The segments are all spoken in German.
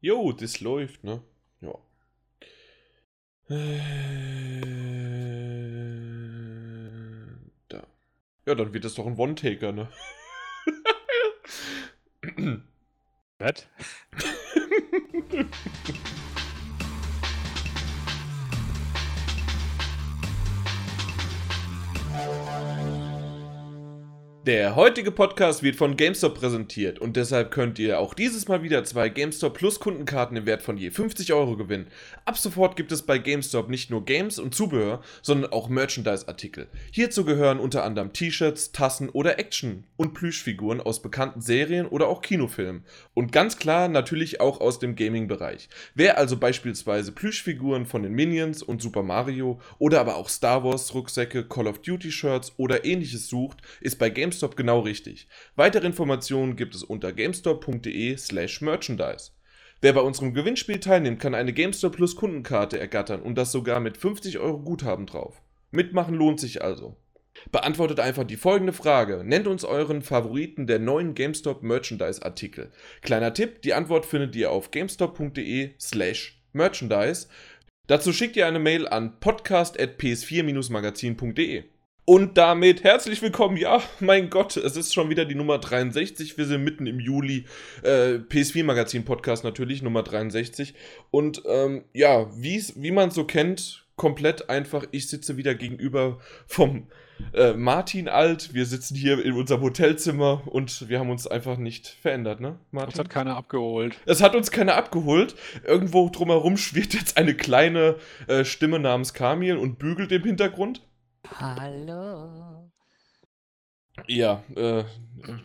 Jo, das läuft, ne? Ja. Äh, da. Ja, dann wird das doch ein One-Taker, ne? Was? Der heutige Podcast wird von GameStop präsentiert und deshalb könnt ihr auch dieses Mal wieder zwei GameStop Plus Kundenkarten im Wert von je 50 Euro gewinnen. Ab sofort gibt es bei GameStop nicht nur Games und Zubehör, sondern auch Merchandise-Artikel. Hierzu gehören unter anderem T-Shirts, Tassen oder Action- und Plüschfiguren aus bekannten Serien oder auch Kinofilmen. Und ganz klar natürlich auch aus dem Gaming-Bereich. Wer also beispielsweise Plüschfiguren von den Minions und Super Mario oder aber auch Star Wars Rucksäcke, Call of Duty Shirts oder ähnliches sucht, ist bei GameStop GameStop genau richtig. Weitere Informationen gibt es unter gamestop.de/slash merchandise. Wer bei unserem Gewinnspiel teilnimmt, kann eine GameStop Plus Kundenkarte ergattern und das sogar mit 50 Euro Guthaben drauf. Mitmachen lohnt sich also. Beantwortet einfach die folgende Frage. Nennt uns euren Favoriten der neuen GameStop Merchandise Artikel. Kleiner Tipp, die Antwort findet ihr auf gamestop.de slash merchandise. Dazu schickt ihr eine Mail an podcast.ps4-magazin.de. Und damit herzlich willkommen. Ja, mein Gott, es ist schon wieder die Nummer 63. Wir sind mitten im Juli. Äh, PS4 Magazin Podcast natürlich, Nummer 63. Und ähm, ja, wie man so kennt, komplett einfach. Ich sitze wieder gegenüber vom äh, Martin Alt. Wir sitzen hier in unserem Hotelzimmer und wir haben uns einfach nicht verändert, ne, Martin? Es hat keiner abgeholt. Es hat uns keiner abgeholt. Irgendwo drumherum schwirrt jetzt eine kleine äh, Stimme namens Kamil und bügelt im Hintergrund. Hallo. Ja, äh,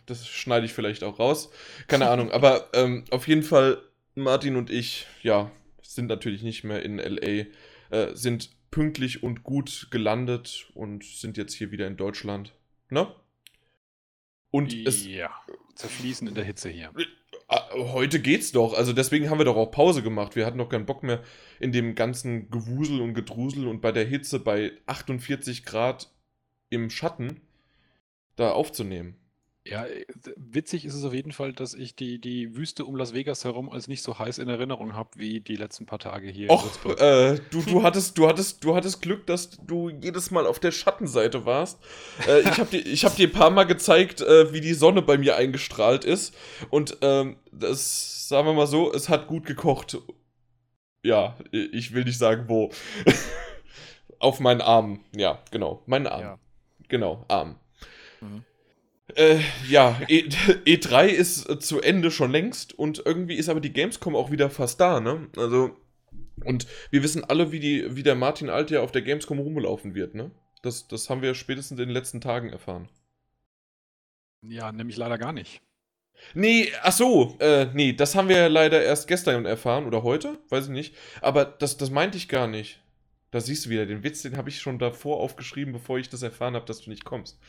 das schneide ich vielleicht auch raus. Keine Ahnung. Aber ähm, auf jeden Fall, Martin und ich, ja, sind natürlich nicht mehr in LA, äh, sind pünktlich und gut gelandet und sind jetzt hier wieder in Deutschland. Ne? Und ja, es. zerfließen in der Hitze hier. Ah, heute geht's doch. Also deswegen haben wir doch auch Pause gemacht. Wir hatten doch keinen Bock mehr in dem ganzen Gewusel und Gedrusel und bei der Hitze bei 48 Grad im Schatten da aufzunehmen. Ja, äh, witzig ist es auf jeden Fall, dass ich die, die Wüste um Las Vegas herum als nicht so heiß in Erinnerung habe wie die letzten paar Tage hier Och, in Würzburg. Äh, du, du, hattest, du, hattest, du hattest Glück, dass du jedes Mal auf der Schattenseite warst. Äh, ich habe dir, hab dir ein paar Mal gezeigt, äh, wie die Sonne bei mir eingestrahlt ist. Und ähm, das, sagen wir mal so, es hat gut gekocht. Ja, ich will nicht sagen, wo. auf meinen Arm. Ja, genau. Meinen Arm. Ja. Genau, Arm. Mhm. Äh, ja, e E3 ist äh, zu Ende schon längst und irgendwie ist aber die Gamescom auch wieder fast da, ne? Also, und wir wissen alle, wie, die, wie der Martin Alt ja auf der Gamescom rumlaufen wird, ne? Das, das haben wir spätestens in den letzten Tagen erfahren. Ja, nämlich leider gar nicht. Nee, ach so, äh, nee, das haben wir leider erst gestern erfahren oder heute, weiß ich nicht. Aber das, das meinte ich gar nicht. Da siehst du wieder, den Witz, den habe ich schon davor aufgeschrieben, bevor ich das erfahren habe, dass du nicht kommst.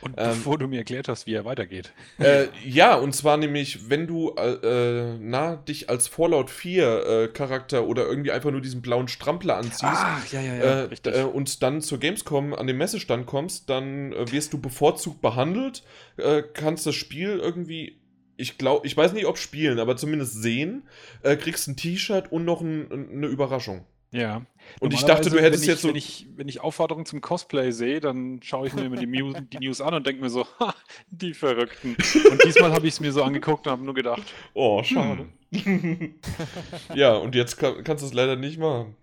Und ähm, bevor du mir erklärt hast, wie er weitergeht. Äh, ja, und zwar nämlich, wenn du äh, na, dich als Fallout 4 äh, Charakter oder irgendwie einfach nur diesen blauen Strampler anziehst Ach, ja, ja, ja, äh, und dann zur Gamescom an den Messestand kommst, dann äh, wirst du bevorzugt behandelt, äh, kannst das Spiel irgendwie ich glaube, ich weiß nicht, ob spielen, aber zumindest sehen, kriegst ein T-Shirt und noch ein, eine Überraschung. Ja. Und ich dachte, du hättest ich, jetzt so. Wenn ich, wenn ich Aufforderungen zum Cosplay sehe, dann schaue ich mir immer die, Mu die News an und denke mir so, ha, die Verrückten. Und diesmal habe ich es mir so angeguckt und habe nur gedacht, oh, schade. Hm. ja, und jetzt kann, kannst du es leider nicht machen.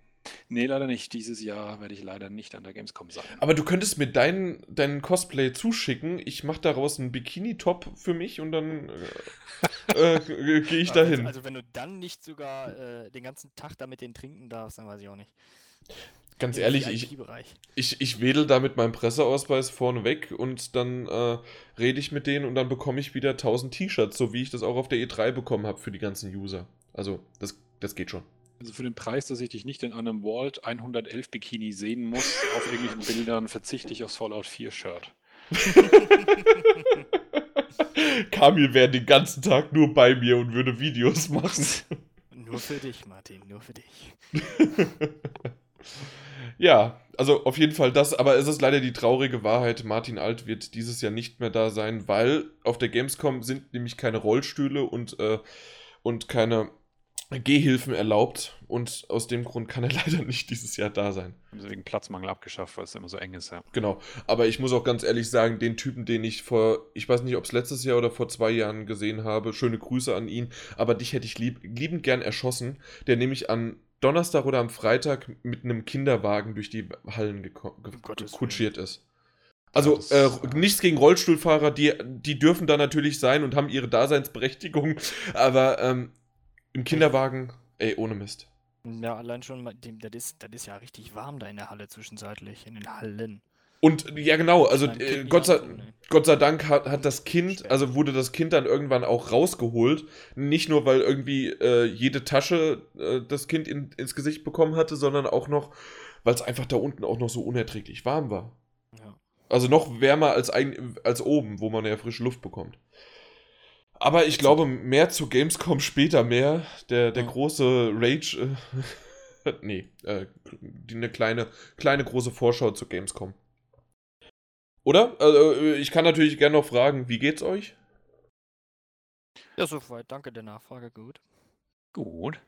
Nee, leider nicht. Dieses Jahr werde ich leider nicht an der Gamescom sein. Aber du könntest mir deinen dein Cosplay zuschicken. Ich mache daraus einen Bikini-Top für mich und dann äh, äh, gehe ich dahin. Also, also, wenn du dann nicht sogar äh, den ganzen Tag damit den trinken darfst, dann weiß ich auch nicht. Ganz ehrlich, ich, ich, ich wedel da mit meinem Presseausweis vorne weg und dann äh, rede ich mit denen und dann bekomme ich wieder 1000 T-Shirts, so wie ich das auch auf der E3 bekommen habe für die ganzen User. Also, das, das geht schon. Also für den Preis, dass ich dich nicht in einem Walt 111 Bikini sehen muss, auf irgendwelchen Bildern verzichte ich aufs Fallout 4 Shirt. Kamil wäre den ganzen Tag nur bei mir und würde Videos machen. Nur für dich, Martin, nur für dich. ja, also auf jeden Fall das, aber es ist leider die traurige Wahrheit, Martin Alt wird dieses Jahr nicht mehr da sein, weil auf der Gamescom sind nämlich keine Rollstühle und, äh, und keine Gehhilfen erlaubt und aus dem Grund kann er leider nicht dieses Jahr da sein. Deswegen Platzmangel abgeschafft, weil es immer so eng ist, ja. Genau. Aber ich muss auch ganz ehrlich sagen, den Typen, den ich vor, ich weiß nicht, ob es letztes Jahr oder vor zwei Jahren gesehen habe, schöne Grüße an ihn, aber dich hätte ich lieb, liebend gern erschossen, der nämlich an Donnerstag oder am Freitag mit einem Kinderwagen durch die Hallen gekutschiert ist. Also äh, nichts gegen Rollstuhlfahrer, die, die dürfen da natürlich sein und haben ihre Daseinsberechtigung, aber ähm, im Kinderwagen, ey, ohne Mist. Ja, allein schon, das ist, das ist ja richtig warm da in der Halle zwischenzeitlich, in den Hallen. Und ja, genau, also äh, Gott, sei, Gott sei Dank hat, hat das Kind, also wurde das Kind dann irgendwann auch rausgeholt. Nicht nur, weil irgendwie äh, jede Tasche äh, das Kind in, ins Gesicht bekommen hatte, sondern auch noch, weil es einfach da unten auch noch so unerträglich warm war. Ja. Also noch wärmer als, ein, als oben, wo man ja frische Luft bekommt. Aber ich glaube, mehr zu Gamescom später mehr. Der, der ja. große Rage. Äh, nee, äh, eine kleine, kleine große Vorschau zu Gamescom. Oder? Also, äh, ich kann natürlich gerne noch fragen, wie geht's euch? Ja, soweit. Danke der Nachfrage. Gut. Gut.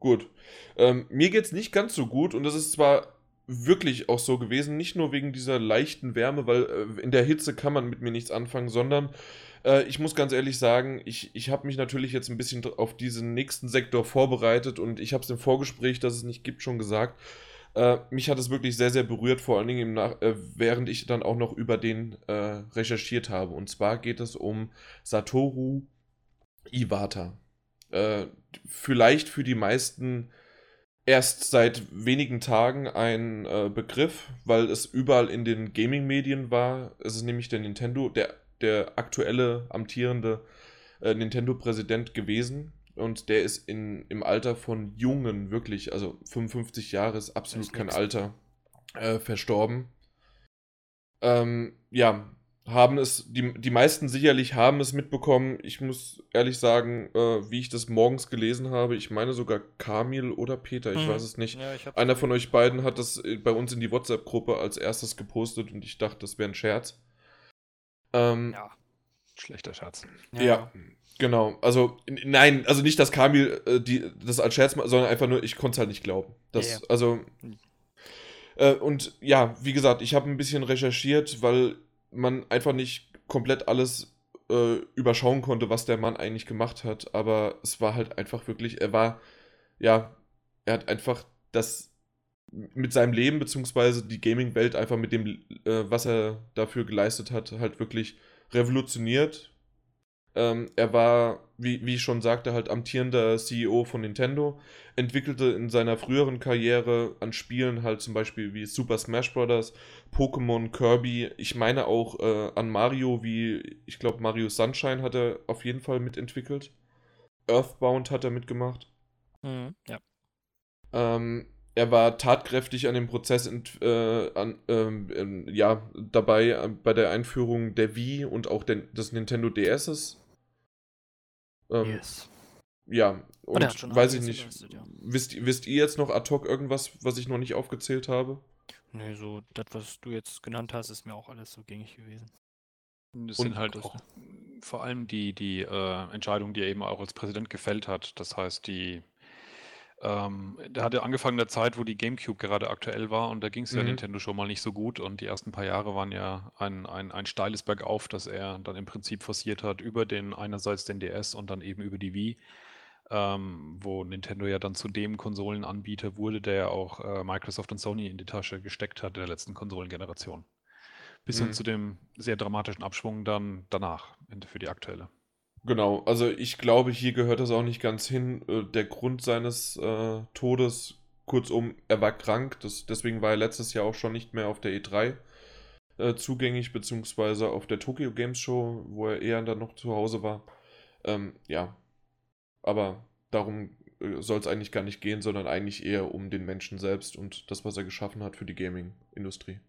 Gut. Ähm, mir geht's nicht ganz so gut und das ist zwar wirklich auch so gewesen, nicht nur wegen dieser leichten Wärme, weil äh, in der Hitze kann man mit mir nichts anfangen, sondern äh, ich muss ganz ehrlich sagen, ich, ich habe mich natürlich jetzt ein bisschen auf diesen nächsten Sektor vorbereitet und ich habe es im Vorgespräch, das es nicht gibt, schon gesagt. Äh, mich hat es wirklich sehr, sehr berührt, vor allen Dingen Nach äh, während ich dann auch noch über den äh, recherchiert habe. Und zwar geht es um Satoru Iwata. Äh, vielleicht für die meisten erst seit wenigen Tagen ein äh, Begriff, weil es überall in den Gaming-Medien war. Es ist nämlich der Nintendo, der, der aktuelle amtierende äh, Nintendo-Präsident gewesen, und der ist in, im Alter von Jungen, wirklich, also 55 Jahre ist absolut ist kein nix. Alter, äh, verstorben. Ähm, ja, haben es, die, die meisten sicherlich haben es mitbekommen. Ich muss ehrlich sagen, äh, wie ich das morgens gelesen habe, ich meine sogar Kamil oder Peter, ich hm. weiß es nicht. Ja, Einer von euch beiden hat das äh, bei uns in die WhatsApp-Gruppe als erstes gepostet und ich dachte, das wäre ein Scherz. Ähm, ja, schlechter Scherz. Ja, ja Genau, also nein, also nicht, dass Kamil äh, die, das als Scherz macht, sondern einfach nur, ich konnte es halt nicht glauben. Das, ja, ja. Also, hm. äh, und ja, wie gesagt, ich habe ein bisschen recherchiert, weil man einfach nicht komplett alles äh, überschauen konnte, was der Mann eigentlich gemacht hat, aber es war halt einfach wirklich, er war, ja, er hat einfach das mit seinem Leben, beziehungsweise die Gaming-Welt einfach mit dem, äh, was er dafür geleistet hat, halt wirklich revolutioniert ähm, er war, wie, wie ich schon sagte, halt amtierender CEO von Nintendo, entwickelte in seiner früheren Karriere an Spielen halt zum Beispiel wie Super Smash Bros., Pokémon, Kirby, ich meine auch äh, an Mario, wie ich glaube Mario Sunshine hat er auf jeden Fall mitentwickelt. Earthbound hat er mitgemacht. Mhm, ja. Ähm, er war tatkräftig an dem Prozess äh, an, ähm, ja, dabei äh, bei der Einführung der Wii und auch den, des Nintendo DSs. Ähm, yes. Ja, und weiß ich nicht. Ja. Wisst, wisst ihr jetzt noch ad hoc irgendwas, was ich noch nicht aufgezählt habe? Nee, so das, was du jetzt genannt hast, ist mir auch alles so gängig gewesen. Das und sind halt auch vor allem die, die äh, Entscheidungen, die er eben auch als Präsident gefällt hat. Das heißt, die ähm, der hatte angefangen in der Zeit, wo die GameCube gerade aktuell war und da ging es ja mhm. Nintendo schon mal nicht so gut und die ersten paar Jahre waren ja ein, ein, ein steiles Bergauf, das er dann im Prinzip forciert hat über den einerseits den DS und dann eben über die Wii, ähm, wo Nintendo ja dann zu dem Konsolenanbieter wurde, der ja auch äh, Microsoft und Sony in die Tasche gesteckt hat in der letzten Konsolengeneration. Bis mhm. hin zu dem sehr dramatischen Abschwung dann danach für die aktuelle. Genau, also ich glaube, hier gehört das auch nicht ganz hin. Äh, der Grund seines äh, Todes, kurzum, er war krank, das, deswegen war er letztes Jahr auch schon nicht mehr auf der E3 äh, zugänglich, beziehungsweise auf der Tokyo Games Show, wo er eher dann noch zu Hause war. Ähm, ja, aber darum äh, soll es eigentlich gar nicht gehen, sondern eigentlich eher um den Menschen selbst und das, was er geschaffen hat für die Gaming-Industrie.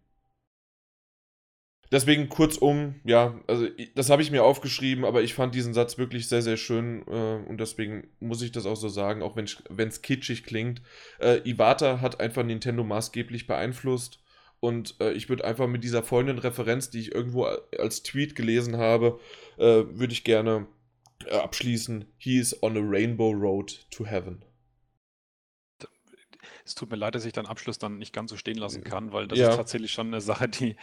Deswegen kurzum, ja, also das habe ich mir aufgeschrieben, aber ich fand diesen Satz wirklich sehr, sehr schön äh, und deswegen muss ich das auch so sagen, auch wenn es kitschig klingt. Äh, Iwata hat einfach Nintendo maßgeblich beeinflusst und äh, ich würde einfach mit dieser folgenden Referenz, die ich irgendwo als Tweet gelesen habe, äh, würde ich gerne äh, abschließen. He is on a rainbow road to heaven. Es tut mir leid, dass ich deinen Abschluss dann nicht ganz so stehen lassen kann, weil das ja. ist tatsächlich schon eine Sache, die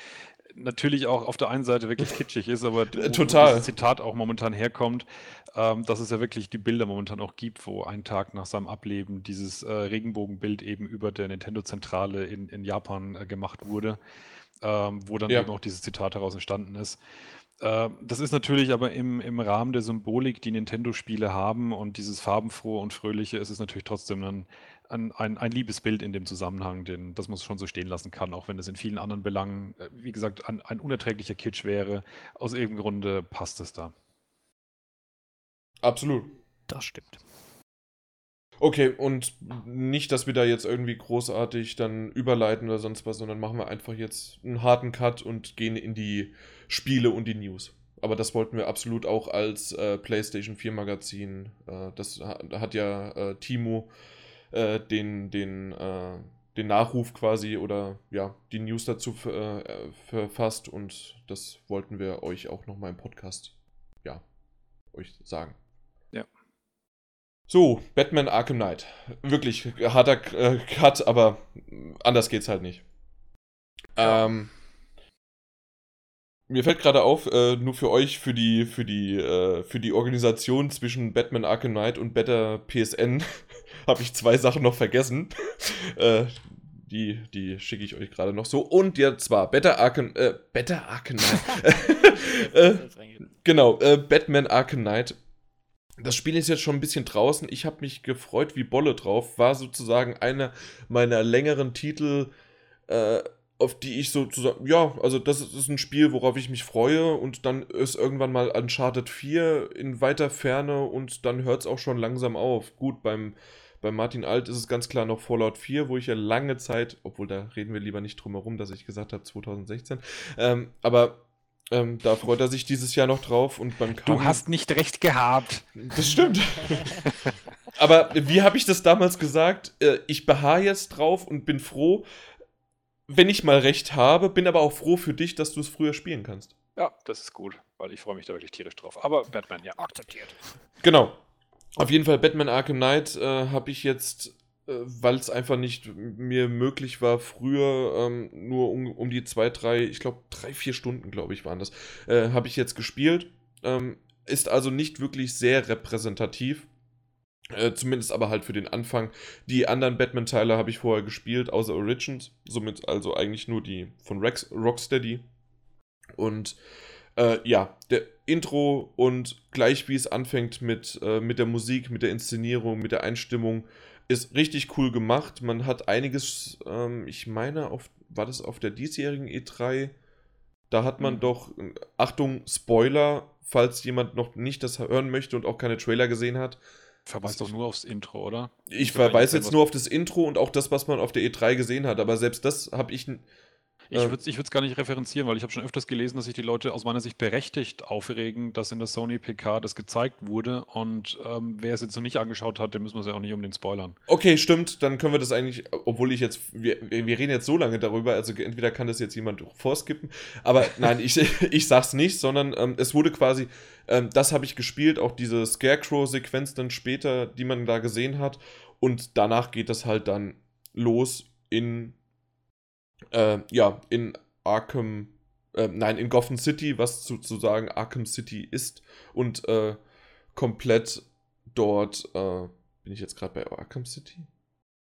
natürlich auch auf der einen Seite wirklich kitschig ist, aber Total. Dieses Zitat auch momentan herkommt, ähm, dass es ja wirklich die Bilder momentan auch gibt, wo einen Tag nach seinem Ableben dieses äh, Regenbogenbild eben über der Nintendo-Zentrale in, in Japan äh, gemacht wurde, ähm, wo dann ja. eben auch dieses Zitat daraus entstanden ist. Äh, das ist natürlich aber im, im Rahmen der Symbolik, die Nintendo-Spiele haben und dieses farbenfrohe und fröhliche, ist es natürlich trotzdem ein, ein, ein, ein Liebesbild in dem Zusammenhang, den, das man schon so stehen lassen kann, auch wenn es in vielen anderen Belangen, äh, wie gesagt, ein, ein unerträglicher Kitsch wäre. Aus irgendeinem Grunde passt es da. Absolut. Das stimmt. Okay, und nicht, dass wir da jetzt irgendwie großartig dann überleiten oder sonst was, sondern machen wir einfach jetzt einen harten Cut und gehen in die Spiele und die News. Aber das wollten wir absolut auch als äh, PlayStation 4 Magazin. Äh, das hat ja äh, Timo äh, den, den, äh, den Nachruf quasi oder ja, die News dazu äh, verfasst und das wollten wir euch auch nochmal im Podcast, ja, euch sagen. Ja. So, Batman Arkham Knight. Wirklich harter Cut, aber anders geht's halt nicht. Ähm, mir fällt gerade auf, äh, nur für euch, für die, für die, äh, für die Organisation zwischen Batman Arkham Knight und Better PSN habe ich zwei Sachen noch vergessen. äh, die, die schicke ich euch gerade noch so. Und ja, zwar Better Arkham, äh, Better Arkham Knight. äh, genau, äh, Batman Arkham Knight. Das Spiel ist jetzt schon ein bisschen draußen. Ich habe mich gefreut wie Bolle drauf. War sozusagen einer meiner längeren Titel, äh, auf die ich sozusagen, ja, also das ist ein Spiel, worauf ich mich freue und dann ist irgendwann mal Uncharted 4 in weiter Ferne und dann hört es auch schon langsam auf. Gut, beim, bei Martin Alt ist es ganz klar noch Fallout 4, wo ich ja lange Zeit, obwohl da reden wir lieber nicht drum herum, dass ich gesagt habe 2016, ähm, aber ähm, da freut er sich dieses Jahr noch drauf und beim Kampf. Du hast nicht recht gehabt. Das stimmt. aber wie habe ich das damals gesagt? Äh, ich beharre jetzt drauf und bin froh, wenn ich mal recht habe, bin aber auch froh für dich, dass du es früher spielen kannst. Ja, das ist gut, weil ich freue mich da wirklich tierisch drauf. Aber Batman, ja. Akzeptiert. Genau. Auf jeden Fall Batman Arkham Knight äh, habe ich jetzt, äh, weil es einfach nicht mir möglich war, früher ähm, nur um, um die zwei, drei, ich glaube drei, vier Stunden, glaube ich, waren das, äh, habe ich jetzt gespielt. Ähm, ist also nicht wirklich sehr repräsentativ äh, zumindest aber halt für den Anfang. Die anderen Batman-Teile habe ich vorher gespielt, außer Origins. Somit also eigentlich nur die von Rex, Rocksteady. Und äh, ja, der Intro und gleich wie es anfängt mit, äh, mit der Musik, mit der Inszenierung, mit der Einstimmung, ist richtig cool gemacht. Man hat einiges, ähm, ich meine, auf, war das auf der diesjährigen E3? Da hat man mhm. doch, Achtung, Spoiler, falls jemand noch nicht das hören möchte und auch keine Trailer gesehen hat verweist doch nur aufs Intro, oder? Ich verweise jetzt nur auf das Intro und auch das, was man auf der E3 gesehen hat, aber selbst das habe ich ich würde es ich gar nicht referenzieren, weil ich habe schon öfters gelesen, dass sich die Leute aus meiner Sicht berechtigt aufregen, dass in der Sony PK das gezeigt wurde. Und ähm, wer es jetzt noch nicht angeschaut hat, dem müssen wir es ja auch nicht um den spoilern. Okay, stimmt. Dann können wir das eigentlich, obwohl ich jetzt, wir, wir reden jetzt so lange darüber, also entweder kann das jetzt jemand vorskippen, aber nein, ich, ich sag's nicht, sondern ähm, es wurde quasi, ähm, das habe ich gespielt, auch diese Scarecrow-Sequenz dann später, die man da gesehen hat. Und danach geht das halt dann los in äh, ja, in Arkham, äh, nein, in Gotham City, was sozusagen Arkham City ist und äh, komplett dort, äh, bin ich jetzt gerade bei Arkham City?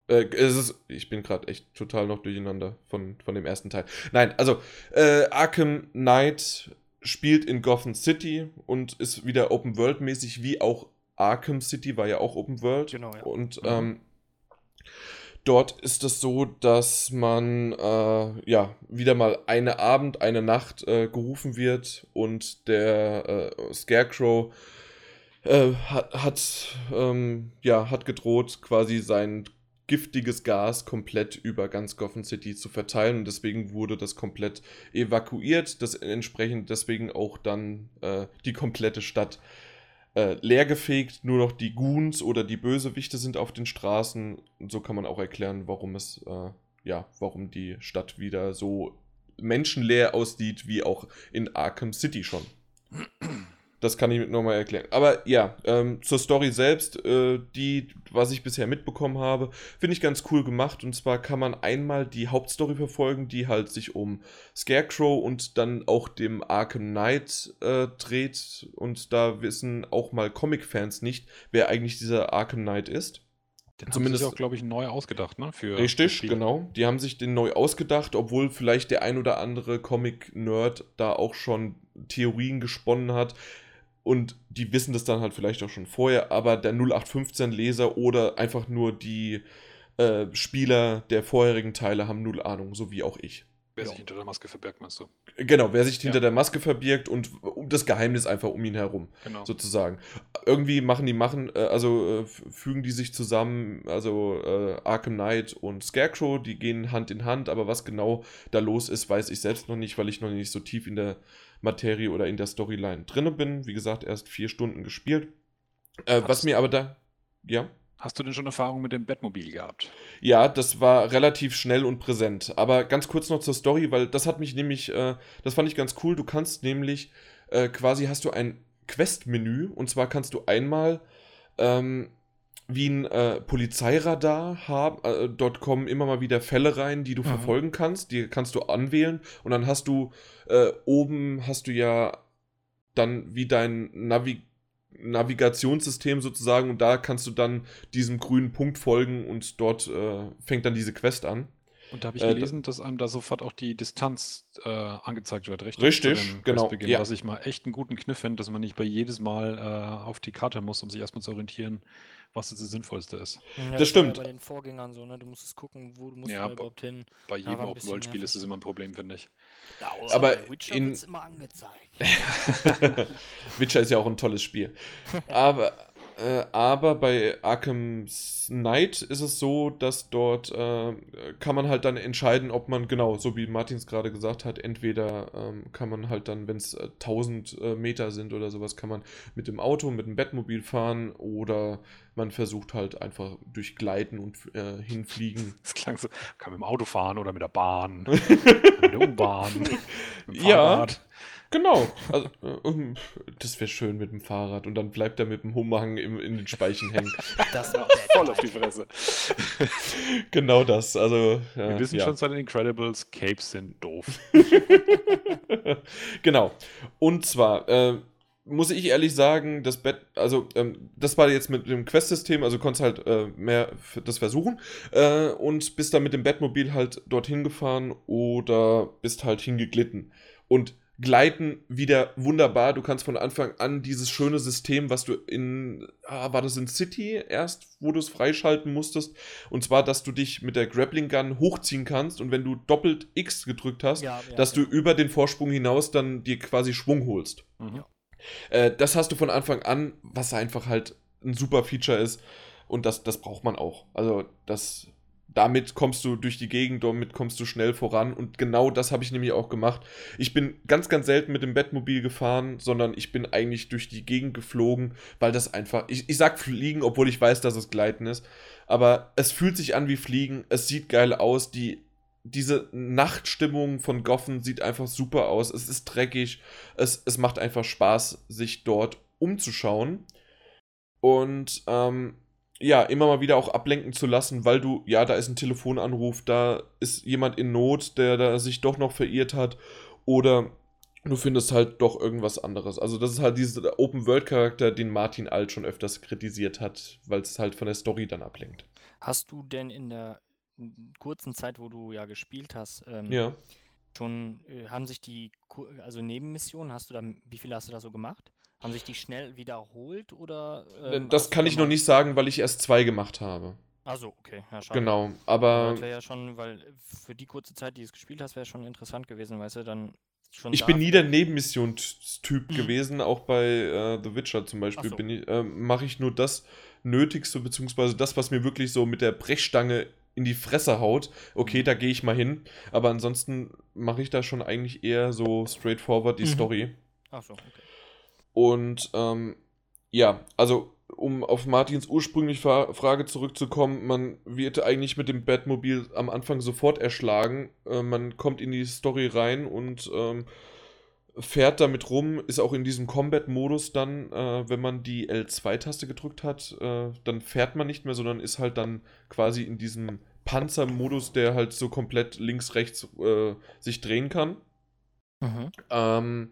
Äh, es ist, ich bin gerade echt total noch durcheinander von, von dem ersten Teil. Nein, also äh, Arkham Knight spielt in Gotham City und ist wieder Open World mäßig, wie auch Arkham City war ja auch Open World. Genau, ja. Und mhm. Dort ist es so, dass man äh, ja wieder mal eine Abend, eine Nacht äh, gerufen wird und der äh, Scarecrow äh, hat, hat, ähm, ja, hat gedroht, quasi sein giftiges Gas komplett über ganz Gotham City zu verteilen. Und deswegen wurde das komplett evakuiert, das entsprechend deswegen auch dann äh, die komplette Stadt äh, leergefegt, nur noch die Goons oder die Bösewichte sind auf den Straßen. Und so kann man auch erklären, warum es, äh, ja, warum die Stadt wieder so menschenleer aussieht, wie auch in Arkham City schon. Das kann ich nochmal erklären. Aber ja, ähm, zur Story selbst, äh, die, was ich bisher mitbekommen habe, finde ich ganz cool gemacht. Und zwar kann man einmal die Hauptstory verfolgen, die halt sich um Scarecrow und dann auch dem Arkham Knight äh, dreht. Und da wissen auch mal Comic-Fans nicht, wer eigentlich dieser Arkham Knight ist. Den Zumindest haben sie auch, glaube ich, neu ausgedacht, ne? Für richtig, genau. Die haben sich den neu ausgedacht, obwohl vielleicht der ein oder andere Comic-Nerd da auch schon Theorien gesponnen hat. Und die wissen das dann halt vielleicht auch schon vorher, aber der 0815-Leser oder einfach nur die äh, Spieler der vorherigen Teile haben null Ahnung, so wie auch ich. Wer sich hinter der Maske verbirgt, meinst du? Genau, wer sich hinter ja. der Maske verbirgt und das Geheimnis einfach um ihn herum, genau. sozusagen. Irgendwie machen die machen, äh, also äh, fügen die sich zusammen, also äh, Arkham Knight und Scarecrow, die gehen Hand in Hand, aber was genau da los ist, weiß ich selbst noch nicht, weil ich noch nicht so tief in der Materie oder in der Storyline drinne bin. Wie gesagt, erst vier Stunden gespielt. Äh, was mir aber da, ja. Hast du denn schon Erfahrung mit dem Bettmobil gehabt? Ja, das war relativ schnell und präsent. Aber ganz kurz noch zur Story, weil das hat mich nämlich, äh, das fand ich ganz cool. Du kannst nämlich, äh, quasi hast du ein Quest-Menü und zwar kannst du einmal ähm, wie ein äh, Polizeiradar haben. Äh, dort kommen immer mal wieder Fälle rein, die du mhm. verfolgen kannst. Die kannst du anwählen und dann hast du äh, oben hast du ja dann wie dein Navi Navigationssystem sozusagen und da kannst du dann diesem grünen Punkt folgen und dort äh, fängt dann diese Quest an. Und da habe ich äh, gelesen, dass einem da sofort auch die Distanz äh, angezeigt wird, richtig? Richtig, genau. Ja. Was ich mal echt einen guten Kniff finde, dass man nicht bei jedes Mal äh, auf die Karte muss, um sich erstmal zu orientieren, was das Sinnvollste ist. Ja, das, das stimmt. Ja bei den Vorgängern so, ne? Du musst es gucken, wo du musst ja, überhaupt hin. Bei jedem Open-World-Spiel ist es immer ein Problem, finde ich. Ja, aber Witcher in... immer angezeigt. Witcher ist ja auch ein tolles Spiel. aber äh, aber bei Arkham Knight ist es so, dass dort äh, kann man halt dann entscheiden, ob man, genau, so wie Martins gerade gesagt hat, entweder ähm, kann man halt dann, wenn es äh, 1000 äh, Meter sind oder sowas, kann man mit dem Auto, mit dem Bettmobil fahren oder man versucht halt einfach durch Gleiten und äh, hinfliegen. Das klang so, kann mit dem Auto fahren oder mit der Bahn, mit der U-Bahn. Ja, Genau. Also, äh, das wäre schön mit dem Fahrrad und dann bleibt er mit dem Hummerhang im, in den Speichen hängen. Das war voll auf die Fresse. genau das. Also, äh, Wir wissen ja. schon seit den Incredibles, Capes sind doof. genau. Und zwar, äh, muss ich ehrlich sagen, das Bett, also ähm, das war jetzt mit dem Quest-System, also konntest halt äh, mehr das versuchen äh, und bist dann mit dem Bettmobil halt dorthin gefahren oder bist halt hingeglitten. Und gleiten wieder wunderbar. Du kannst von Anfang an dieses schöne System, was du in, ah, war das in City erst, wo du es freischalten musstest, und zwar, dass du dich mit der Grappling Gun hochziehen kannst und wenn du doppelt X gedrückt hast, ja, ja, dass ja. du über den Vorsprung hinaus dann dir quasi Schwung holst. Mhm. Äh, das hast du von Anfang an, was einfach halt ein super Feature ist und das, das braucht man auch. Also das damit kommst du durch die Gegend, damit kommst du schnell voran. Und genau das habe ich nämlich auch gemacht. Ich bin ganz, ganz selten mit dem Bettmobil gefahren, sondern ich bin eigentlich durch die Gegend geflogen, weil das einfach. Ich, ich sag fliegen, obwohl ich weiß, dass es Gleiten ist. Aber es fühlt sich an wie Fliegen. Es sieht geil aus. Die, diese Nachtstimmung von Goffen sieht einfach super aus. Es ist dreckig. Es, es macht einfach Spaß, sich dort umzuschauen. Und ähm, ja, immer mal wieder auch ablenken zu lassen, weil du, ja, da ist ein Telefonanruf, da ist jemand in Not, der da sich doch noch verirrt hat oder du findest halt doch irgendwas anderes. Also das ist halt dieser Open-World-Charakter, den Martin Alt schon öfters kritisiert hat, weil es halt von der Story dann ablenkt. Hast du denn in der kurzen Zeit, wo du ja gespielt hast, ähm, ja. schon, äh, haben sich die, also Nebenmissionen, hast du da, wie viele hast du da so gemacht? Haben sich die schnell wiederholt oder? Ähm, das kann ich noch nicht sagen, weil ich erst zwei gemacht habe. Also okay, ja, schade. Genau, aber. Das wäre ja schon, weil für die kurze Zeit, die du es gespielt hast, wäre schon interessant gewesen, weißt du, dann schon. Ich bin nie der Nebenmissionstyp mhm. gewesen, auch bei äh, The Witcher zum Beispiel so. äh, mache ich nur das Nötigste, beziehungsweise das, was mir wirklich so mit der Brechstange in die Fresse haut. Okay, mhm. da gehe ich mal hin. Aber ansonsten mache ich da schon eigentlich eher so straightforward die mhm. Story. Ach so, okay. Und ähm, ja, also um auf Martins ursprüngliche Frage zurückzukommen, man wird eigentlich mit dem Batmobil am Anfang sofort erschlagen. Äh, man kommt in die Story rein und ähm, fährt damit rum, ist auch in diesem Combat-Modus dann, äh, wenn man die L2-Taste gedrückt hat, äh, dann fährt man nicht mehr, sondern ist halt dann quasi in diesem Panzermodus, der halt so komplett links, rechts äh, sich drehen kann. Mhm. Ähm,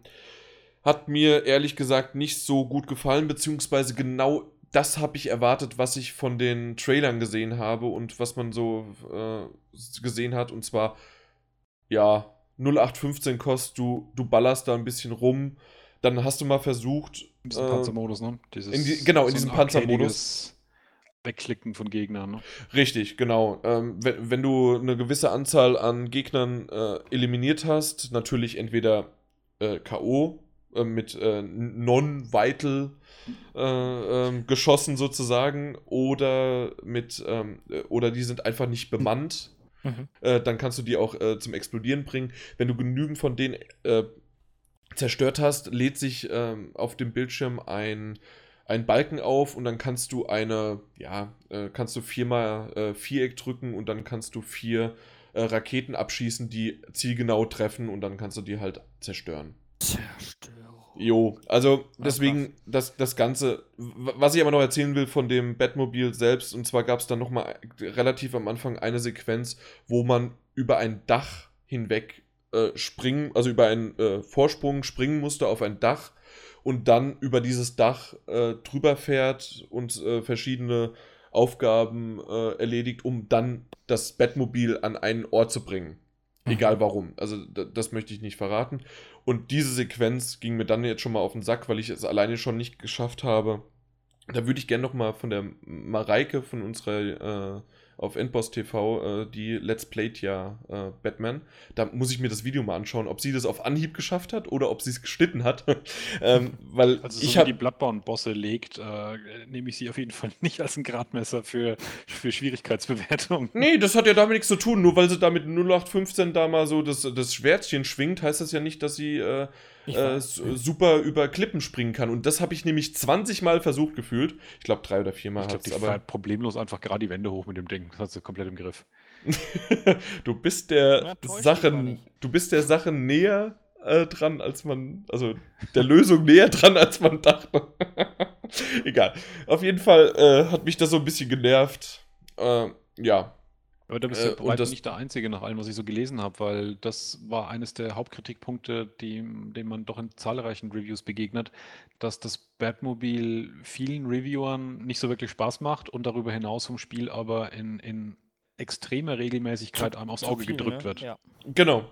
hat mir ehrlich gesagt nicht so gut gefallen, beziehungsweise genau das habe ich erwartet, was ich von den Trailern gesehen habe und was man so äh, gesehen hat. Und zwar, ja, 0815 kostet, du, du ballerst da ein bisschen rum. Dann hast du mal versucht. In diesem äh, Panzermodus, ne? Dieses, in die, genau, in diesem Panzermodus. Wegklicken von Gegnern. Ne? Richtig, genau. Ähm, wenn, wenn du eine gewisse Anzahl an Gegnern äh, eliminiert hast, natürlich entweder äh, K.O. Äh, mit äh, non-vital äh, ähm, geschossen sozusagen oder mit ähm, äh, oder die sind einfach nicht bemannt. Mhm. dann kannst du die auch zum Explodieren bringen. Wenn du genügend von denen zerstört hast, lädt sich ähm, auf dem Bildschirm ein einen Balken auf und dann kannst du eine, ja, äh, kannst du viermal äh, Viereck drücken und dann kannst du vier äh, Raketen abschießen, die zielgenau treffen und dann kannst du die halt zerstören. Zerstörung. Jo, also deswegen das, das Ganze, was ich aber noch erzählen will von dem Batmobil selbst, und zwar gab es dann nochmal relativ am Anfang eine Sequenz, wo man über ein Dach hinweg äh, springen, also über einen äh, Vorsprung springen musste auf ein Dach und dann über dieses Dach äh, drüber fährt und äh, verschiedene Aufgaben äh, erledigt, um dann das Bettmobil an einen Ort zu bringen. Mhm. Egal warum. Also das möchte ich nicht verraten. Und diese Sequenz ging mir dann jetzt schon mal auf den Sack, weil ich es alleine schon nicht geschafft habe. Da würde ich gerne noch mal von der Mareike, von unserer äh, auf Endboss TV, äh, die Let's Played ja äh, Batman. Da muss ich mir das Video mal anschauen, ob sie das auf Anhieb geschafft hat oder ob sie es geschnitten hat. ähm, weil also so ich wie die Bloodborne-Bosse legt, äh, nehme ich sie auf jeden Fall nicht als ein Gradmesser für, für Schwierigkeitsbewertung. Nee, das hat ja damit nichts zu tun. Nur weil sie da mit 0815 da mal so das, das Schwertchen schwingt, heißt das ja nicht, dass sie äh, super über Klippen springen kann. Und das habe ich nämlich 20 Mal versucht gefühlt. Ich glaube, drei oder vier Mal. Ich glaube, die aber problemlos einfach gerade die Wände hoch mit dem Ding. Das hat sie komplett im Griff. du bist der ja, Sache, du bist der Sache näher äh, dran, als man, also der Lösung näher dran, als man dachte. Egal. Auf jeden Fall äh, hat mich das so ein bisschen genervt. Äh, ja, aber da bist du äh, ja nicht der Einzige nach allem, was ich so gelesen habe, weil das war eines der Hauptkritikpunkte, die, dem man doch in zahlreichen Reviews begegnet, dass das Batmobil vielen Reviewern nicht so wirklich Spaß macht und darüber hinaus vom Spiel aber in, in extremer Regelmäßigkeit einem aufs Auge viel, gedrückt ne? wird. Ja. Genau.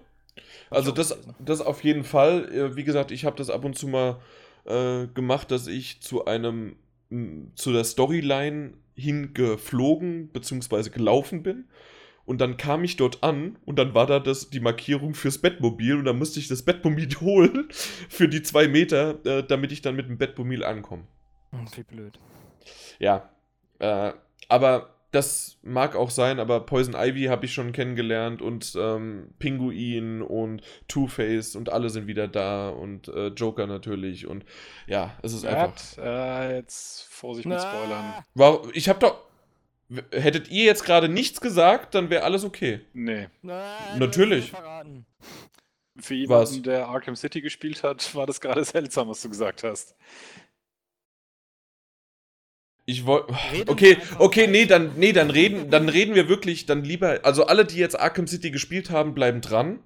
Also das, das auf jeden Fall. Äh, wie gesagt, ich habe das ab und zu mal äh, gemacht, dass ich zu einem zu der Storyline hingeflogen bzw. gelaufen bin. Und dann kam ich dort an und dann war da das, die Markierung fürs Bettmobil und dann musste ich das Bettmobil holen für die zwei Meter, äh, damit ich dann mit dem Bettmobil ankomme. Hm, wie blöd. Ja, äh, aber das mag auch sein, aber Poison Ivy habe ich schon kennengelernt und ähm, Pinguin und Two-Face und alle sind wieder da und äh, Joker natürlich und ja, es ist einfach. Äh, jetzt Vorsicht mit Spoilern. War, ich habe doch. Hättet ihr jetzt gerade nichts gesagt, dann wäre alles okay. Nee. Na, Natürlich. Für jemanden, was? der Arkham City gespielt hat, war das gerade seltsam, was du gesagt hast. Ich wollte. Okay, okay, nee, dann, nee, dann reden, dann reden wir wirklich, dann lieber. Also alle, die jetzt Arkham City gespielt haben, bleiben dran.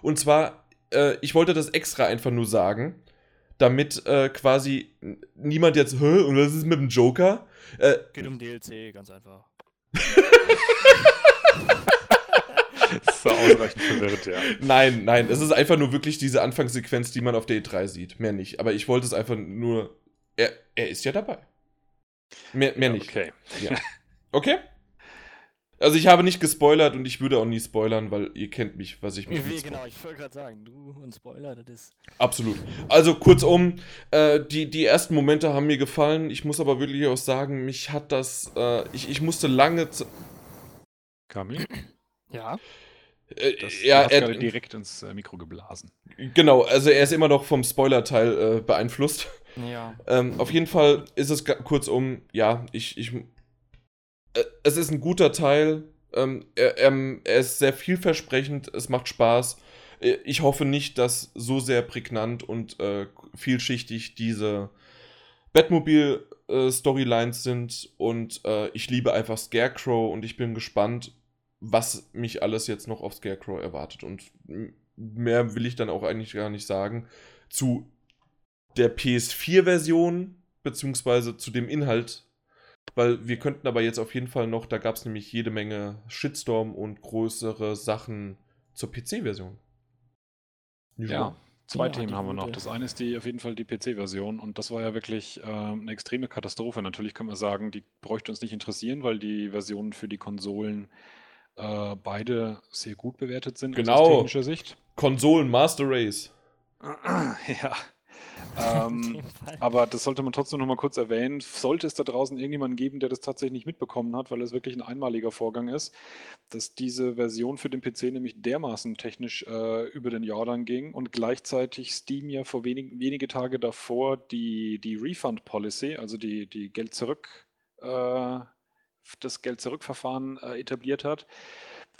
Und zwar, äh, ich wollte das extra einfach nur sagen, damit äh, quasi niemand jetzt, hä, und was ist mit dem Joker? Äh, Geht um DLC, ganz einfach. so ausreichend verwirrt, ja. Nein, nein, es ist einfach nur wirklich diese Anfangssequenz, die man auf der E3 sieht. Mehr nicht. Aber ich wollte es einfach nur. Er, er ist ja dabei. Mehr, mehr nicht. Okay. Ja. Okay? Also ich habe nicht gespoilert und ich würde auch nie spoilern, weil ihr kennt mich, was ich mich Wie, Genau, ich wollte gerade sagen, du und Spoiler, das ist... Absolut. Also kurzum, äh, die, die ersten Momente haben mir gefallen. Ich muss aber wirklich auch sagen, mich hat das... Äh, ich, ich musste lange... Kami? Ja? Äh, das, ja, er hat direkt ins äh, Mikro geblasen. Genau, also er ist immer noch vom Spoiler-Teil äh, beeinflusst. Ja. Ähm, auf jeden Fall ist es kurzum, ja, ich, ich. Äh, es ist ein guter Teil. Ähm, er, er, er, ist sehr vielversprechend, es macht Spaß. äh, ich hoffe nicht, dass so sehr prägnant und äh, vielschichtig diese Batmobil-Storylines äh, sind und äh, ich liebe einfach Scarecrow und ich bin gespannt, was mich alles jetzt noch auf Scarecrow erwartet. Und mehr will ich dann auch eigentlich gar nicht sagen. Zu der PS4-Version, beziehungsweise zu dem Inhalt, weil wir könnten aber jetzt auf jeden Fall noch, da gab es nämlich jede Menge Shitstorm und größere Sachen zur PC-Version. Ja, zwei ja, Themen haben wir noch. Das eine ist die auf jeden Fall die PC-Version und das war ja wirklich äh, eine extreme Katastrophe. Natürlich können wir sagen, die bräuchte uns nicht interessieren, weil die Versionen für die Konsolen äh, beide sehr gut bewertet sind genau. aus technischer Sicht. Konsolen Master Race. ja. Ähm, aber das sollte man trotzdem noch mal kurz erwähnen. Sollte es da draußen irgendjemanden geben, der das tatsächlich nicht mitbekommen hat, weil es wirklich ein einmaliger Vorgang ist, dass diese Version für den PC nämlich dermaßen technisch äh, über den Jordan ging und gleichzeitig Steam ja vor wenig, wenige Tage davor die, die Refund Policy, also die, die Geld zurück äh, das Geld-Zurück-Verfahren äh, etabliert hat,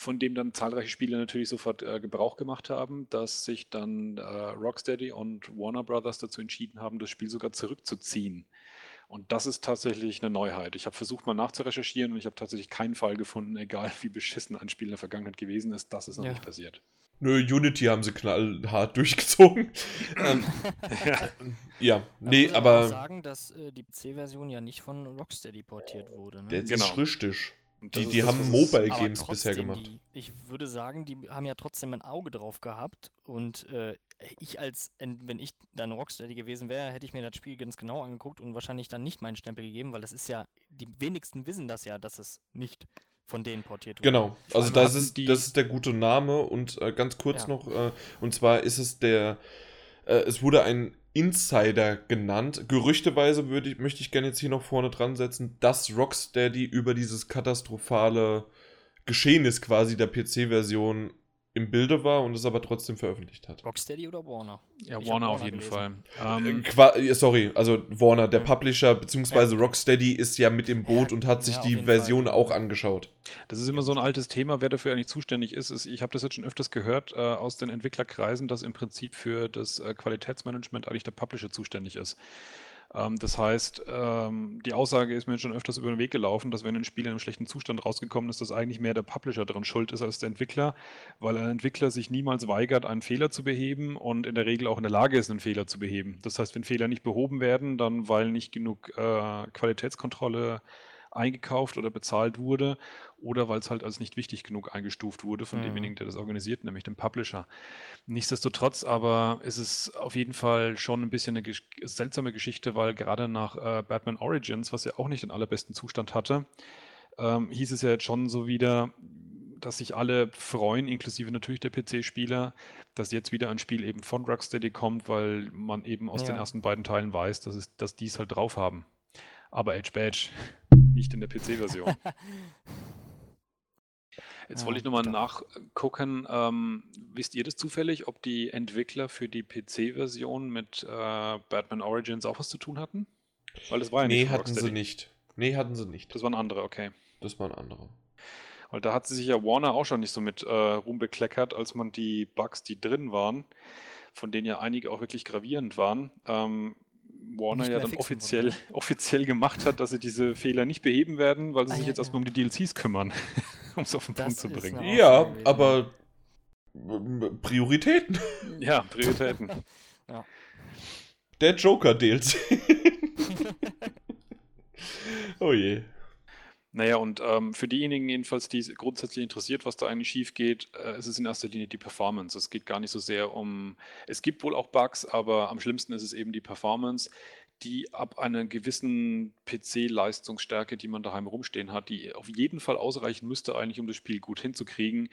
von dem dann zahlreiche Spieler natürlich sofort äh, Gebrauch gemacht haben, dass sich dann äh, Rocksteady und Warner Brothers dazu entschieden haben, das Spiel sogar zurückzuziehen. Und das ist tatsächlich eine Neuheit. Ich habe versucht mal nachzurecherchieren und ich habe tatsächlich keinen Fall gefunden, egal wie beschissen ein Spiel in der Vergangenheit gewesen ist, das ist noch ja. nicht passiert. Nö, Unity haben sie knallhart durchgezogen. ähm, ja. ja, nee, aber. Ich muss sagen, dass äh, die PC-Version ja nicht von Rocksteady portiert wurde. Ne? Genau. ist richtig. Die, die haben Mobile Games bisher gemacht. Die, ich würde sagen, die haben ja trotzdem ein Auge drauf gehabt. Und äh, ich als, wenn ich dann Rocksteady gewesen wäre, hätte ich mir das Spiel ganz genau angeguckt und wahrscheinlich dann nicht meinen Stempel gegeben, weil das ist ja, die wenigsten wissen das ja, dass es nicht von denen portiert wurde. Genau, also das ist, das ist der gute Name und äh, ganz kurz ja. noch, äh, und zwar ist es der, äh, es wurde ein Insider genannt. Gerüchteweise würde ich, möchte ich gerne jetzt hier noch vorne dran setzen, dass Rocksteady über dieses katastrophale Geschehnis quasi der PC-Version im Bilde war und es aber trotzdem veröffentlicht hat. Rocksteady oder Warner? Ja, ich Warner, auf jeden gelesen. Fall. Ähm, äh, sorry, also Warner, der Publisher, beziehungsweise ja. Rocksteady ist ja mit im Boot ja, und hat sich ja, die Version Fall. auch angeschaut. Das ist immer so ein altes Thema, wer dafür eigentlich zuständig ist. ist ich habe das jetzt schon öfters gehört äh, aus den Entwicklerkreisen, dass im Prinzip für das äh, Qualitätsmanagement eigentlich der Publisher zuständig ist. Ähm, das heißt, ähm, die Aussage ist mir schon öfters über den Weg gelaufen, dass wenn ein Spiel in einem schlechten Zustand rausgekommen ist, dass eigentlich mehr der Publisher daran schuld ist als der Entwickler, weil ein Entwickler sich niemals weigert, einen Fehler zu beheben und in der Regel auch in der Lage ist, einen Fehler zu beheben. Das heißt, wenn Fehler nicht behoben werden, dann weil nicht genug äh, Qualitätskontrolle eingekauft oder bezahlt wurde oder weil es halt als nicht wichtig genug eingestuft wurde von mhm. demjenigen, der das organisiert, nämlich dem Publisher. Nichtsdestotrotz aber ist es auf jeden Fall schon ein bisschen eine gesch seltsame Geschichte, weil gerade nach äh, Batman Origins, was ja auch nicht den allerbesten Zustand hatte, ähm, hieß es ja jetzt schon so wieder, dass sich alle freuen, inklusive natürlich der PC-Spieler, dass jetzt wieder ein Spiel eben von Rocksteady kommt, weil man eben aus ja. den ersten beiden Teilen weiß, dass, es, dass die es halt drauf haben. Aber Edge Badge nicht in der PC-Version. Jetzt wollte ich nochmal nachgucken. Ähm, wisst ihr das zufällig, ob die Entwickler für die PC-Version mit äh, Batman Origins auch was zu tun hatten? Weil das war ja nee, nicht hatten sie nicht. Nee, hatten sie nicht. Das waren andere, okay. Das waren andere. Weil da hat sich ja Warner auch schon nicht so mit äh, Ruhm bekleckert, als man die Bugs, die drin waren, von denen ja einige auch wirklich gravierend waren, ähm, Warner ja dann offiziell, offiziell gemacht hat, dass sie diese Fehler nicht beheben werden, weil sie ah, sich ja, jetzt ja. erstmal um die DLCs kümmern, um es auf den das Punkt zu bringen. Ja, aber Prioritäten. Ja, Prioritäten. ja. Der Joker DLC. oh je. Naja, und ähm, für diejenigen jedenfalls, die grundsätzlich interessiert, was da eigentlich schief geht, äh, ist es in erster Linie die Performance. Es geht gar nicht so sehr um, es gibt wohl auch Bugs, aber am schlimmsten ist es eben die Performance, die ab einer gewissen PC-Leistungsstärke, die man daheim rumstehen hat, die auf jeden Fall ausreichen müsste eigentlich, um das Spiel gut hinzukriegen,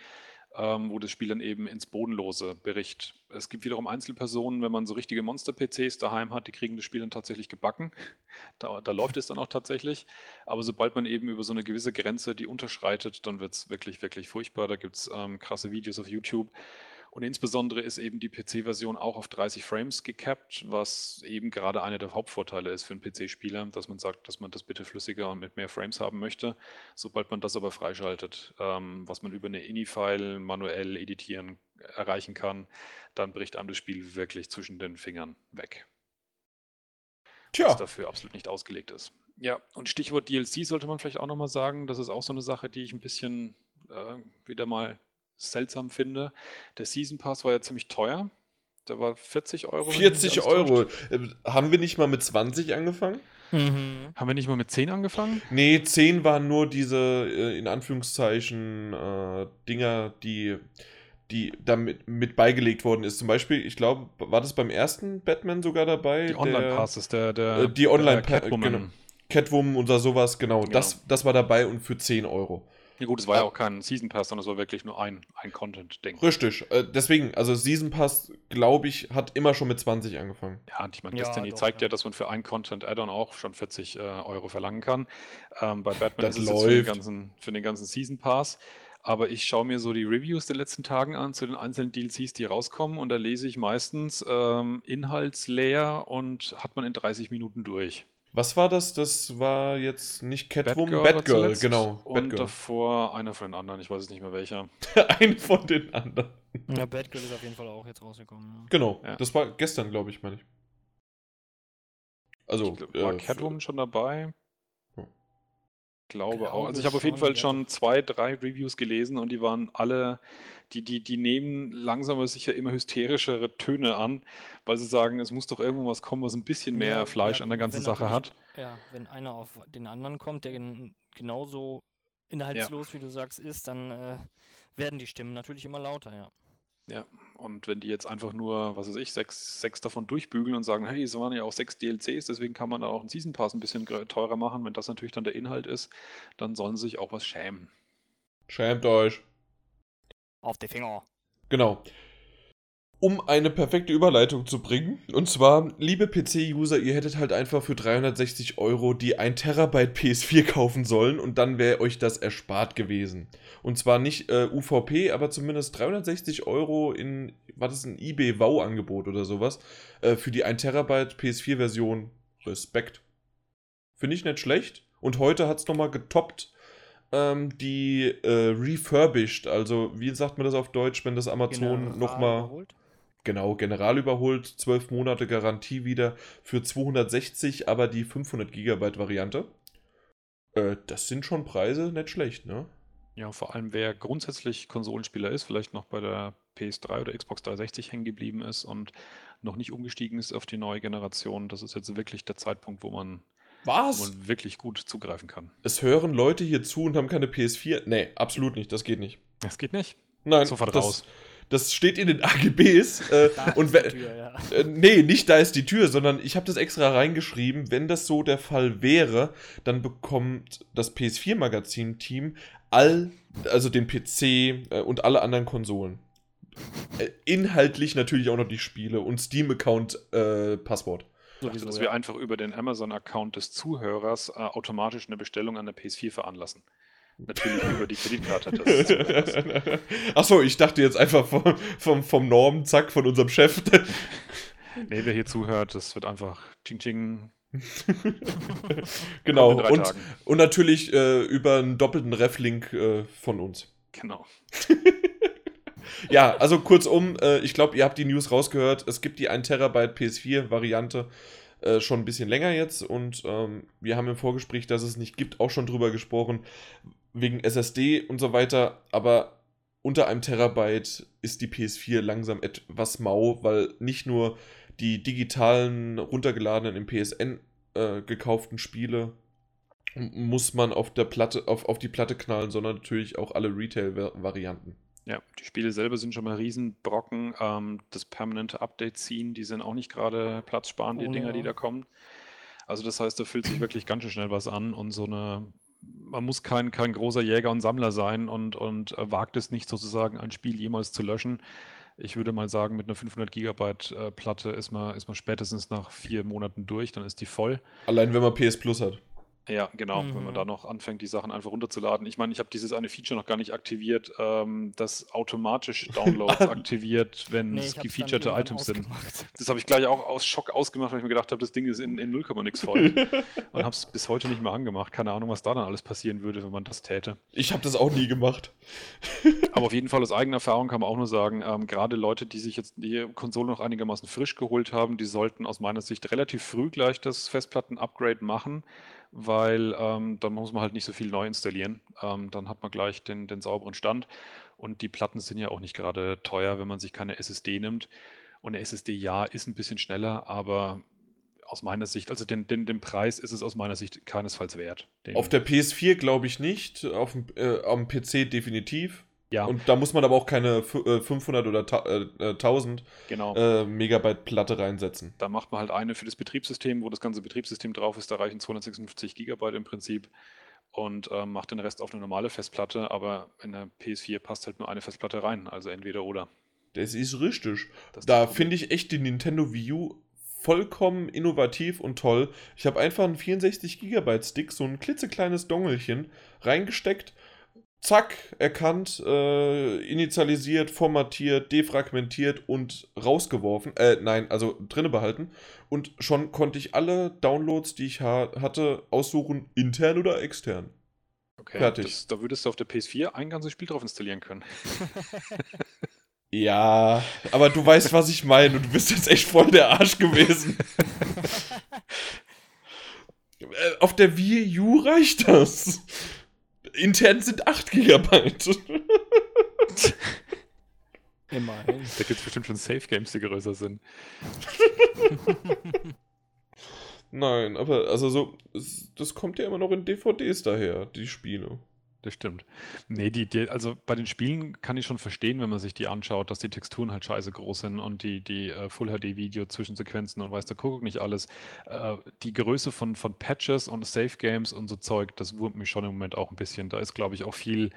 ähm, wo das Spiel dann eben ins Bodenlose bericht. Es gibt wiederum Einzelpersonen, wenn man so richtige Monster-PCs daheim hat, die kriegen das Spiel dann tatsächlich gebacken. Da, da läuft es dann auch tatsächlich. Aber sobald man eben über so eine gewisse Grenze die unterschreitet, dann wird es wirklich, wirklich furchtbar. Da gibt es ähm, krasse Videos auf YouTube. Und insbesondere ist eben die PC-Version auch auf 30 Frames gecapped, was eben gerade einer der Hauptvorteile ist für einen PC-Spieler, dass man sagt, dass man das bitte flüssiger und mit mehr Frames haben möchte. Sobald man das aber freischaltet, ähm, was man über eine INI-File manuell editieren erreichen kann, dann bricht einem das Spiel wirklich zwischen den Fingern weg. Tja. Was dafür absolut nicht ausgelegt ist. Ja, und Stichwort DLC sollte man vielleicht auch nochmal sagen. Das ist auch so eine Sache, die ich ein bisschen äh, wieder mal seltsam finde. Der Season Pass war ja ziemlich teuer. Der war 40 Euro. 40 Euro. Äh, haben wir nicht mal mit 20 angefangen? Mhm. Haben wir nicht mal mit 10 angefangen? Nee, 10 waren nur diese, äh, in Anführungszeichen, äh, Dinger, die, die damit mit beigelegt worden ist. Zum Beispiel, ich glaube, war das beim ersten Batman sogar dabei? Die Online-Passes, der, der, äh, Die Online-Passes, genau. Catwoman oder sowas, genau. genau. Das, das war dabei und für 10 Euro. Ja gut, es war ja auch kein Season Pass, sondern es war wirklich nur ein, ein Content-Ding. Richtig, äh, deswegen, also Season Pass, glaube ich, hat immer schon mit 20 angefangen. Ja, und ich meine, Destiny doch, zeigt ja. ja. dass man für ein Content-Add-on auch schon 40 äh, Euro verlangen kann. Ähm, bei Batman das ist es für den, ganzen, für den ganzen Season Pass. Aber ich schaue mir so die Reviews der letzten Tagen an zu den einzelnen DLCs, die rauskommen und da lese ich meistens ähm, inhaltsleer und hat man in 30 Minuten durch. Was war das? Das war jetzt nicht Catwoman, Batgirl, Batgirl genau. Und Batgirl. davor einer von den anderen, ich weiß es nicht mehr welcher. Ein von den anderen. Ja, Batgirl ist auf jeden Fall auch jetzt rausgekommen. Ja. Genau, ja. das war gestern, glaube ich, meine ich. Also, ich glaub, war äh, Catwoman schon dabei? Glaube auch. Also ich habe auf jeden Fall schon zwei, drei Reviews gelesen und die waren alle, die, die, die nehmen langsam aber sicher immer hysterischere Töne an, weil sie sagen, es muss doch irgendwo was kommen, was ein bisschen mehr ja, Fleisch ja, an der ganzen Sache hat. Ja, wenn einer auf den anderen kommt, der genauso inhaltslos, ja. wie du sagst, ist, dann äh, werden die Stimmen natürlich immer lauter, ja. Ja, und wenn die jetzt einfach nur, was weiß ich, sechs, sechs davon durchbügeln und sagen, hey, es waren ja auch sechs DLCs, deswegen kann man da auch einen Season Pass ein bisschen teurer machen, wenn das natürlich dann der Inhalt ist, dann sollen sie sich auch was schämen. Schämt euch. Auf die Finger. Genau um eine perfekte Überleitung zu bringen. Und zwar, liebe PC-User, ihr hättet halt einfach für 360 Euro die 1 Terabyte PS4 kaufen sollen und dann wäre euch das erspart gewesen. Und zwar nicht äh, UVP, aber zumindest 360 Euro in, war das ein eBay Wow-Angebot oder sowas, äh, für die 1 Terabyte PS4-Version. Respekt. Finde ich nicht schlecht. Und heute hat es nochmal getoppt ähm, die äh, refurbished, also wie sagt man das auf Deutsch, wenn das Amazon nochmal Genau, General überholt, 12 Monate Garantie wieder für 260, aber die 500 GB Variante. Äh, das sind schon Preise nicht schlecht, ne? Ja, vor allem wer grundsätzlich Konsolenspieler ist, vielleicht noch bei der PS3 oder Xbox 360 hängen geblieben ist und noch nicht umgestiegen ist auf die neue Generation, das ist jetzt wirklich der Zeitpunkt, wo man, Was? Man wirklich gut zugreifen kann. Es hören Leute hier zu und haben keine PS4. Nee, absolut nicht, das geht nicht. Das geht nicht? Nein, sofort das, raus. Das steht in den AGBs. Äh, und die Tür, ja. äh, nee, nicht da ist die Tür, sondern ich habe das extra reingeschrieben. Wenn das so der Fall wäre, dann bekommt das PS4-Magazin-Team all, also den PC äh, und alle anderen Konsolen. Äh, inhaltlich natürlich auch noch die Spiele und Steam-Account-Passwort. Ich dachte, dass wir einfach über den Amazon-Account des Zuhörers äh, automatisch eine Bestellung an der PS4 veranlassen. Natürlich über die Kreditkarte. Achso, ich dachte jetzt einfach vom, vom, vom Norm, zack, von unserem Chef. nee, wer hier zuhört, das wird einfach Ching Ching. genau, und, und natürlich äh, über einen doppelten Reflink äh, von uns. Genau. ja, also kurzum, äh, ich glaube, ihr habt die News rausgehört. Es gibt die 1 Terabyte PS4-Variante äh, schon ein bisschen länger jetzt und ähm, wir haben im Vorgespräch, dass es nicht gibt, auch schon drüber gesprochen wegen SSD und so weiter, aber unter einem Terabyte ist die PS4 langsam etwas mau, weil nicht nur die digitalen runtergeladenen im PSN äh, gekauften Spiele muss man auf der Platte auf, auf die Platte knallen, sondern natürlich auch alle Retail-Varianten. Ja, die Spiele selber sind schon mal Riesenbrocken. Ähm, das permanente Update ziehen, die sind auch nicht gerade platzsparend, die oh, Dinger, die da kommen. Also das heißt, da fühlt sich wirklich ganz schön schnell was an und so eine man muss kein, kein großer Jäger und Sammler sein und, und äh, wagt es nicht sozusagen, ein Spiel jemals zu löschen. Ich würde mal sagen, mit einer 500 Gigabyte äh, Platte ist man, ist man spätestens nach vier Monaten durch, dann ist die voll. Allein wenn man PS Plus hat. Ja, genau, wenn man da Mhm. noch anfängt, die Sachen einfach runterzuladen. Ich meine, ich habe dieses eine Feature noch gar nicht aktiviert, ähm, das automatisch Downloads aktiviert, wenn Nee, es gefeaturete Items sind. Das habe ich gleich auch aus Schock ausgemacht, weil ich mir gedacht habe, das Ding ist in, in 0, nix voll. Und habe es bis heute nicht mehr angemacht. Keine Ahnung, was da dann alles passieren würde, wenn man das täte. Ich habe das auch nie gemacht. Aber auf jeden Fall aus eigener Erfahrung kann man auch nur sagen, ähm, gerade Leute, die sich jetzt die Konsole noch einigermaßen frisch geholt haben, die sollten aus meiner Sicht relativ früh gleich das Festplatten-Upgrade machen, weil ähm, dann muss man halt nicht so viel neu installieren. Ähm, dann hat man gleich den, den sauberen Stand. Und die Platten sind ja auch nicht gerade teuer, wenn man sich keine SSD nimmt. Und eine SSD, ja, ist ein bisschen schneller, aber aus meiner Sicht, also den, den, den Preis ist es aus meiner Sicht keinesfalls wert. Auf der PS4 glaube ich nicht, auf dem, äh, am PC definitiv. Ja, Und da muss man aber auch keine fü- äh, 500 oder ta äh, äh, 1000 genau. äh, Megabyte Platte reinsetzen. Da macht man halt eine für das Betriebssystem, wo das ganze Betriebssystem drauf ist. Da reichen 256 Gigabyte im Prinzip und ähm, macht den Rest auf eine normale Festplatte. Aber in der PS4 passt halt nur eine Festplatte rein. Also entweder oder. Das ist richtig. Das Da finde ich echt die Nintendo Wii U vollkommen innovativ und toll. Ich habe einfach einen 64 Gigabyte Stick, so ein klitzekleines Dongelchen, reingesteckt. Zack, erkannt, äh, initialisiert, formatiert, defragmentiert und rausgeworfen. Äh, nein, also drinne behalten. Und schon konnte ich alle Downloads, die ich ha hatte, aussuchen, intern oder extern. Okay, fertig. Das, da würdest du auf der PS4 ein ganzes Spiel drauf installieren können. Ja, aber du weißt, was ich meine. und Du bist jetzt echt voll der Arsch gewesen. Äh, Auf der Wii U reicht das. Intern sind 8 GB. Immerhin. Da gibt es bestimmt schon Safe Games, die größer sind. Nein, aber also so, das kommt ja immer noch in DVDs daher, die Spiele. Das stimmt. Nee, die, die, also bei den Spielen kann ich schon verstehen, wenn man sich die anschaut, dass die Texturen halt scheiße groß sind und die, die äh, Full-HD-Video-Zwischensequenzen und weiß der Kuckuck nicht alles. Äh, die Größe von, von Patches und Safe-Games und so Zeug, das wurmt mich schon im Moment auch ein bisschen. Da ist, glaube ich, auch viel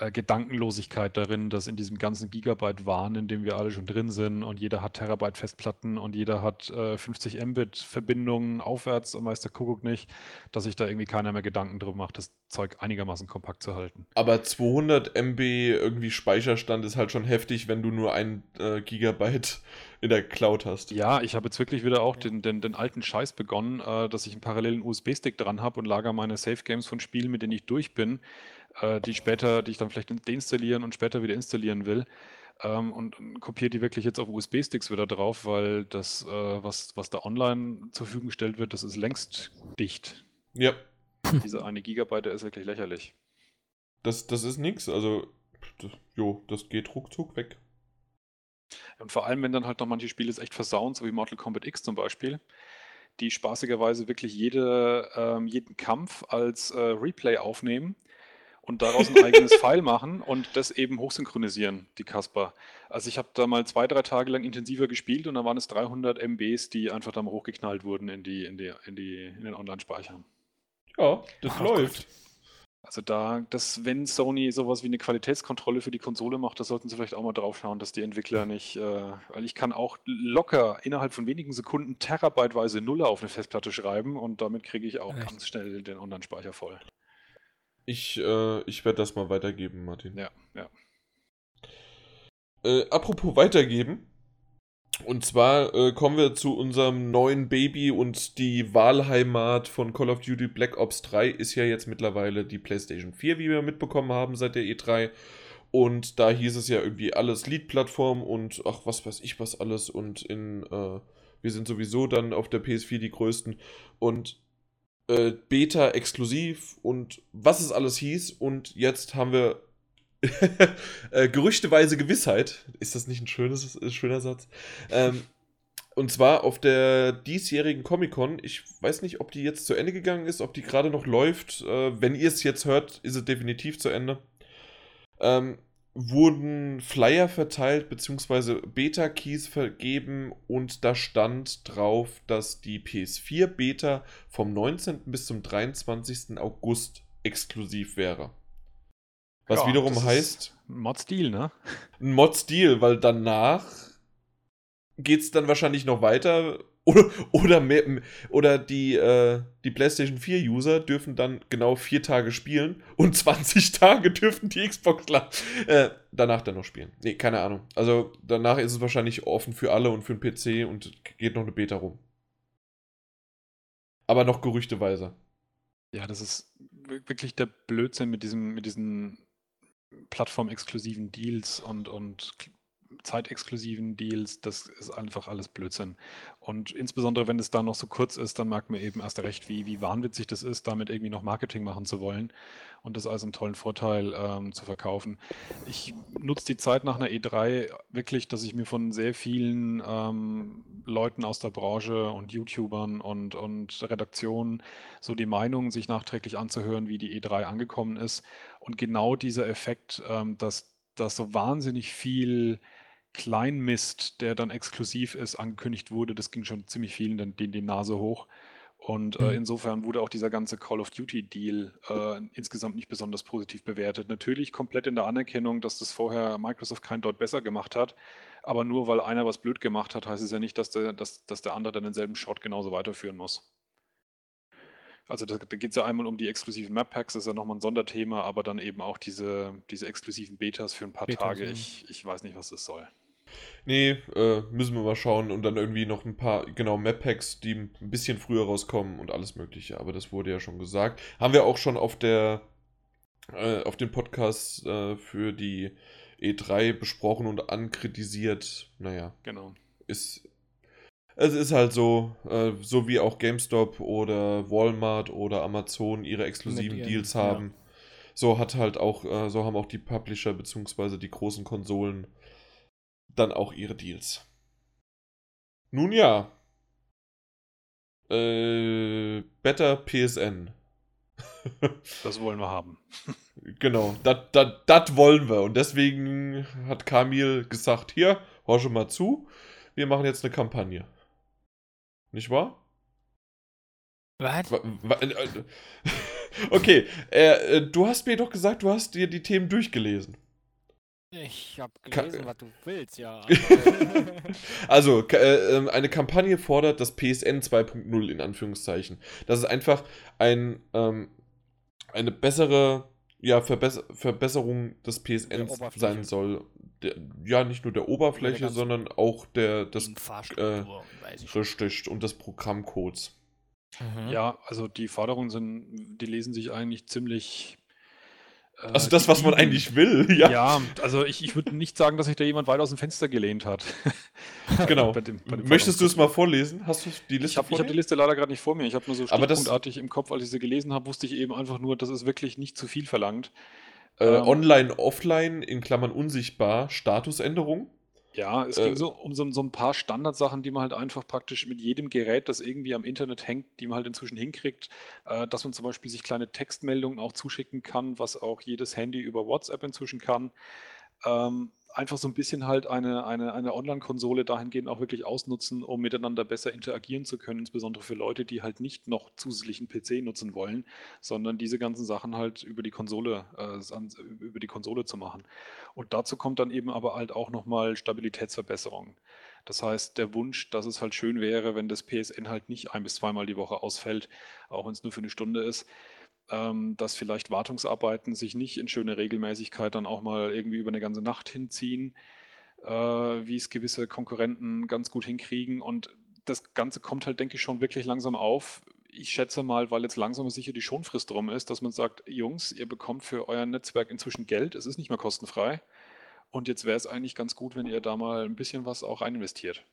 äh, Gedankenlosigkeit darin, dass in diesem ganzen Gigabyte-Wahn, in dem wir alle schon drin sind und jeder hat Terabyte-Festplatten und jeder hat äh, 50 Mbit-Verbindungen aufwärts und weiß der Kuckuck nicht, dass sich da irgendwie keiner mehr Gedanken drum macht, das Zeug einigermaßen kompakt zu halten. Aber 200 MB irgendwie Speicherstand ist halt schon heftig, wenn du nur ein äh, Gigabyte in der Cloud hast. Ja, ich habe jetzt wirklich wieder auch den, den, den alten Scheiß begonnen, äh, dass ich einen parallelen USB-Stick dran habe und lager meine Safe-Games von Spielen, mit denen ich durch bin, äh, die später, die ich dann vielleicht deinstallieren und später wieder installieren will. Ähm, und, und kopiere die wirklich jetzt auf USB-Sticks wieder drauf, weil das, äh, was, was da online zur Verfügung gestellt wird, das ist längst dicht. Ja, Diese eine Gigabyte, ist wirklich lächerlich. das, das ist nix. Also, das, jo, das geht ruckzuck weg. Und vor allem, wenn dann halt noch manche Spiele es echt versauen, so wie Mortal Kombat X zum Beispiel, die spaßigerweise wirklich jede, ähm, jeden Kampf als äh, Replay aufnehmen und daraus ein eigenes File machen und das eben hochsynchronisieren, die Kasper. Also ich habe da mal zwei, drei Tage lang intensiver gespielt und dann waren es 300 MBs, die einfach da mal hochgeknallt wurden in, die, in, die, in, die, in den Online-Speicher. Ja, das Oh läuft. Also da, das, wenn Sony sowas wie eine Qualitätskontrolle für die Konsole macht, da sollten sie vielleicht auch mal drauf schauen, dass die Entwickler nicht, äh, weil ich kann auch locker innerhalb von wenigen Sekunden terabyteweise Nuller auf eine Festplatte schreiben und damit kriege ich auch Echt? ganz schnell den Online-Speicher voll. Ich, äh, ich werde das mal weitergeben, Martin. Ja, ja. Äh, apropos weitergeben. Und zwar äh, kommen wir zu unserem neuen Baby und die Wahlheimat von Call of Duty Black Ops 3 ist ja jetzt mittlerweile die PlayStation 4, wie wir mitbekommen haben seit der E3. Und da hieß es ja irgendwie alles Lead-Plattform und ach, was weiß ich was alles. Und in, äh, wir sind sowieso dann auf der PS4 die größten. Und äh, Beta exklusiv und was es alles hieß. Und jetzt haben wir äh, gerüchteweise Gewissheit. Ist das nicht ein schönes, äh, schöner Satz? Ähm, und zwar auf der diesjährigen Comic-Con. Ich weiß nicht, ob die jetzt zu Ende gegangen ist, ob die gerade noch läuft. Äh, wenn ihr es jetzt hört, ist es definitiv zu Ende. Ähm, wurden Flyer verteilt, beziehungsweise Beta-Keys vergeben und da stand drauf, dass die PS4-Beta vom 19. bis zum 23. August exklusiv wäre. Was Ja, wiederum heißt, Mod-Stil, ne? ein Mod-Stil, weil danach geht es dann wahrscheinlich noch weiter Oder, oder, mehr, oder die, äh, die PlayStation 4-User dürfen dann genau vier Tage spielen und 20 Tage dürfen die Xboxler äh, danach dann noch spielen. Nee, keine Ahnung. Also danach ist es wahrscheinlich offen für alle und für den PC und geht noch eine Beta rum. Aber noch gerüchteweise. Ja, das ist wirklich der Blödsinn mit, diesem, mit diesen plattformexklusiven Deals und, und zeitexklusiven Deals, das ist einfach alles Blödsinn. Und insbesondere, wenn es da noch so kurz ist, dann merkt man eben erst recht, wie, wie wahnwitzig das ist, damit irgendwie noch Marketing machen zu wollen und das als einen tollen Vorteil ähm, zu verkaufen. Ich nutze die Zeit nach einer E3 wirklich, dass ich mir von sehr vielen ähm, Leuten aus der Branche und YouTubern und, und Redaktionen so die Meinung sich nachträglich anzuhören, wie die E3 angekommen ist. Und genau dieser Effekt, ähm, dass, dass so wahnsinnig viel Kleinmist, der dann exklusiv ist, angekündigt wurde. Das ging schon ziemlich vielen den, den die Nase hoch. Und äh, mhm. insofern wurde auch dieser ganze Call of Duty-Deal äh, insgesamt nicht besonders positiv bewertet. Natürlich komplett in der Anerkennung, dass das vorher Microsoft kein dort besser gemacht hat. Aber nur weil einer was blöd gemacht hat, heißt es ja nicht, dass der, dass, dass der andere dann denselben Shot genauso weiterführen muss. Also da, da geht es ja einmal um die exklusiven Map-Packs, das ist ja nochmal ein Sonderthema, aber dann eben auch diese, diese exklusiven Betas für ein paar Betas, Tage. Ich, ich weiß nicht, was das soll. Nee, äh, müssen wir mal schauen und dann irgendwie noch ein paar, genau, Map-Packs, die ein bisschen früher rauskommen und alles Mögliche. Aber das wurde ja schon gesagt. Haben wir auch schon auf der, äh, auf dem Podcast äh, für die E3 besprochen und ankritisiert. Naja. Genau. Ist. Es ist halt so, äh, so wie auch GameStop oder Walmart oder Amazon ihre exklusiven Deals haben. Ja. So hat halt auch, äh, so haben auch die Publisher bzw. die großen Konsolen dann auch ihre Deals. Nun ja. Äh, better PSN. das wollen wir haben. genau, das wollen wir. Und deswegen hat Kamil gesagt, hier, hör schon mal zu, wir machen jetzt eine Kampagne. Nicht wahr? Was? Äh, okay, äh, äh, du hast mir doch gesagt, du hast dir die Themen durchgelesen. Ich habe gelesen, Ka was du willst, ja. also, äh, ähm, eine Kampagne fordert das PSN 2.0 in Anführungszeichen. Das ist einfach ein, ähm, eine bessere ja, Verbess Verbesserung des PSN sein soll. Der, ja, nicht nur der Oberfläche, der sondern auch der des äh, richtig und des Programmcodes. Mhm. Ja, also die Forderungen sind, die lesen sich eigentlich ziemlich also das, was man eigentlich will, ja. Ja, also ich, ich würde nicht sagen, dass sich da jemand weit aus dem Fenster gelehnt hat. genau. bei dem, bei dem Möchtest du es mal vorlesen? Hast du die Liste Ich habe hab die Liste leider gerade nicht vor mir. Ich habe nur so stichpunktartig im Kopf, als ich sie gelesen habe, wusste ich eben einfach nur, das ist wirklich nicht zu viel verlangt. Äh, ähm, online, offline, in Klammern unsichtbar, Statusänderung. Ja, es ging äh, so um so, so, ein paar Standardsachen, die man halt einfach praktisch mit jedem Gerät, das irgendwie am Internet hängt, die man halt inzwischen hinkriegt, äh, dass man zum Beispiel sich kleine Textmeldungen auch zuschicken kann, was auch jedes Handy über WhatsApp inzwischen kann. Ähm, einfach so ein bisschen halt eine, eine, eine Online-Konsole dahingehend auch wirklich ausnutzen, um miteinander besser interagieren zu können, insbesondere für Leute, die halt nicht noch zusätzlichen PC nutzen wollen, sondern diese ganzen Sachen halt über die Konsole, äh, über die Konsole zu machen. Und dazu kommt dann eben aber halt auch nochmal Stabilitätsverbesserung. Das heißt, der Wunsch, dass es halt schön wäre, wenn das PSN halt nicht ein bis zweimal die Woche ausfällt, auch wenn es nur für eine Stunde ist, dass vielleicht Wartungsarbeiten sich nicht in schöner Regelmäßigkeit dann auch mal irgendwie über eine ganze Nacht hinziehen, äh, wie es gewisse Konkurrenten ganz gut hinkriegen. Und das Ganze kommt halt, denke ich, schon wirklich langsam auf. Ich schätze mal, weil jetzt langsam sicher die Schonfrist drum ist, dass man sagt, Jungs, ihr bekommt für euer Netzwerk inzwischen Geld, es ist nicht mehr kostenfrei. Und jetzt wäre es eigentlich ganz gut, wenn ihr da mal ein bisschen was auch rein investiert.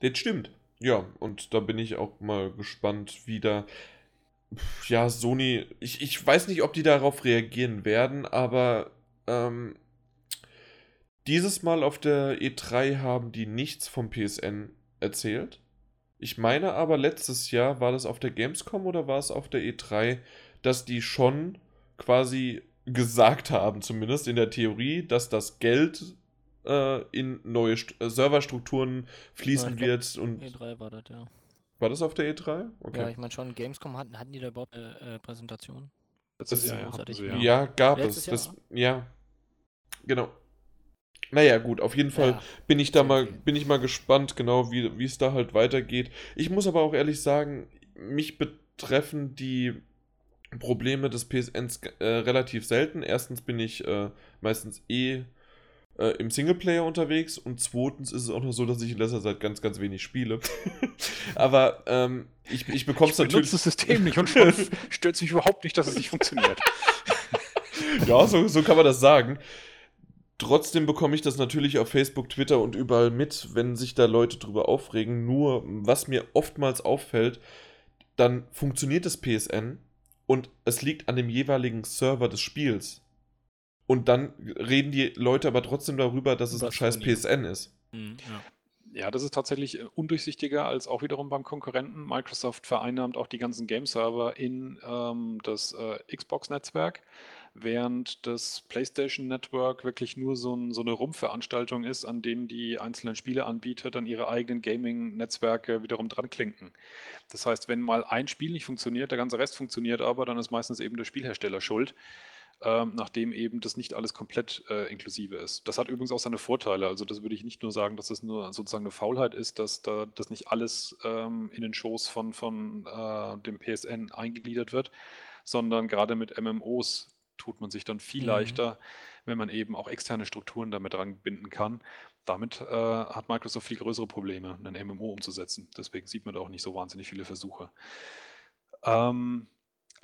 Das stimmt. Ja, und da bin ich auch mal gespannt, wie da ja, Sony, ich, ich weiß nicht, ob die darauf reagieren werden, aber ähm, dieses Mal auf der E3 haben die nichts vom PSN erzählt. Ich meine aber, letztes Jahr war das auf der Gamescom oder war es auf der E3, dass die schon quasi gesagt haben, zumindest in der Theorie, dass das Geld äh, in neue St äh, Serverstrukturen fließen ja, wird. Und E3 war das, ja. War das auf der E3? Okay. Ja, ich meine schon, Gamescom hatten, hatten die da überhaupt äh, äh Präsentation? Das, das Jahr, ja, ja. ja, gab Letztes es. Das, ja, genau. Naja, gut, auf jeden Fall ja, bin ich da mal, bin ich mal gespannt, genau, wie, wie es da halt weitergeht. Ich muss aber auch ehrlich sagen, mich betreffen die Probleme des PSNs äh, relativ selten. Erstens bin ich äh, meistens eh äh, im Singleplayer unterwegs und zweitens ist es auch noch so, dass ich in letzter Zeit ganz, ganz wenig spiele. Aber ähm, ich, ich bekomme es natürlich. Ich das System nicht und stört mich überhaupt nicht, dass es nicht funktioniert. ja, so, so kann man das sagen. Trotzdem bekomme ich das natürlich auf Facebook, Twitter und überall mit, wenn sich da Leute drüber aufregen. Nur, was mir oftmals auffällt, dann funktioniert das PSN und es liegt an dem jeweiligen Server des Spiels. Und dann reden die Leute aber trotzdem darüber, dass es das ein scheiß PSN ist. Mhm, ja. Ja, das ist tatsächlich äh, undurchsichtiger als auch wiederum beim Konkurrenten. Microsoft vereinnahmt auch die ganzen Game-Server in ähm, das äh, Xbox-Netzwerk, während das PlayStation Network wirklich nur so, ein, so eine Rumpfveranstaltung ist, an denen die einzelnen Spieleanbieter dann ihre eigenen Gaming-Netzwerke wiederum dran klinken. Das heißt, wenn mal ein Spiel nicht funktioniert, der ganze Rest funktioniert aber, dann ist meistens eben der Spielhersteller schuld ähm, nachdem eben das nicht alles komplett äh, inklusive ist. Das hat übrigens auch seine Vorteile. Also das würde ich nicht nur sagen, dass das nur sozusagen eine Faulheit ist, dass da das nicht alles ähm, in den Shows von, von äh, dem PSN eingegliedert wird, sondern gerade mit MMOs tut man sich dann viel mhm. leichter, wenn man eben auch externe Strukturen damit binden kann. Damit äh, hat Microsoft viel größere Probleme, ein MMO umzusetzen. Deswegen sieht man da auch nicht so wahnsinnig viele Versuche. Ähm,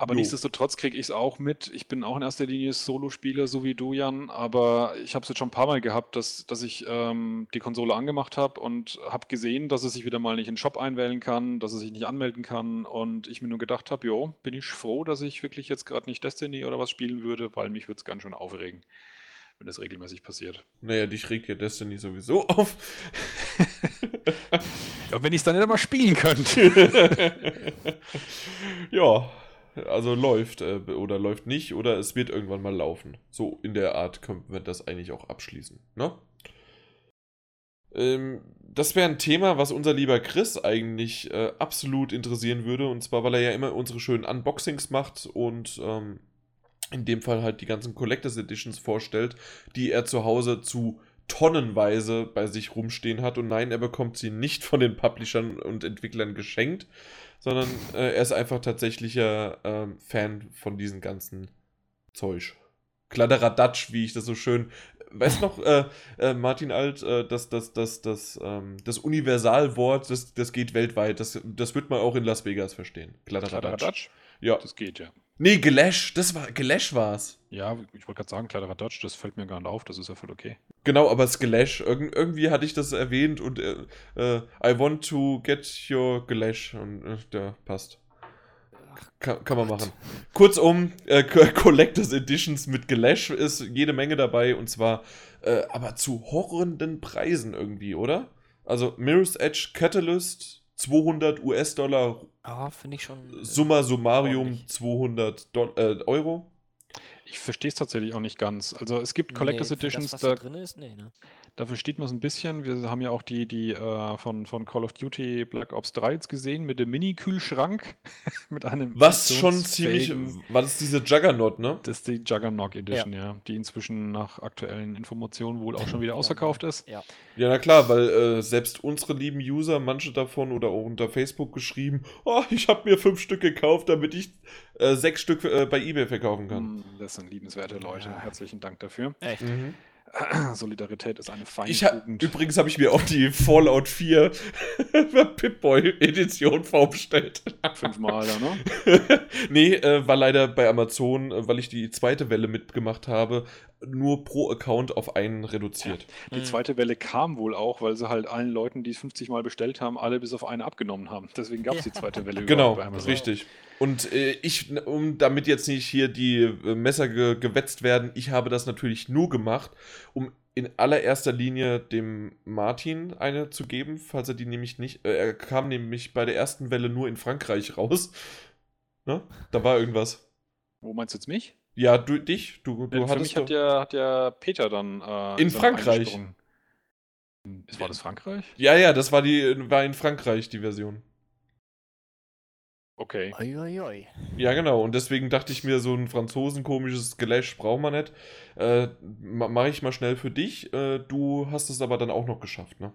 aber jo. nichtsdestotrotz kriege ich es auch mit. Ich bin auch in erster Linie Solo-Spieler, so wie du, Jan. Aber ich habe es jetzt schon ein paar Mal gehabt, dass, dass ich ähm, die Konsole angemacht habe und habe gesehen, dass es sich wieder mal nicht in den Shop einwählen kann, dass es sich nicht anmelden kann. Und ich mir nur gedacht habe, jo, bin ich froh, dass ich wirklich jetzt gerade nicht Destiny oder was spielen würde, weil mich würde es ganz schön aufregen, wenn das regelmäßig passiert. Naja, dich regt ja Destiny sowieso auf. ja, wenn ich es dann nicht einmal spielen könnte. ja. Also läuft äh, oder läuft nicht oder es wird irgendwann mal laufen. So in der Art können wir das eigentlich auch abschließen. Ne? Ähm, das wäre ein Thema, was unser lieber Chris eigentlich äh, absolut interessieren würde. Und zwar, weil er ja immer unsere schönen Unboxings macht und ähm, in dem Fall halt die ganzen Collectors Editions vorstellt, die er zu Hause zu tonnenweise bei sich rumstehen hat. Und nein, er bekommt sie nicht von den Publishern und Entwicklern geschenkt, sondern äh, er ist einfach tatsächlicher äh, Fan von diesen ganzen Zeug. Kladderadatsch, wie ich das so schön. Weißt noch, äh, äh, Martin Alt, äh, das, das, das, das, ähm, das Universalwort, das, das geht weltweit. Das, das wird man auch in Las Vegas verstehen. Kladderadatsch. Kladderadatsch? Ja. Das geht, ja. Nee, Gelash, das war, Gelash war's. Ja, ich wollte gerade sagen, kleinerer Dodge, das fällt mir gar nicht auf, das ist ja voll okay. Genau, aber Gelash, irg irgendwie hatte ich das erwähnt und äh, äh, I want to get your Gelash und äh, der passt. Kann, kann man machen. Kurzum, äh, Collectors Editions mit Gelash ist jede Menge dabei und zwar äh, aber zu horrenden Preisen irgendwie, oder? Also Mirror's Edge Catalyst 200 US-Dollar. Ah, finde ich schon. Äh, Summa summarum 200 Do äh, Euro. Ich verstehe es tatsächlich auch nicht ganz. Also es gibt Collectors nee, Editions, das, da, da drin ist, nee, ne? Da versteht man es ein bisschen. Wir haben ja auch die, die äh, von, von Call of Duty Black Ops 3 jetzt gesehen mit dem Mini-Kühlschrank. mit einem. Was schon ziemlich. War das diese Juggernaut, ne? Das ist die Juggernaut Edition, ja. ja. Die inzwischen nach aktuellen Informationen wohl auch schon wieder ausverkauft ist. Ja, ja na klar, weil äh, selbst unsere lieben User, manche davon oder auch unter Facebook geschrieben: Oh, ich habe mir fünf Stück gekauft, damit ich äh, sechs Stück äh, bei eBay verkaufen kann. Hm, das sind liebenswerte Leute. Herzlichen Dank dafür. Echt? Mhm. Solidarität ist eine feine ich Übrigens habe ich mir auch die Fallout 4 Pip-Boy-Edition vorbestellt. Fünfmal, ne? nee, äh, war leider bei Amazon, äh, weil ich die zweite Welle mitgemacht habe, nur pro Account auf einen reduziert. Ja. Die zweite Welle kam wohl auch, weil sie halt allen Leuten, die es 50 Mal bestellt haben, alle bis auf eine abgenommen haben. Deswegen gab es ja. die zweite Welle genau, bei Amazon. Richtig. Und äh, ich, um damit jetzt nicht hier die äh, Messer ge gewetzt werden, ich habe das natürlich nur gemacht, um in allererster Linie dem Martin eine zu geben, falls er die nämlich nicht. Äh, er kam nämlich bei der ersten Welle nur in Frankreich raus. Ne? Da war irgendwas. Wo meinst du jetzt mich? Ja, du, dich. Du, du ja, für mich hat ja, hat ja Peter dann. Äh, in Frankreich. War das Frankreich? Ja, ja, das war die war in Frankreich die Version. Okay. Oi, oi, oi. Ja, genau. Und deswegen dachte ich mir, so ein franzosenkomisches Gelash braucht man nicht. Äh, Mache ich mal schnell für dich. Äh, du hast es aber dann auch noch geschafft, ne?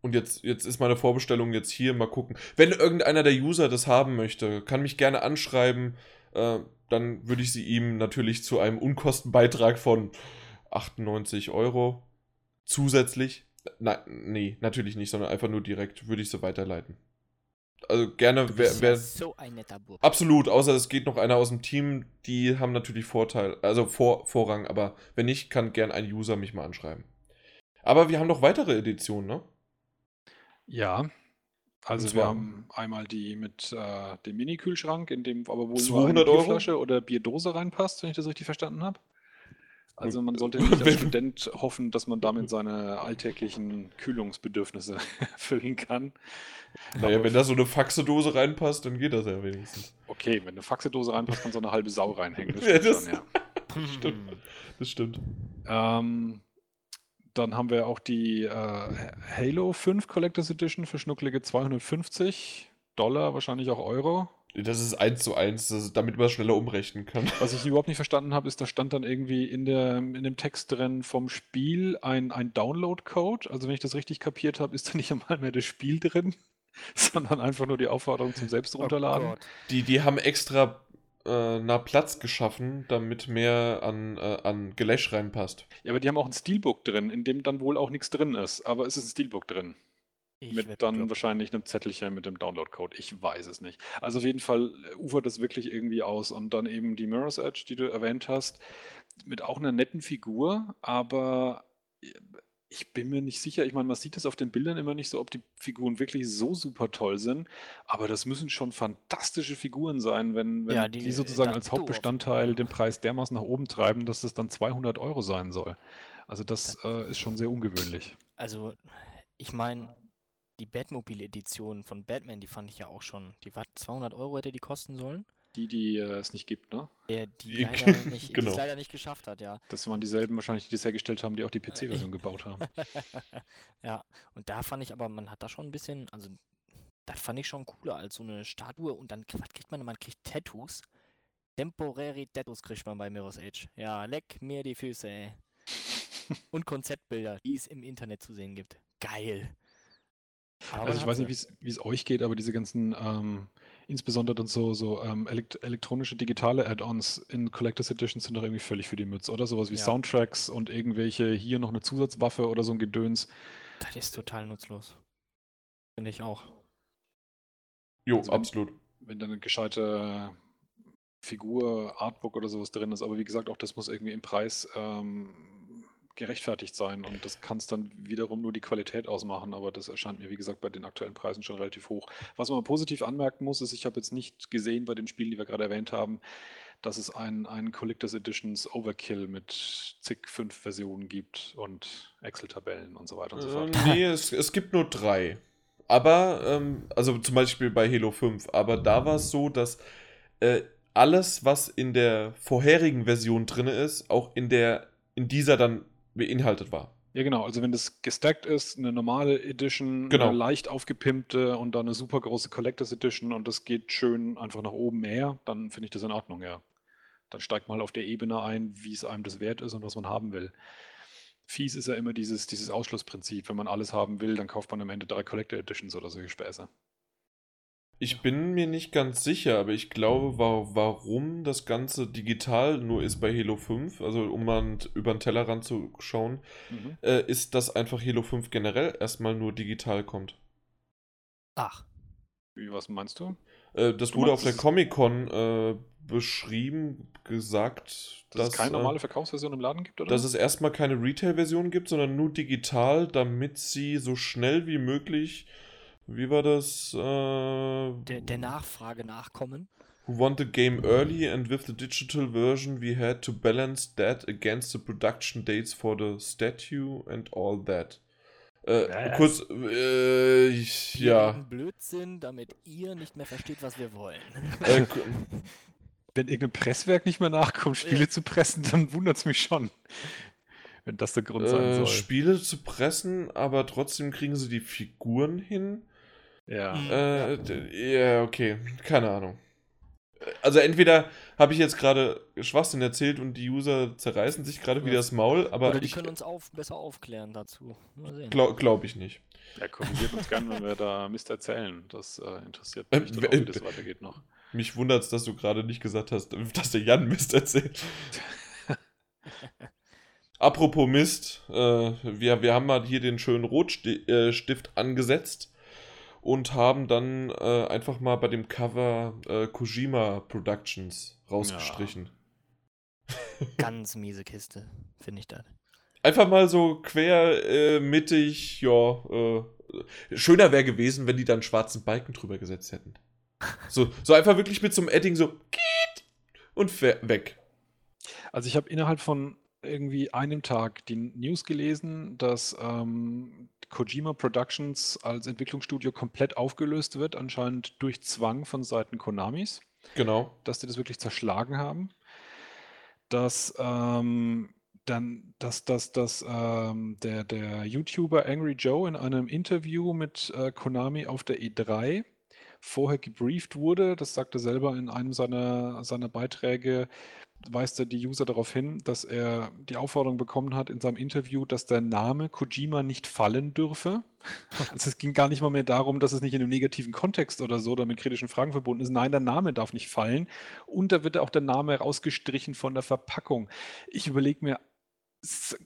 Und jetzt, jetzt ist meine Vorbestellung jetzt hier. Mal gucken. Wenn irgendeiner der User das haben möchte, kann mich gerne anschreiben. Äh, dann würde ich sie ihm natürlich zu einem Unkostenbeitrag von 98 Euro zusätzlich. Nein, nee, natürlich nicht, sondern einfach nur direkt würde ich sie weiterleiten. Also gerne, Du wer, bist wer ja so ein netter Bub. Absolut, außer es geht noch einer aus dem Team, die haben natürlich Vorteil, also Vor, Vorrang, aber wenn nicht, kann gern ein User mich mal anschreiben. Aber wir haben noch weitere Editionen, ne? Ja. Also wir haben einmal die mit äh, dem Mini-Kühlschrank, in dem aber wohl nur 200 eine Euro? Bierflasche oder Bierdose reinpasst, wenn ich das richtig verstanden habe. Also man sollte nicht als Student hoffen, dass man damit seine alltäglichen Kühlungsbedürfnisse erfüllen kann. Naja, Aber wenn da so eine Faxedose reinpasst, dann geht das ja wenigstens. Okay, wenn eine Faxedose reinpasst, kann so eine halbe Sau reinhängen. Das Ja, stimmt das- schon, ja. Stimmt. Das stimmt. Ähm, dann haben wir auch die äh, Halo 5 Collectors Edition für schnucklige 250 Dollar, wahrscheinlich auch Euro. Das ist eins zu eins, ist, damit man es schneller umrechnen kann. Was ich überhaupt nicht verstanden habe, ist, da stand dann irgendwie in, der, in dem Text drin vom Spiel ein, ein Download-Code. Also wenn ich das richtig kapiert habe, ist da nicht einmal mehr das Spiel drin, sondern einfach nur die Aufforderung zum Selbst runterladen. Oh. Die, die haben extra äh, na Platz geschaffen, damit mehr an, äh, an Gelash reinpasst. ja, aber die haben auch ein Steelbook drin, in dem dann wohl auch nichts drin ist. Aber es ist ein Steelbook drin. Ich mit dann bekloppt. wahrscheinlich einem Zettelchen mit dem Download-Code. Ich weiß es nicht. Also auf jeden Fall ufert das wirklich irgendwie aus. Und dann eben die Mirror's Edge, die du erwähnt hast, mit auch einer netten Figur, aber ich bin mir nicht sicher. Ich meine, man sieht es auf den Bildern immer nicht so, ob die Figuren wirklich so super toll sind. Aber das müssen schon fantastische Figuren sein, wenn, wenn Ja, die, die- sozusagen das als Hauptbestandteil den Preis dermaßen nach oben treiben, dass es dann 200 Euro sein soll. Also das äh, ist schon sehr ungewöhnlich. Also, ich meine, die Batmobile-Edition von Batman, die fand ich ja auch schon. Die war 200 Euro hätte die kosten sollen. Die, die äh, es nicht gibt, ne? Der die Die- leider nicht, die genau. es leider nicht geschafft hat, ja. Das waren dieselben wahrscheinlich, die das hergestellt haben, die auch die PC-Version gebaut haben. ja, und da fand ich aber, man hat da schon ein bisschen, also, das fand ich schon cooler als so eine Statue und dann, was kriegt man? Man kriegt Tattoos. Temporary Tattoos kriegt man bei Mirror's Edge. Ja, leck mir die Füße, ey. Und Konzeptbilder, die es im Internet zu sehen gibt. Geil. Aber Also ich weiß nicht, wie es euch geht, aber diese ganzen, ähm, insbesondere dann so, so ähm, elekt elektronische digitale Add-ons in Collectors Editions sind doch irgendwie völlig für die Mütze, oder? Sowas wie Ja. Soundtracks und irgendwelche hier noch eine Zusatzwaffe oder so ein Gedöns. Das ist total nutzlos. Finde ich auch. Jo, Also wenn- absolut. wenn da eine gescheite Figur, Artbook oder sowas drin ist. Aber wie gesagt, auch das muss irgendwie im Preis ähm, gerechtfertigt sein. Und das kann es dann wiederum nur die Qualität ausmachen. Aber das erscheint mir, wie gesagt, bei den aktuellen Preisen schon relativ hoch. Was man positiv anmerken muss, ist, ich habe jetzt nicht gesehen bei den Spielen, die wir gerade erwähnt haben, dass es einen, einen Collectors Editions Overkill mit zig fünf Versionen gibt und Excel-Tabellen und so weiter und so fort. nee, es, es gibt nur drei. Aber, ähm, also zum Beispiel bei Halo 5, aber da war es so, dass äh, alles, was in der vorherigen Version drin ist, auch in der, in dieser dann beinhaltet war. Ja, genau. Also wenn das gestackt ist, eine normale Edition, Genau. eine leicht aufgepimpte und dann eine super große Collectors Edition und das geht schön einfach nach oben mehr, dann finde ich das in Ordnung, ja. Dann steigt mal auf der Ebene ein, wie es einem das wert ist und was man haben will. Fies ist ja immer dieses, dieses Ausschlussprinzip. Wenn man alles haben will, dann kauft man am Ende drei Collector Editions oder solche Späße. Ich bin mir nicht ganz sicher, aber ich glaube, wa warum das Ganze digital nur ist bei Halo 5, also um mal über den Tellerrand zu schauen, Mhm. äh, ist, dass einfach Halo 5 generell erstmal nur digital kommt. Ach, Wie, was meinst du? Äh, das Du wurde auf der Comic-Con äh, beschrieben, gesagt, Dass, es keine äh, normale Verkaufsversion im Laden gibt, oder? dass es erstmal keine Retail-Version gibt, sondern nur digital, damit sie so schnell wie möglich, wie war das? Äh, der, der Nachfrage nachkommen. Who want the game early and with the digital version we had to balance that against the production dates for the statue and all that. Äh, Was? kurz, äh, ich, ja. Blödsinn, damit ihr nicht mehr versteht, was wir wollen. Äh, Wenn irgendein Presswerk nicht mehr nachkommt, Spiele Ja. zu pressen, dann wundert es mich schon. Wenn das der Grund sein äh, soll. Spiele zu pressen, aber trotzdem kriegen sie die Figuren hin. Ja. Äh, ja, okay. Keine Ahnung. Also entweder habe ich jetzt gerade Schwachsinn erzählt und die User zerreißen sich gerade wieder das Maul, aber Oder die ich können uns auf, besser aufklären dazu. Mal sehen. glaube glaub ich nicht. Ja, korrigiert uns gern, wenn wir da Mist erzählen. Das äh, interessiert Äh, mich dann auch, wie das weitergeht noch. Mich wundert es, dass du gerade nicht gesagt hast, dass der Jan Mist erzählt. Apropos Mist, äh, wir, wir haben mal hier den schönen Rotstift äh, angesetzt und haben dann äh, einfach mal bei dem Cover äh, Kojima Productions rausgestrichen. Ganz miese Kiste, finde ich das. Einfach mal so quer, äh, mittig, ja. Äh, schöner wäre gewesen, wenn die dann schwarzen Balken drüber gesetzt hätten. So, so einfach wirklich mit so einem Edding so geht und weg. Also ich habe innerhalb von irgendwie einem Tag die News gelesen, dass ähm, Kojima Productions als Entwicklungsstudio komplett aufgelöst wird, anscheinend durch Zwang von Seiten Konamis, Genau. dass die das wirklich zerschlagen haben. Dass ähm, dann, dass, dass, dass ähm, der, der YouTuber Angry Joe in einem Interview mit äh, Konami auf der E3 vorher gebrieft wurde, das sagt er selber in einem seiner, seiner Beiträge, weist er die User darauf hin, dass er die Aufforderung bekommen hat in seinem Interview, dass der Name Kojima nicht fallen dürfe. Also es ging gar nicht mal mehr darum, dass es nicht in einem negativen Kontext oder so oder mit kritischen Fragen verbunden ist. Nein, der Name darf nicht fallen. Und da wird auch der Name rausgestrichen von der Verpackung. Ich überlege mir,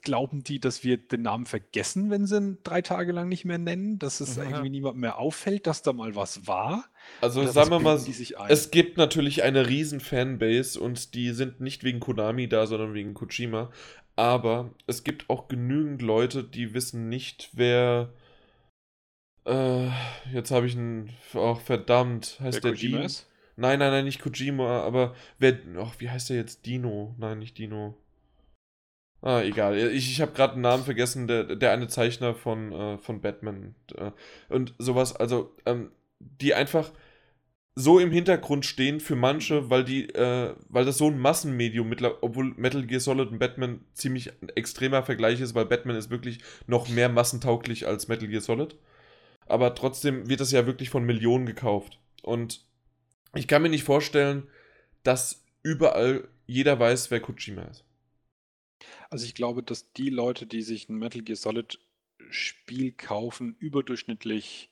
glauben die, dass wir den Namen vergessen, wenn sie ihn drei Tage lang nicht mehr nennen? Dass es Ja. irgendwie niemandem mehr auffällt, dass da mal was war? Also Oder sagen wir mal, es gibt natürlich eine riesen Fanbase und die sind nicht wegen Konami da, sondern wegen Kojima. Aber es gibt auch genügend Leute, die wissen nicht, wer. Äh, jetzt habe ich einen. Ach, verdammt. Heißt Wer der Kojima? Nein, nein, nein, nicht Kojima, aber wer. Ach, wie heißt der jetzt? Dino? Nein, nicht Dino. Ah, egal. Ich, ich habe gerade einen Namen vergessen, der, der eine Zeichner von, äh, von Batman äh, und sowas. Also, ähm, die einfach so im Hintergrund stehen für manche, weil die, äh, weil das so ein Massenmedium, mittler obwohl Metal Gear Solid und Batman ziemlich ein extremer Vergleich ist, weil Batman ist wirklich noch mehr massentauglich als Metal Gear Solid. Aber trotzdem wird das ja wirklich von Millionen gekauft. Und ich kann mir nicht vorstellen, dass überall jeder weiß, wer Kojima ist. Also ich glaube, dass die Leute, die sich ein Metal Gear Solid Spiel kaufen, überdurchschnittlich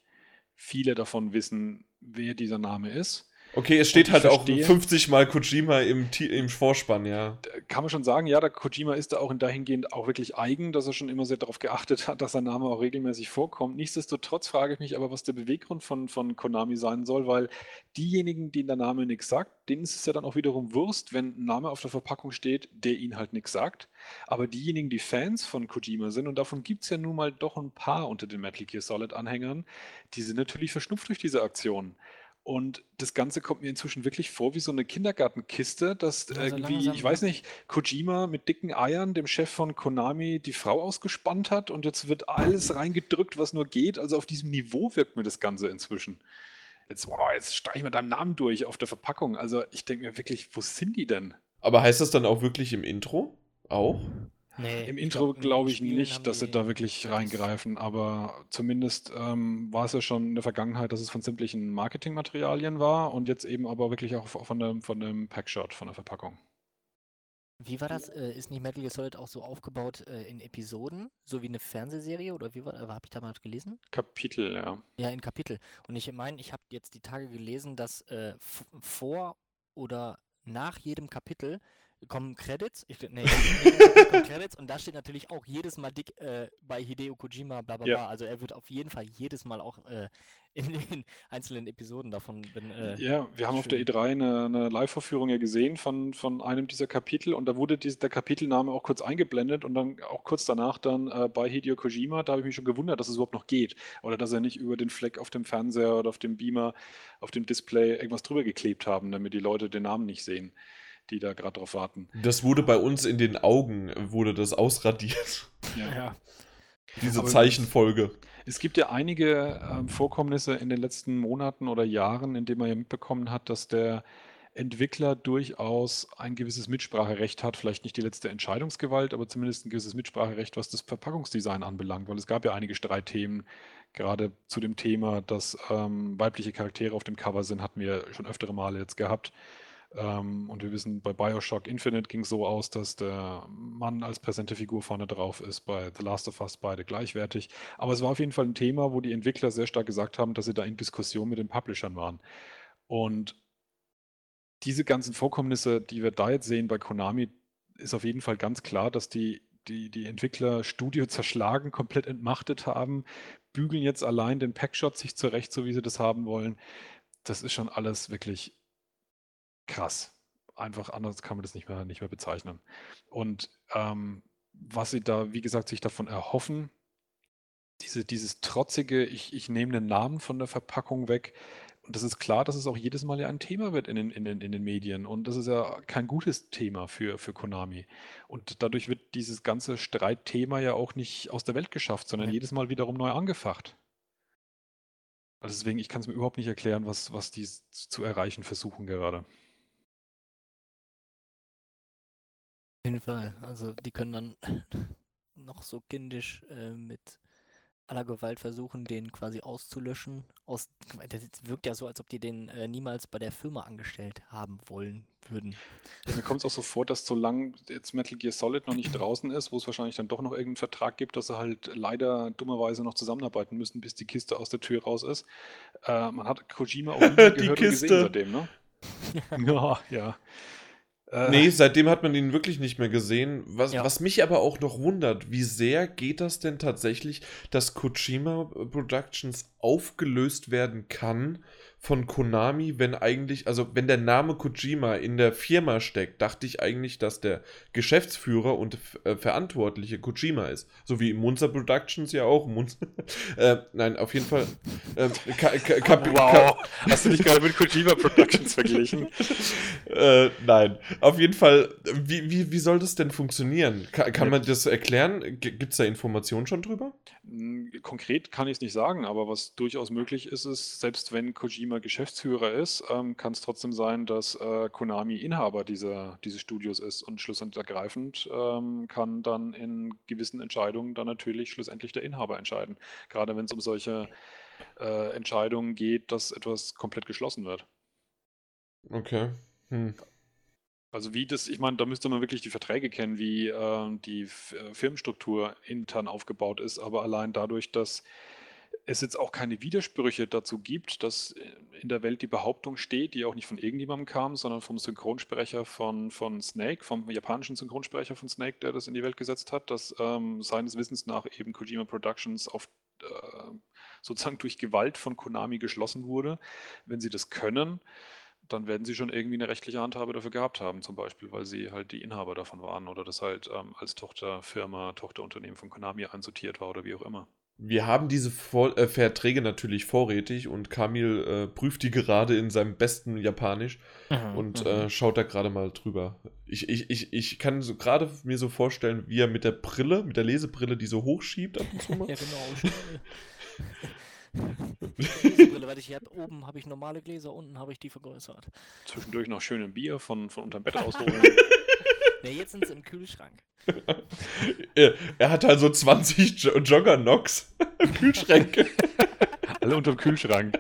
viele davon wissen, wer dieser Name ist. Okay, es steht halt auch verstehe- 50 Mal Kojima im, im Vorspann, ja. Kann man schon sagen, ja, der Kojima ist da auch in dahingehend auch wirklich eigen, dass er schon immer sehr darauf geachtet hat, dass sein Name auch regelmäßig vorkommt. Nichtsdestotrotz frage ich mich aber, was der Beweggrund von, von Konami sein soll, weil diejenigen, denen der Name nichts sagt, denen ist es ja dann auch wiederum Wurst, wenn ein Name auf der Verpackung steht, der ihnen halt nichts sagt. Aber diejenigen, die Fans von Kojima sind, und davon gibt es ja nun mal doch ein paar unter den Metal Gear Solid-Anhängern, die sind natürlich verschnupft durch diese Aktion. Und das Ganze kommt mir inzwischen wirklich vor wie so eine Kindergartenkiste, dass Ja, so irgendwie, langsam, ich weiß ja. nicht, Kojima mit dicken Eiern dem Chef von Konami die Frau ausgespannt hat und jetzt wird alles reingedrückt, was nur geht. Also auf diesem Niveau wirkt mir das Ganze inzwischen. Jetzt, boah, jetzt streichen wir deinen Namen durch auf der Verpackung. Also ich denke mir wirklich, wo sind die denn? Aber heißt das dann auch wirklich im Intro? Auch? Nee, Im Intro glaub, in glaube ich nicht, dass sie da wirklich das- reingreifen, aber zumindest ähm, war es ja schon in der Vergangenheit, dass es von sämtlichen Marketingmaterialien war und jetzt eben aber wirklich auch von dem, von dem Packshot, von der Verpackung. Wie war das? Äh, ist nicht Metal Gear Solid auch so aufgebaut äh, in Episoden, so wie eine Fernsehserie oder wie war das? Habe ich da mal gelesen? Kapitel, ja. Ja, in Kapitel. Und ich meine, ich habe jetzt die Tage gelesen, dass äh, vor oder nach jedem Kapitel kommen Credits. Ich, nee, kommen Credits und da steht natürlich auch jedes Mal dick äh, bei Hideo Kojima, bla bla Ja. bla. Also er wird auf jeden Fall jedes Mal auch äh, in den einzelnen Episoden davon. Wenn, äh, Ja, wir haben auf der schön. E3 eine, eine Live-Vorführung ja gesehen von, von einem dieser Kapitel und da wurde dies, der Kapitelname auch kurz eingeblendet und dann auch kurz danach dann äh, bei Hideo Kojima, da habe ich mich schon gewundert, dass es überhaupt noch geht oder dass er nicht über den Fleck auf dem Fernseher oder auf dem Beamer, auf dem Display irgendwas drüber geklebt haben, damit die Leute den Namen nicht sehen, die da gerade drauf warten. Das wurde bei uns in den Augen, wurde das ausradiert. ja. Diese Aber Zeichenfolge. Es gibt ja einige ähm, Vorkommnisse in den letzten Monaten oder Jahren, in denen man ja mitbekommen hat, dass der Entwickler durchaus ein gewisses Mitspracherecht hat, vielleicht nicht die letzte Entscheidungsgewalt, aber zumindest ein gewisses Mitspracherecht, was das Verpackungsdesign anbelangt, weil es gab ja einige Streitthemen, gerade zu dem Thema, dass ähm, weibliche Charaktere auf dem Cover sind, hatten wir schon öftere Male jetzt gehabt. Ähm, und wir wissen, bei Bioshock Infinite ging es so aus, dass der Mann als präsente Figur vorne drauf ist, bei The Last of Us beide gleichwertig. Aber es war auf jeden Fall ein Thema, wo die Entwickler sehr stark gesagt haben, dass sie da in Diskussion mit den Publishern waren. Und diese ganzen Vorkommnisse, die wir da jetzt sehen bei Konami, ist auf jeden Fall ganz klar, dass die, die, die Entwickler Studio zerschlagen, komplett entmachtet haben, bügeln jetzt allein den Packshot sich zurecht, so wie sie das haben wollen. Das ist schon alles wirklich krass. Einfach anders kann man das nicht mehr, nicht mehr bezeichnen. Und ähm, was sie da, wie gesagt, sich davon erhoffen, diese, dieses trotzige, ich, ich nehme den Namen von der Verpackung weg. Und das ist klar, dass es auch jedes Mal ja ein Thema wird in den, in den, in den Medien. Und das ist ja kein gutes Thema für, für Konami. Und dadurch wird dieses ganze Streitthema ja auch nicht aus der Welt geschafft, sondern ja. jedes Mal wiederum neu angefacht. Also deswegen, ich kann es mir überhaupt nicht erklären, was, was die zu erreichen versuchen gerade. Jeden Fall. Also die können dann noch so kindisch äh, mit aller Gewalt versuchen, den quasi auszulöschen. Aus, das wirkt ja so, als ob die den äh, niemals bei der Firma angestellt haben wollen würden. Ja, mir kommt es auch so vor, dass solange jetzt Metal Gear Solid noch nicht draußen ist, wo es wahrscheinlich dann doch noch irgendeinen Vertrag gibt, dass sie halt leider dummerweise noch zusammenarbeiten müssen, bis die Kiste aus der Tür raus ist. Äh, man hat Kojima auch nie gehört und gesehen seitdem, ne? ja, ja. Äh. Nee, seitdem hat man ihn wirklich nicht mehr gesehen. Was, ja. was mich aber auch noch wundert, wie sehr geht das denn tatsächlich, dass Kojima Productions aufgelöst werden kann von Konami, wenn eigentlich, also wenn der Name Kojima in der Firma steckt, dachte ich eigentlich, dass der Geschäftsführer und äh, Verantwortliche Kojima ist. So wie Munzer Productions ja auch. Munzer, äh, nein, auf jeden Fall. Äh, wow. Hast du dich gerade mit Kojima Productions verglichen? Äh, nein, auf jeden Fall. Wie, wie, wie soll das denn funktionieren? Ka kann man das erklären? Gibt es da Informationen schon drüber? Hm, konkret kann ich es nicht sagen, aber was durchaus möglich ist, ist, selbst wenn Kojima Geschäftsführer ist, ähm, kann es trotzdem sein, dass äh, Konami Inhaber dieser, dieses Studios ist und schlussendlich ergreifend ähm, kann dann in gewissen Entscheidungen dann natürlich schlussendlich der Inhaber entscheiden. Gerade wenn es um solche äh, Entscheidungen geht, dass etwas komplett geschlossen wird. Okay. Hm. Also wie das, ich meine, da müsste man wirklich die Verträge kennen, wie äh, die F äh, Firmenstruktur intern aufgebaut ist, aber allein dadurch, dass es jetzt auch keine Widersprüche dazu gibt, dass in der Welt die Behauptung steht, die auch nicht von irgendjemandem kam, sondern vom Synchronsprecher von, von Snake, vom japanischen Synchronsprecher von Snake, der das in die Welt gesetzt hat, dass ähm, seines Wissens nach eben Kojima Productions auf äh, sozusagen durch Gewalt von Konami geschlossen wurde. Wenn sie das können, dann werden sie schon irgendwie eine rechtliche Handhabe dafür gehabt haben, zum Beispiel, weil sie halt die Inhaber davon waren oder das halt ähm, als Tochterfirma, Tochterunternehmen von Konami einsortiert war oder wie auch immer. Wir haben diese Vor äh, Verträge natürlich vorrätig und Kamil äh, prüft die gerade in seinem besten Japanisch mhm, und mhm. äh, schaut da gerade mal drüber. Ich, ich, ich, ich kann so gerade mir so vorstellen, wie er mit der Brille, mit der Lesebrille, die so hochschiebt ab und zu mal. ja, genau. Weil ich habe oben habe ich normale Gläser, unten habe ich die vergrößert. Zwischendurch noch schön ein Bier von, von unterm Bett ausholen. ja, jetzt sind sie im Kühlschrank. er, er hat halt so 20 jo Jogger-Knocks im Kühlschrank. alle unterm Kühlschrank.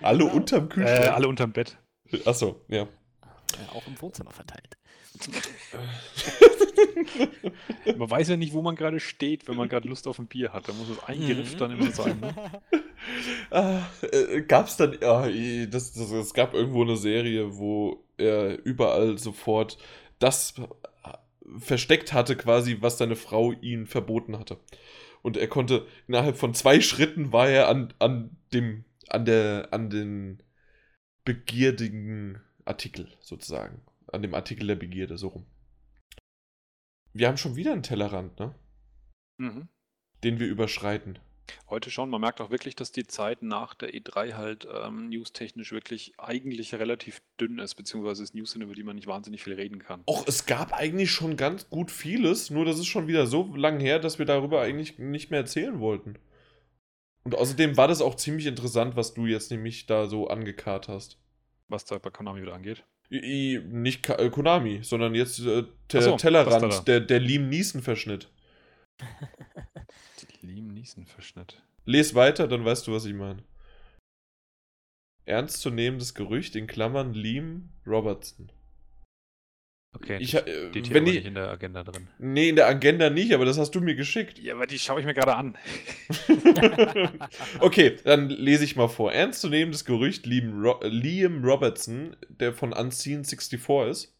Alle genau. unterm Kühlschrank? Äh, alle unterm Bett. Achso, ja. ja. Auch im Wohnzimmer verteilt. man weiß ja nicht, wo man gerade steht, wenn man gerade Lust auf ein Bier hat. Da muss es eingerifft mhm. dann immer sein. Ne? Ah, äh, gab's dann, ah, das, das, es gab irgendwo eine Serie, wo er überall sofort das versteckt hatte, quasi, was seine Frau ihm verboten hatte. Und er konnte, innerhalb von zwei Schritten war er an, an dem, an der, an den begierdigen Artikel sozusagen. An dem Artikel der Begierde, so rum. Wir haben schon wieder einen Tellerrand, ne? Mhm. Den wir überschreiten. Heute schon. Man merkt auch wirklich, dass die Zeit nach der E3 halt ähm, newstechnisch wirklich eigentlich relativ dünn ist, beziehungsweise es News sind, über die man nicht wahnsinnig viel reden kann. Och, es gab eigentlich schon ganz gut vieles, nur das ist schon wieder so lang her, dass wir darüber eigentlich nicht mehr erzählen wollten. Und außerdem war das auch ziemlich interessant, was du jetzt nämlich da so angekarrt hast. Was da bei Konami wieder angeht? I, nicht Ka äh, Konami, sondern jetzt äh, der so, Tellerrand, der, der Liam Neeson-Verschnitt. Liam Neeson-Verschnitt. Les weiter, dann weißt du, was ich meine. Ernstzunehmendes Gerücht in Klammern Liam Robertson. Okay, ich, äh, steht wenn die, nicht in der Agenda drin. Nee, in der Agenda nicht, aber das hast du mir geschickt. Ja, aber die schaue ich mir gerade an. okay, dann lese ich mal vor. Ernstzunehmendes Gerücht Liam, Ro Liam Robertson, der von Unseen 64 ist.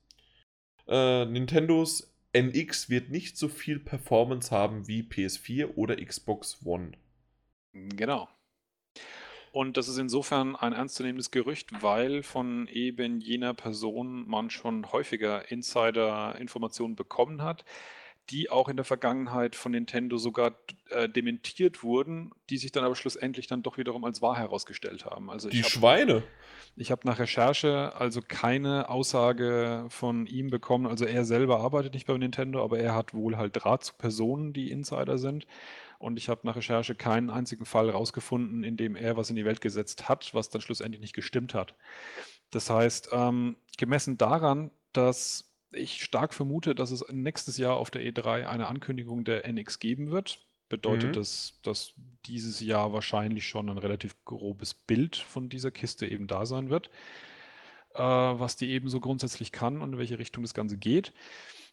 Äh, Nintendos NX wird nicht so viel Performance haben wie PS4 oder Xbox One. Genau. Und das ist insofern ein ernstzunehmendes Gerücht, weil von eben jener Person man schon häufiger Insider-Informationen bekommen hat, die auch in der Vergangenheit von Nintendo sogar äh, dementiert wurden, die sich dann aber schlussendlich dann doch wiederum als wahr herausgestellt haben. Also die hab, Schweine. Ich habe nach Recherche also keine Aussage von ihm bekommen. Also er selber arbeitet nicht bei Nintendo, aber er hat wohl halt Draht zu Personen, die Insider sind. Und ich habe nach Recherche keinen einzigen Fall rausgefunden, in dem er was in die Welt gesetzt hat, was dann schlussendlich nicht gestimmt hat. Das heißt, ähm, gemessen daran, dass ich stark vermute, dass es nächstes Jahr auf der E3 eine Ankündigung der NX geben wird, bedeutet mhm. das, dass dieses Jahr wahrscheinlich schon ein relativ grobes Bild von dieser Kiste eben da sein wird, äh, was die eben so grundsätzlich kann und in welche Richtung das Ganze geht.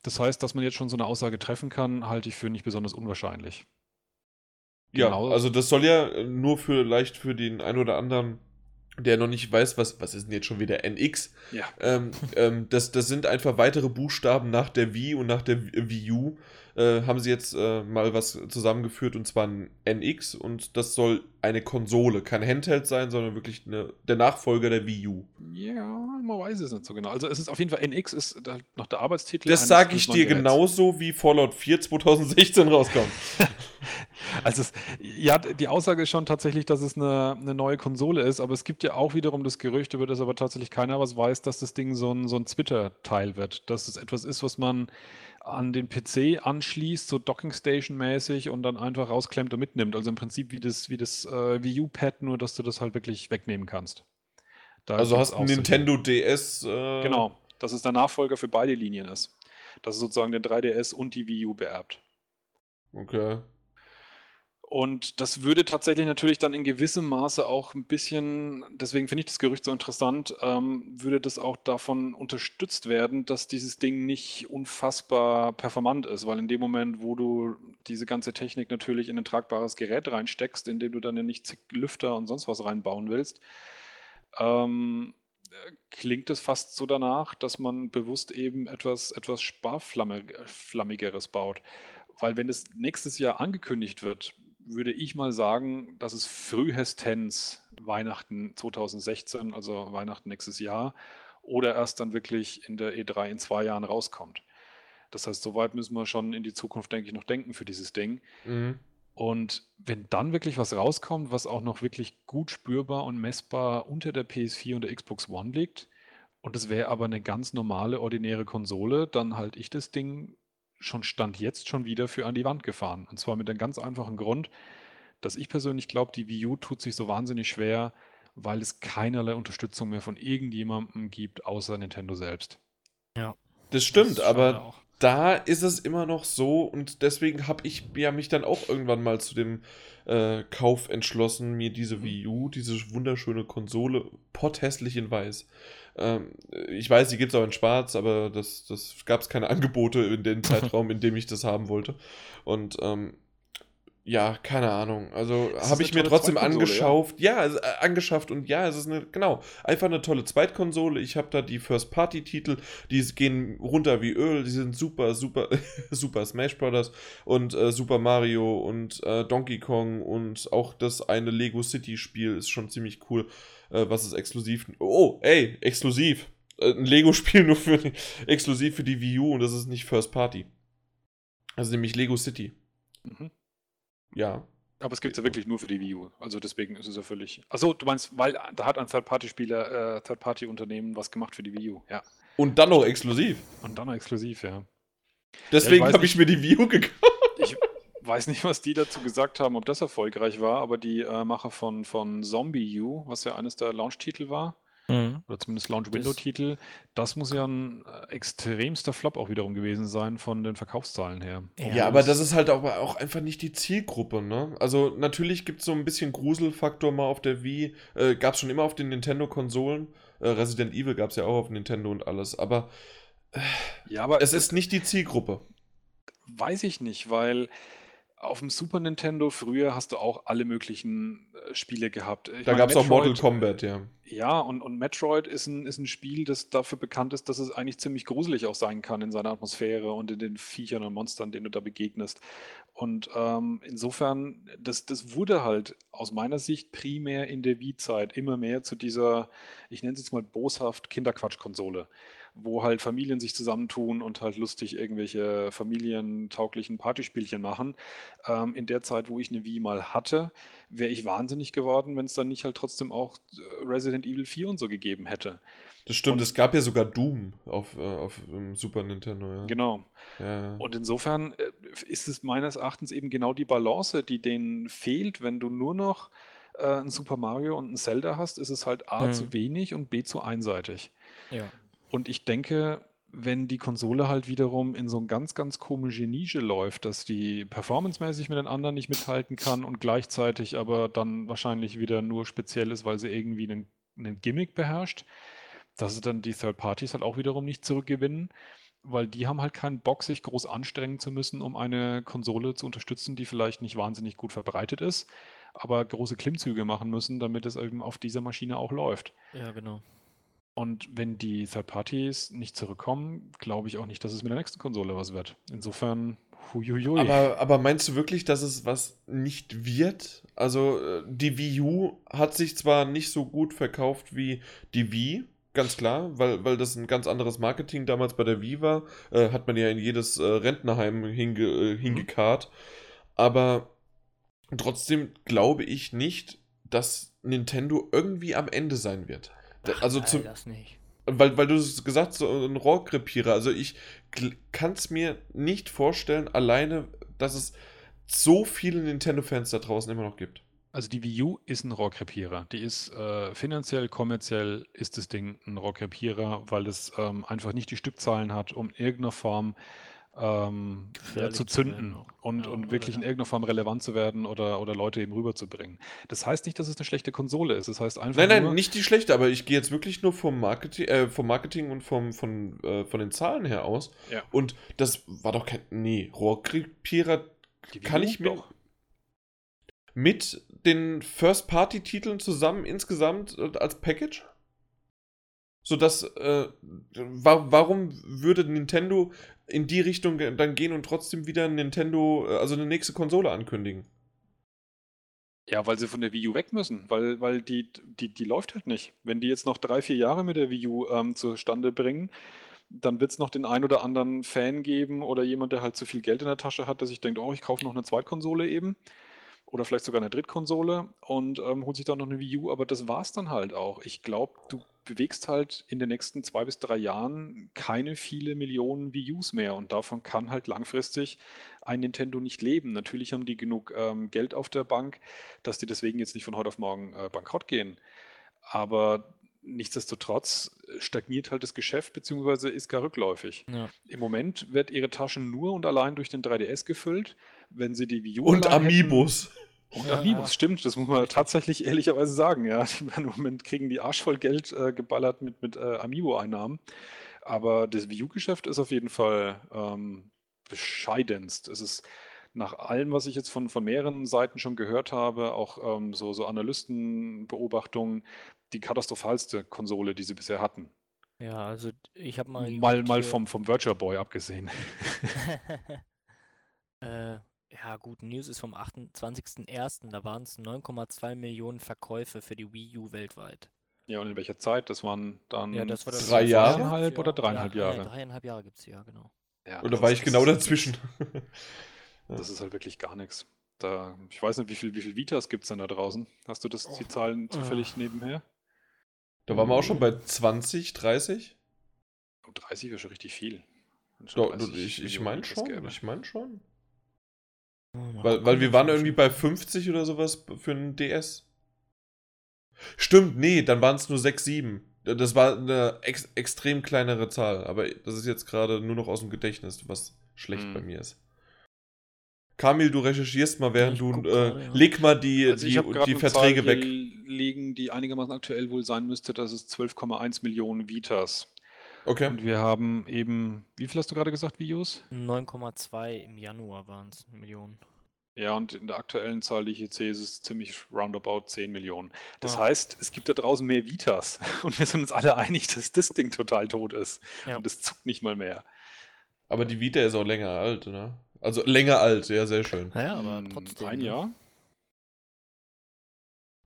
Das heißt, dass man jetzt schon so eine Aussage treffen kann, halte ich für nicht besonders unwahrscheinlich. Ja, genau. also das soll ja nur für leicht für den ein oder anderen, der noch nicht weiß, was, was ist denn jetzt schon wieder NX? Ja. Ähm, ähm, das, das sind einfach weitere Buchstaben nach der Wii und nach der Wii U äh, haben sie jetzt äh, mal was zusammengeführt und zwar ein NX und das soll eine Konsole, kein Handheld sein, sondern wirklich eine, der Nachfolger der Wii U. Ja, man weiß es nicht so genau. Also es ist auf jeden Fall NX ist noch der Arbeitstitel. Das sage ich dir genauso, wie Fallout 4 2016 rauskommt. also es, ja, die Aussage ist schon tatsächlich, dass es eine, eine, neue Konsole ist, aber es gibt ja auch wiederum das Gerücht, über das aber tatsächlich keiner was weiß, dass das Ding so ein, so ein Twitter-Teil wird. Dass es etwas ist, was man an den PC anschließt, so Docking Station mäßig und dann einfach rausklemmt und mitnimmt. Also im Prinzip wie das, wie das äh, Wii U-Pad, nur dass du das halt wirklich wegnehmen kannst. Da also hast du Nintendo so DS. Äh... Genau, dass es der Nachfolger für beide Linien ist. Dass es sozusagen den 3DS und die Wii U beerbt. Okay. Und das würde tatsächlich natürlich dann in gewissem Maße auch ein bisschen, deswegen finde ich das Gerücht so interessant, ähm, würde das auch davon unterstützt werden, dass dieses Ding nicht unfassbar performant ist, weil in dem Moment, wo du diese ganze Technik natürlich in ein tragbares Gerät reinsteckst, in dem du dann ja nicht zig Lüfter und sonst was reinbauen willst, ähm, klingt es fast so danach, dass man bewusst eben etwas, etwas Sparflammigeres baut. Weil wenn es nächstes Jahr angekündigt wird, würde ich mal sagen, dass es frühestens Weihnachten 2016, also Weihnachten nächstes Jahr, oder erst dann wirklich in der E3 in zwei Jahren rauskommt. Das heißt, soweit müssen wir schon in die Zukunft, denke ich, noch denken für dieses Ding. Mhm. Und wenn dann wirklich was rauskommt, was auch noch wirklich gut spürbar und messbar unter der PS4 und der Xbox One liegt, und es wäre aber eine ganz normale, ordinäre Konsole, dann halte ich das Ding schon Stand jetzt schon wieder für an die Wand gefahren. Und zwar mit einem ganz einfachen Grund, dass ich persönlich glaube, die Wii U tut sich so wahnsinnig schwer, weil es keinerlei Unterstützung mehr von irgendjemandem gibt, außer Nintendo selbst. Ja. Das stimmt, das aber da ist es immer noch so und deswegen habe ich ja mich dann auch irgendwann mal zu dem äh, Kauf entschlossen, mir diese mhm. Wii U, diese wunderschöne Konsole, potthässlich in weiß. Ähm, ich weiß, die gibt es auch in schwarz, aber das, das gab es keine Angebote in dem Zeitraum, in dem ich das haben wollte. Und ähm, ja, keine Ahnung. Also habe ich mir trotzdem angeschafft. Ja, ja äh, angeschafft und ja, es ist eine, genau, einfach eine tolle Zweitkonsole. Ich habe da die First-Party-Titel, die gehen runter wie Öl, die sind super, super, super Smash Brothers und äh, Super Mario und äh, Donkey Kong und auch das eine Lego City-Spiel ist schon ziemlich cool, äh, was ist exklusiv. Oh, ey, exklusiv. Äh, ein Lego-Spiel nur für exklusiv für die Wii U und das ist nicht First Party. Also nämlich Lego City. Mhm. Ja. Aber es gibt es ja wirklich nur für die Wii U. Also deswegen ist es ja völlig. Achso, du meinst, weil da hat ein Third-Party-Spieler, äh, Third-Party-Unternehmen was gemacht für die Wii U, ja. Und dann noch exklusiv. Und dann noch exklusiv, ja. Deswegen ja, habe ich mir die Wii U gekauft. Ich weiß nicht, was die dazu gesagt haben, ob das erfolgreich war, aber die äh, Macher von, von Zombie U, was ja eines der Launch-Titel war, Mhm. Oder zumindest Launch-Window-Titel. Das muss ja ein äh, extremster Flop auch wiederum gewesen sein von den Verkaufszahlen her. Ja, ja aber das ist halt auch, auch einfach nicht die Zielgruppe, ne? Also natürlich gibt es so ein bisschen Gruselfaktor mal auf der Wii. Äh, gab es schon immer auf den Nintendo-Konsolen. Äh, Resident Evil gab es ja auch auf Nintendo und alles. Aber, äh, ja, aber es ist nicht die Zielgruppe. Weiß ich nicht, weil auf dem Super Nintendo früher hast du auch alle möglichen äh, Spiele gehabt. Ich da gab es auch Mortal Kombat, ja. Ja, und, und Metroid ist ein, ist ein Spiel, das dafür bekannt ist, dass es eigentlich ziemlich gruselig auch sein kann in seiner Atmosphäre und in den Viechern und Monstern, denen du da begegnest. Und ähm, insofern, das, das wurde halt aus meiner Sicht primär in der Wii-Zeit immer mehr zu dieser, ich nenne es jetzt mal boshaft Kinderquatsch-Konsole wo halt Familien sich zusammentun und halt lustig irgendwelche familientauglichen Partyspielchen machen. Ähm, in der Zeit, wo ich eine Wii mal hatte, wäre ich wahnsinnig geworden, wenn es dann nicht halt trotzdem auch äh, Resident Evil 4 und so gegeben hätte. Das stimmt, und, es gab ja sogar Doom auf, äh, auf Super Nintendo. Ja. Genau. Ja, Und insofern äh, ist es meines Erachtens eben genau die Balance, die denen fehlt, wenn du nur noch äh, ein Super Mario und ein Zelda hast, ist es halt A mhm. zu wenig und B zu einseitig. Ja. Und ich denke, wenn die Konsole halt wiederum in so eine ganz, ganz komische Nische läuft, dass die performancemäßig mit den anderen nicht mithalten kann und gleichzeitig aber dann wahrscheinlich wieder nur speziell ist, weil sie irgendwie einen, einen Gimmick beherrscht, dass sie dann die Third Parties halt auch wiederum nicht zurückgewinnen, weil die haben halt keinen Bock, sich groß anstrengen zu müssen, um eine Konsole zu unterstützen, die vielleicht nicht wahnsinnig gut verbreitet ist, aber große Klimmzüge machen müssen, damit es eben auf dieser Maschine auch läuft. Ja, genau. Und wenn die Third Parties nicht zurückkommen, glaube ich auch nicht, dass es mit der nächsten Konsole was wird. Insofern, huiuiui. Aber, aber meinst du wirklich, dass es was nicht wird? Also, äh, die Wii U hat sich zwar nicht so gut verkauft wie die Wii, ganz klar, weil, weil das ein ganz anderes Marketing damals bei der Wii war. Äh, hat man ja in jedes äh, Rentnerheim hinge, äh, mhm. hingekarrt. Aber trotzdem glaube ich nicht, dass Nintendo irgendwie am Ende sein wird. Ach, also zum, das nicht. Weil, weil du es gesagt hast, so ein Rohrkrepierer. Also ich kann es mir nicht vorstellen, alleine, dass es so viele Nintendo-Fans da draußen immer noch gibt. Also die Wii U ist ein Rohrkrepierer. Die ist äh, finanziell, kommerziell ist das Ding ein Rohrkrepierer, weil es ähm, einfach nicht die Stückzahlen hat, um in irgendeiner Form ähm, ja, zu zünden und, ja, und wirklich in irgendeiner Form relevant zu werden oder, oder Leute eben rüberzubringen. Das heißt nicht, dass es eine schlechte Konsole ist. Das heißt einfach. Nein, nein, nicht die schlechte, aber ich gehe jetzt wirklich nur vom Marketing, äh, vom Marketing und vom, von, äh, von den Zahlen her aus. Ja. Und das war doch kein. Nee, Rohrkrepierer kann ich mir. Doch. Mit den First-Party-Titeln zusammen insgesamt äh, als Package? Sodass, äh, wa warum würde Nintendo in die Richtung dann gehen und trotzdem wieder Nintendo, äh, also eine nächste Konsole ankündigen. Ja, weil sie von der Wii U weg müssen, weil, weil die, die, die läuft halt nicht. Wenn die jetzt noch drei, vier Jahre mit der Wii U ähm, zustande bringen, dann wird es noch den ein oder anderen Fan geben oder jemand, der halt zu viel Geld in der Tasche hat, der sich denkt, oh, ich kaufe noch eine Zweitkonsole eben oder vielleicht sogar eine Drittkonsole und ähm, holt sich dann noch eine Wii U, aber das war es dann halt auch. Ich glaube, du bewegst halt in den nächsten zwei bis drei Jahren keine viele Millionen Us mehr und davon kann halt langfristig ein Nintendo nicht leben. Natürlich haben die genug ähm, Geld auf der Bank, dass die deswegen jetzt nicht von heute auf morgen äh, bankrott gehen. Aber nichtsdestotrotz stagniert halt das Geschäft beziehungsweise ist gar rückläufig. Ja. Im Moment wird ihre Tasche nur und allein durch den 3DS gefüllt wenn sie die Wii U Und Amiibos. Und ja, Amiibos, stimmt, das muss man tatsächlich ehrlicherweise sagen, ja. Im Moment kriegen die Arsch voll Geld äh, geballert mit, mit äh, Amiibo-Einnahmen. Aber das Wii U-Geschäft ist auf jeden Fall ähm, bescheidenst. Es ist nach allem, was ich jetzt von, von mehreren Seiten schon gehört habe, auch ähm, so, so Analystenbeobachtungen, die katastrophalste Konsole, die sie bisher hatten. Ja, also ich habe mal. Mal, mal vom, vom Virtual Boy abgesehen. äh, ja, gut, News ist vom 28.01. Da waren es 9,2 Millionen Verkäufe für die Wii U weltweit. Ja, und in welcher Zeit? Das waren dann ja, das war das drei Jahre? Dreieinhalb oder dreieinhalb ja, Jahre? Dreieinhalb Jahre gibt es ja, genau. Ja, oder war ich genau dazwischen? das ist halt wirklich gar nichts. Da, ich weiß nicht, wie viel, wie viel Vitas gibt es denn da draußen? Hast du das, die Zahlen zufällig oh. nebenher? Da waren wir auch schon bei 20, 30? Oh, 30 wäre schon richtig viel. Doch, ich ich meine schon. Ich meine schon. Oh, weil, weil wir waren irgendwie bei 50 oder sowas für einen DS. Stimmt, nee, dann waren es nur 6, 7. Das war eine ex extrem kleinere Zahl, aber das ist jetzt gerade nur noch aus dem Gedächtnis, was schlecht hm. bei mir ist. Kamil, du recherchierst mal, während du. Äh, gerade, ja. Leg mal die, also die, die Verträge weg. liegen, die einigermaßen aktuell wohl sein müsste. Das ist 12,1 Millionen Vitas. Okay. Und wir haben eben, wie viel hast du gerade gesagt, Videos? 9,2 im Januar waren es Millionen. Ja, und in der aktuellen Zahl, die ich hier sehe, ist es ziemlich roundabout 10 Millionen. Das oh. heißt, es gibt da draußen mehr Vitas. Und wir sind uns alle einig, dass das Ding total tot ist. Ja. Und es zuckt nicht mal mehr. Aber die Vita ist auch länger alt, ne? Also länger alt, ja, sehr schön. Naja, aber hm, trotzdem. Ein ne? Jahr?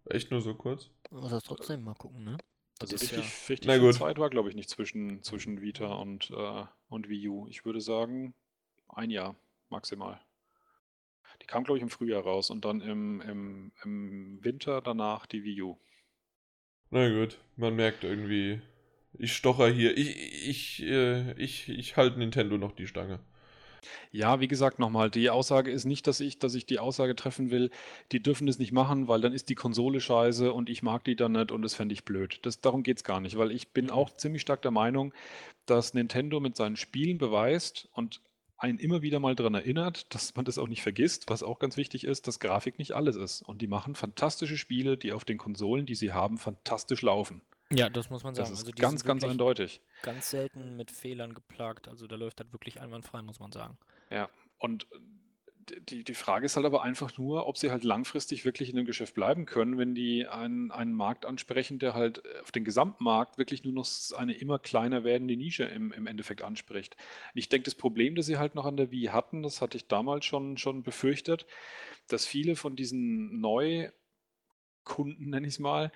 Echt nur so kurz? Muss das trotzdem mal gucken, ne? Also richtig, ja richtig Na gut. Zeit war, glaube ich, nicht zwischen, zwischen Vita und, äh, und Wii U. Ich würde sagen, ein Jahr maximal. Die kam, glaube ich, im Frühjahr raus und dann im, im, im Winter danach die Wii U. Na gut, man merkt irgendwie, ich stocher hier. Ich, ich, äh, ich, ich halte Nintendo noch die Stange. Ja, wie gesagt, nochmal, die Aussage ist nicht, dass ich, dass ich die Aussage treffen will, die dürfen das nicht machen, weil dann ist die Konsole scheiße und ich mag die dann nicht und das fände ich blöd. Das, darum geht es gar nicht, weil ich bin mhm. auch ziemlich stark der Meinung, dass Nintendo mit seinen Spielen beweist und einen immer wieder mal daran erinnert, dass man das auch nicht vergisst, was auch ganz wichtig ist, dass Grafik nicht alles ist. Und die machen fantastische Spiele, die auf den Konsolen, die sie haben, fantastisch laufen. Ja, das muss man sagen. Das ist also ganz, ganz eindeutig. Ganz selten mit Fehlern geplagt. Also da läuft das wirklich einwandfrei, muss man sagen. Ja, und die, die Frage ist halt aber einfach nur, ob sie halt langfristig wirklich in dem Geschäft bleiben können, wenn die einen, einen Markt ansprechen, der halt auf den Gesamtmarkt wirklich nur noch eine immer kleiner werdende Nische im, im Endeffekt anspricht. Ich denke, das Problem, das sie halt noch an der Wii hatten, das hatte ich damals schon, schon befürchtet, dass viele von diesen Neukunden, nenne ich es mal,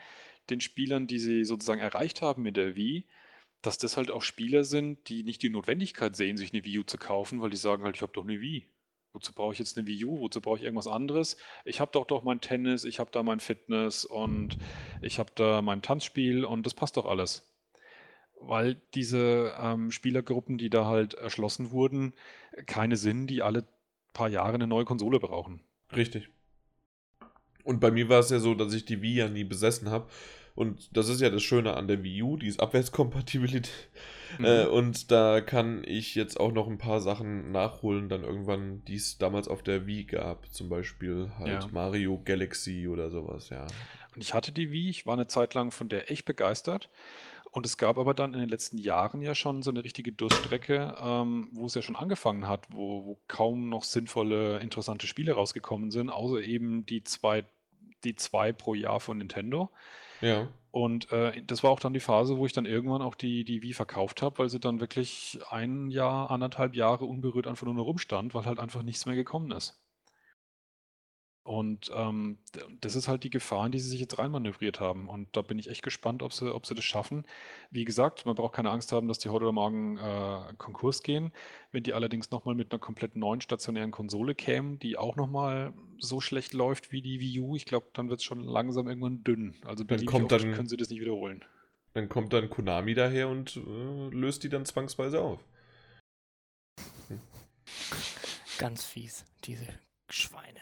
den Spielern, die sie sozusagen erreicht haben mit der Wii, dass das halt auch Spieler sind, die nicht die Notwendigkeit sehen, sich eine Wii U zu kaufen, weil die sagen halt, ich habe doch eine Wii. Wozu brauche ich jetzt eine Wii U? Wozu brauche ich irgendwas anderes? Ich habe doch doch mein Tennis, ich habe da mein Fitness und ich habe da mein Tanzspiel und das passt doch alles. Weil diese ähm, Spielergruppen, die da halt erschlossen wurden, keine sind, die alle paar Jahre eine neue Konsole brauchen. Richtig. Und bei mir war es ja so, dass ich die Wii ja nie besessen habe. Und das ist ja das Schöne an der Wii U, die ist Abwärtskompatibilität. Mhm. Äh, und da kann ich jetzt auch noch ein paar Sachen nachholen, dann irgendwann, die es damals auf der Wii gab. Zum Beispiel halt ja. Mario Galaxy oder sowas, ja. Und ich hatte die Wii, ich war eine Zeit lang von der echt begeistert. Und es gab aber dann in den letzten Jahren ja schon so eine richtige Durststrecke, ähm, wo es ja schon angefangen hat, wo, wo kaum noch sinnvolle, interessante Spiele rausgekommen sind, außer eben die zwei, die zwei pro Jahr von Nintendo. Ja. Und äh, das war auch dann die Phase, wo ich dann irgendwann auch die, die Wii verkauft habe, weil sie dann wirklich ein Jahr, anderthalb Jahre unberührt einfach nur rumstand, weil halt einfach nichts mehr gekommen ist. Und ähm, das ist halt die Gefahr, in die sie sich jetzt reinmanövriert haben. Und da bin ich echt gespannt, ob sie, ob sie das schaffen. Wie gesagt, man braucht keine Angst haben, dass die heute oder morgen äh, Konkurs gehen. Wenn die allerdings nochmal mit einer komplett neuen stationären Konsole kämen, die auch nochmal so schlecht läuft wie die Wii U, ich glaube, dann wird es schon langsam irgendwann dünn. Also dann kommt dann, können sie das nicht wiederholen. Dann kommt dann Konami daher und äh, löst die dann zwangsweise auf. Hm. Ganz fies, diese Schweine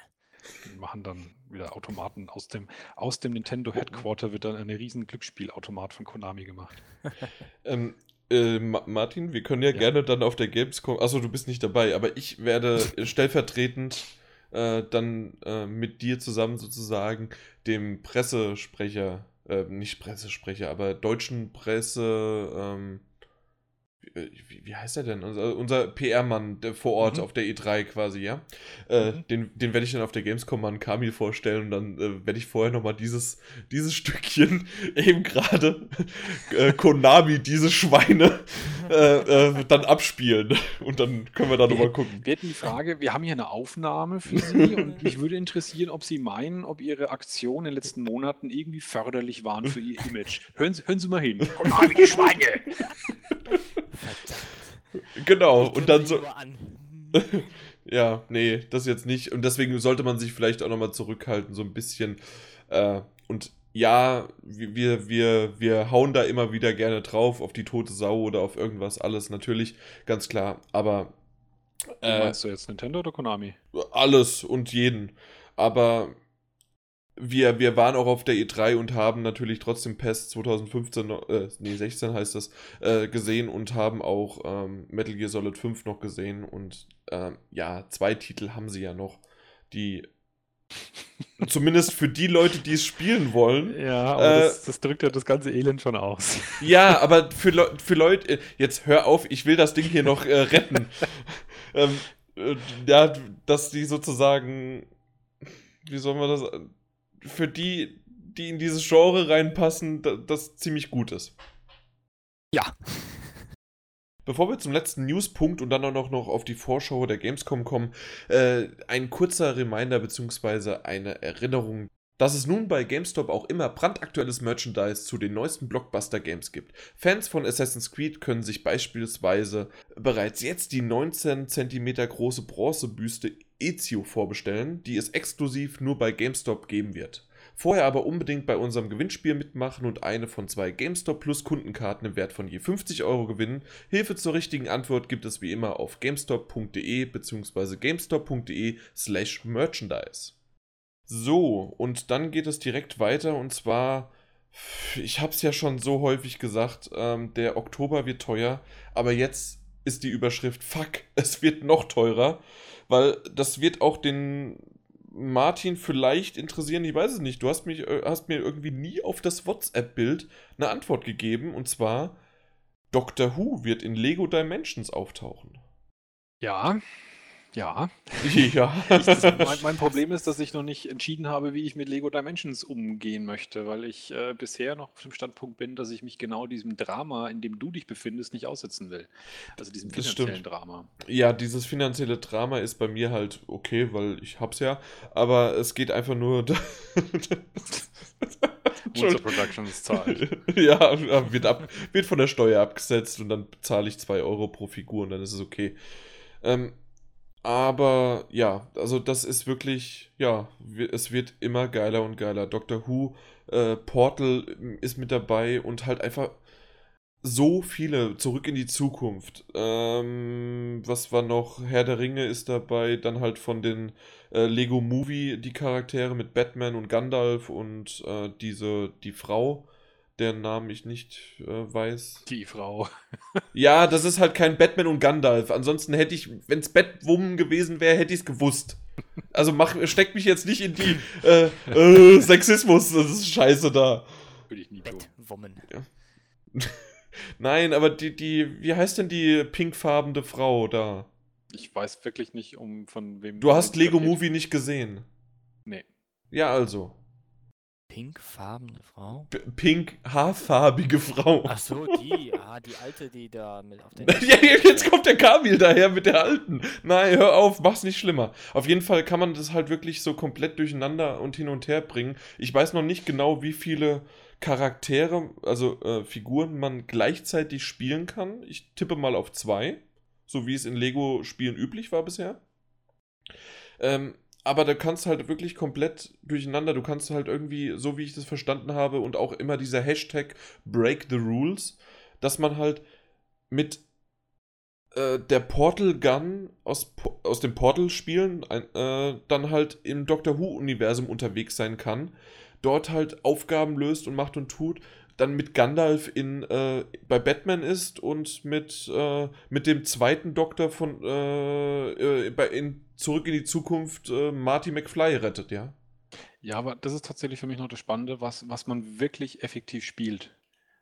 machen dann wieder Automaten aus dem, aus dem Nintendo Headquarter wird dann ein riesen Glücksspielautomat von Konami gemacht. ähm, äh, Martin, wir können ja, ja, gerne dann auf der Gamescom, achso, du bist nicht dabei, aber ich werde stellvertretend äh, dann äh, mit dir zusammen sozusagen dem Pressesprecher, äh, nicht Pressesprecher, aber deutschen Presse, ähm, äh, wie, wie, heißt er denn? Unser, unser PR-Mann vor Ort mhm. auf der E3 quasi, ja. Äh, mhm. Den, den werde ich dann auf der Gamescom mal an Kamil vorstellen und dann äh, werde ich vorher nochmal dieses, dieses Stückchen eben gerade äh, Konami, diese Schweine, äh, äh, dann abspielen. Und dann können wir da nochmal gucken. Wir hätten die Frage, wir haben hier eine Aufnahme für Sie und mich würde interessieren, ob Sie meinen, ob Ihre Aktionen in den letzten Monaten irgendwie förderlich waren für Ihr Image. Hören Sie, hören Sie mal hin. Konami, die Schweine! Verdammt. Genau, und dann so. ja, nee, das jetzt nicht. Und deswegen sollte man sich vielleicht auch nochmal zurückhalten, so ein bisschen. Äh, und ja, wir, wir, wir hauen da immer wieder gerne drauf, auf die tote Sau oder auf irgendwas, alles natürlich, ganz klar. Aber. Äh, meinst du jetzt Nintendo oder Konami? Alles und jeden. Aber wir, wir waren auch auf der E3 und haben natürlich trotzdem PES 2015, äh, nee, 16 heißt das, äh, gesehen und haben auch ähm, Metal Gear Solid 5 noch gesehen. Und ähm, ja, zwei Titel haben sie ja noch, die zumindest für die Leute, die es spielen wollen. Ja, aber äh, das, das, drückt ja das ganze Elend schon aus. Ja, aber für, Le für Leute, äh, jetzt hör auf, ich will das Ding hier noch äh, retten. ähm, äh, ja, dass die sozusagen, wie soll man das für die, die in dieses Genre reinpassen, das ziemlich gut ist. Ja. Bevor wir zum letzten Newspunkt und dann auch noch auf die Vorschau der Gamescom kommen, äh, ein kurzer Reminder bzw. eine Erinnerung, dass es nun bei GameStop auch immer brandaktuelles Merchandise zu den neuesten Blockbuster-Games gibt. Fans von Assassin's Creed können sich beispielsweise bereits jetzt die 19 cm große Bronzebüste Ezio vorbestellen, die es exklusiv nur bei GameStop geben wird. Vorher aber unbedingt bei unserem Gewinnspiel mitmachen und eine von zwei GameStop Plus Kundenkarten im Wert von je 50 Euro gewinnen. Hilfe zur richtigen Antwort gibt es wie immer auf gamestop.de bzw. gamestop.de slash merchandise. So, und dann geht es direkt weiter und zwar, ich habe es ja schon so häufig gesagt, ähm, der Oktober wird teuer, aber jetzt ist die Überschrift, fuck, es wird noch teurer, weil das wird auch den Martin vielleicht interessieren, ich weiß es nicht. Du hast, mich, äh, hast mir irgendwie nie auf das WhatsApp-Bild eine Antwort gegeben und zwar Doctor Who wird in Lego Dimensions auftauchen. Ja, ja. Ja. Ich, mein, mein, Problem ist, dass ich noch nicht entschieden habe, wie ich mit Lego Dimensions umgehen möchte, weil ich äh, bisher noch auf dem Standpunkt bin, dass ich mich genau diesem Drama, in dem du dich befindest, nicht aussetzen will. Also diesem finanziellen Drama. Ja, dieses finanzielle Drama ist bei mir halt okay, weil ich hab's ja, aber es geht einfach nur. Monster Productions zahlt. ja, wird, ab, wird von der Steuer abgesetzt und dann bezahle ich 2 Euro pro Figur und dann ist es okay. Ähm, aber ja, also das ist wirklich, ja, es wird immer geiler und geiler. Doctor Who, äh, Portal ist mit dabei und halt einfach so viele zurück in die Zukunft. Ähm, was war noch? Herr der Ringe ist dabei, dann halt von den äh, Lego Movie die Charaktere mit Batman und Gandalf und äh, diese, die Frau deren Namen ich nicht äh, weiß. Die Frau. ja, das ist halt kein Batman und Gandalf. Ansonsten hätte ich, wenn es Batwoman gewesen wäre, hätte ich es gewusst. Also mach, steck mich jetzt nicht in die äh, äh, Sexismus, das ist scheiße da. Würde ich nie tun. Batwoman. Ja. Nein, aber die, die, wie heißt denn die pinkfarbene Frau da? Ich weiß wirklich nicht, um von wem. Du hast Lego Movie nicht gesehen. Nee. Ja, also pinkfarbene Frau? pink haarfarbige Frau. Ach so, die, ah, die alte, die da mit auf den. ja, jetzt kommt der Kamil daher mit der alten. Nein, hör auf, mach's nicht schlimmer. Auf jeden Fall kann man das halt wirklich so komplett durcheinander und hin und her bringen. Ich weiß noch nicht genau, wie viele Charaktere, also äh, Figuren man gleichzeitig spielen kann. Ich tippe mal auf zwei, so wie es in Lego-Spielen üblich war bisher. Ähm, aber da kannst du halt wirklich komplett durcheinander. Du kannst halt irgendwie, so wie ich das verstanden habe, und auch immer dieser Hashtag Break the Rules, dass man halt mit äh, der Portal Gun aus, aus dem Portal-Spielen äh, dann halt im Doctor Who-Universum unterwegs sein kann. Dort halt Aufgaben löst und macht und tut dann mit Gandalf in, äh, bei Batman ist und mit, äh, mit dem zweiten Doktor von äh, äh in Zurück in die Zukunft äh, Marty McFly rettet, ja. Ja, aber das ist tatsächlich für mich noch das Spannende, was, was man wirklich effektiv spielt.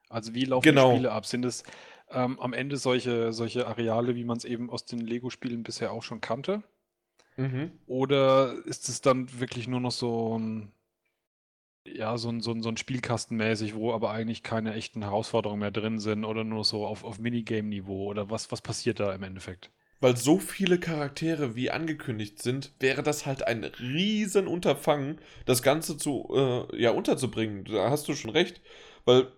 Also wie laufen genau. die Spiele ab? Sind es ähm, am Ende solche, solche Areale, wie man es eben aus den Lego-Spielen bisher auch schon kannte? Mhm. Oder ist es dann wirklich nur noch so ein ja, so ein, so ein, so ein Spielkastenmäßig, wo aber eigentlich keine echten Herausforderungen mehr drin sind oder nur so auf, auf Minigame-Niveau oder was, was passiert da im Endeffekt? Weil so viele Charaktere wie angekündigt sind, wäre das halt ein riesen Unterfangen, das Ganze zu, äh, ja, unterzubringen. Da hast du schon recht. Weil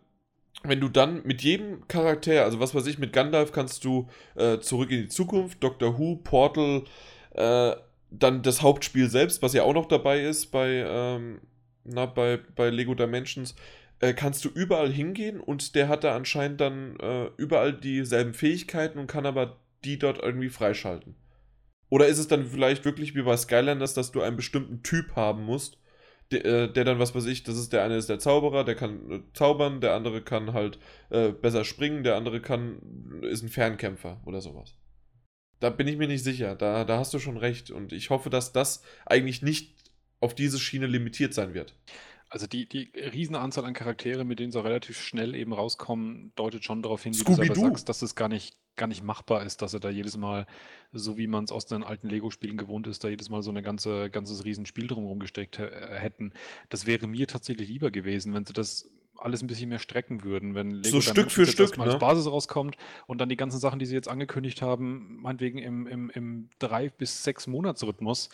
wenn du dann mit jedem Charakter, also was weiß ich, mit Gandalf kannst du äh, zurück in die Zukunft, Doctor Who, Portal, äh, dann das Hauptspiel selbst, was ja auch noch dabei ist bei, ähm, na, bei, bei Lego Dimensions, äh, kannst du überall hingehen und der hat da anscheinend dann äh, überall dieselben Fähigkeiten und kann aber die dort irgendwie freischalten. Oder ist es dann vielleicht wirklich wie bei Skylanders, dass du einen bestimmten Typ haben musst, der, äh, der, dann, was weiß ich, das ist der eine ist der Zauberer, der kann äh, zaubern, der andere kann halt äh, besser springen, der andere kann, ist ein Fernkämpfer oder sowas. Da bin ich mir nicht sicher, da, da hast du schon recht und ich hoffe, dass das eigentlich nicht auf diese Schiene limitiert sein wird. Also die, die Riesenanzahl an Charaktere, mit denen sie relativ schnell eben rauskommen, deutet schon darauf hin, wie du selber sagst, dass es gar nicht, gar nicht machbar ist, dass er da jedes Mal, so wie man es aus den alten Lego-Spielen gewohnt ist, da jedes Mal so ein ganze, ganzes Riesenspiel drumherum gesteckt äh, hätten. Das wäre mir tatsächlich lieber gewesen, wenn sie das alles ein bisschen mehr strecken würden, wenn Lego so Stück für Stück ne? als Basis rauskommt und dann die ganzen Sachen, die sie jetzt angekündigt haben, meinetwegen im, im, im drei bis sechs Monatsrhythmus,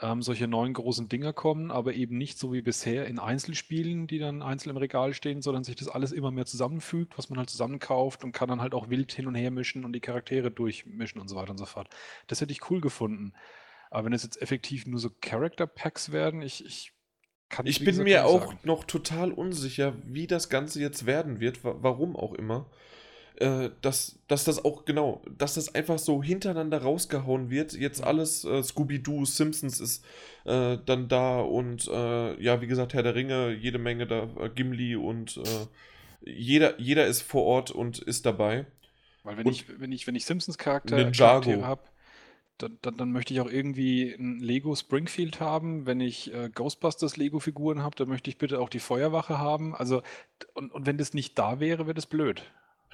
ähm, solche neuen großen Dinger kommen, aber eben nicht so wie bisher in Einzelspielen, die dann einzeln im Regal stehen, sondern sich das alles immer mehr zusammenfügt, was man halt zusammenkauft und kann dann halt auch wild hin und her mischen und die Charaktere durchmischen und so weiter und so fort. Das hätte ich cool gefunden. Aber wenn es jetzt effektiv nur so Character Packs werden, ich, ich kann Ich bin mir auch sagen. noch total unsicher, wie das Ganze jetzt werden wird, warum auch immer äh, dass, dass das auch, genau, dass das einfach so hintereinander rausgehauen wird. Jetzt alles, äh, Scooby-Doo, Simpsons ist äh, dann da und äh, ja, wie gesagt, Herr der Ringe, jede Menge da, äh, Gimli und jeder, jeder ist vor Ort und ist dabei. Weil wenn und ich, wenn ich, wenn ich Simpsons Charakter, Charaktere habe, dann, dann, dann, möchte ich auch irgendwie ein Lego Springfield haben. Wenn ich äh, Ghostbusters Lego-Figuren habe, dann möchte ich bitte auch die Feuerwache haben. Also, und, und wenn das nicht da wäre, wäre das blöd.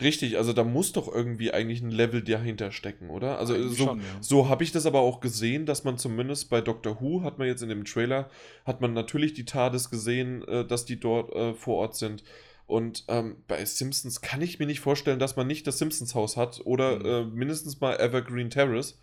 Richtig, also da muss doch irgendwie eigentlich ein Level dahinter stecken, oder? Also eigentlich so, schon, ja. so habe ich das aber auch gesehen, dass man zumindest bei Doctor Who hat man jetzt in dem Trailer, hat man natürlich die TARDIS gesehen, äh, dass die dort äh, vor Ort sind. Und ähm, bei Simpsons kann ich mir nicht vorstellen, dass man nicht das Simpsons Haus hat oder mhm. äh, mindestens mal Evergreen Terrace.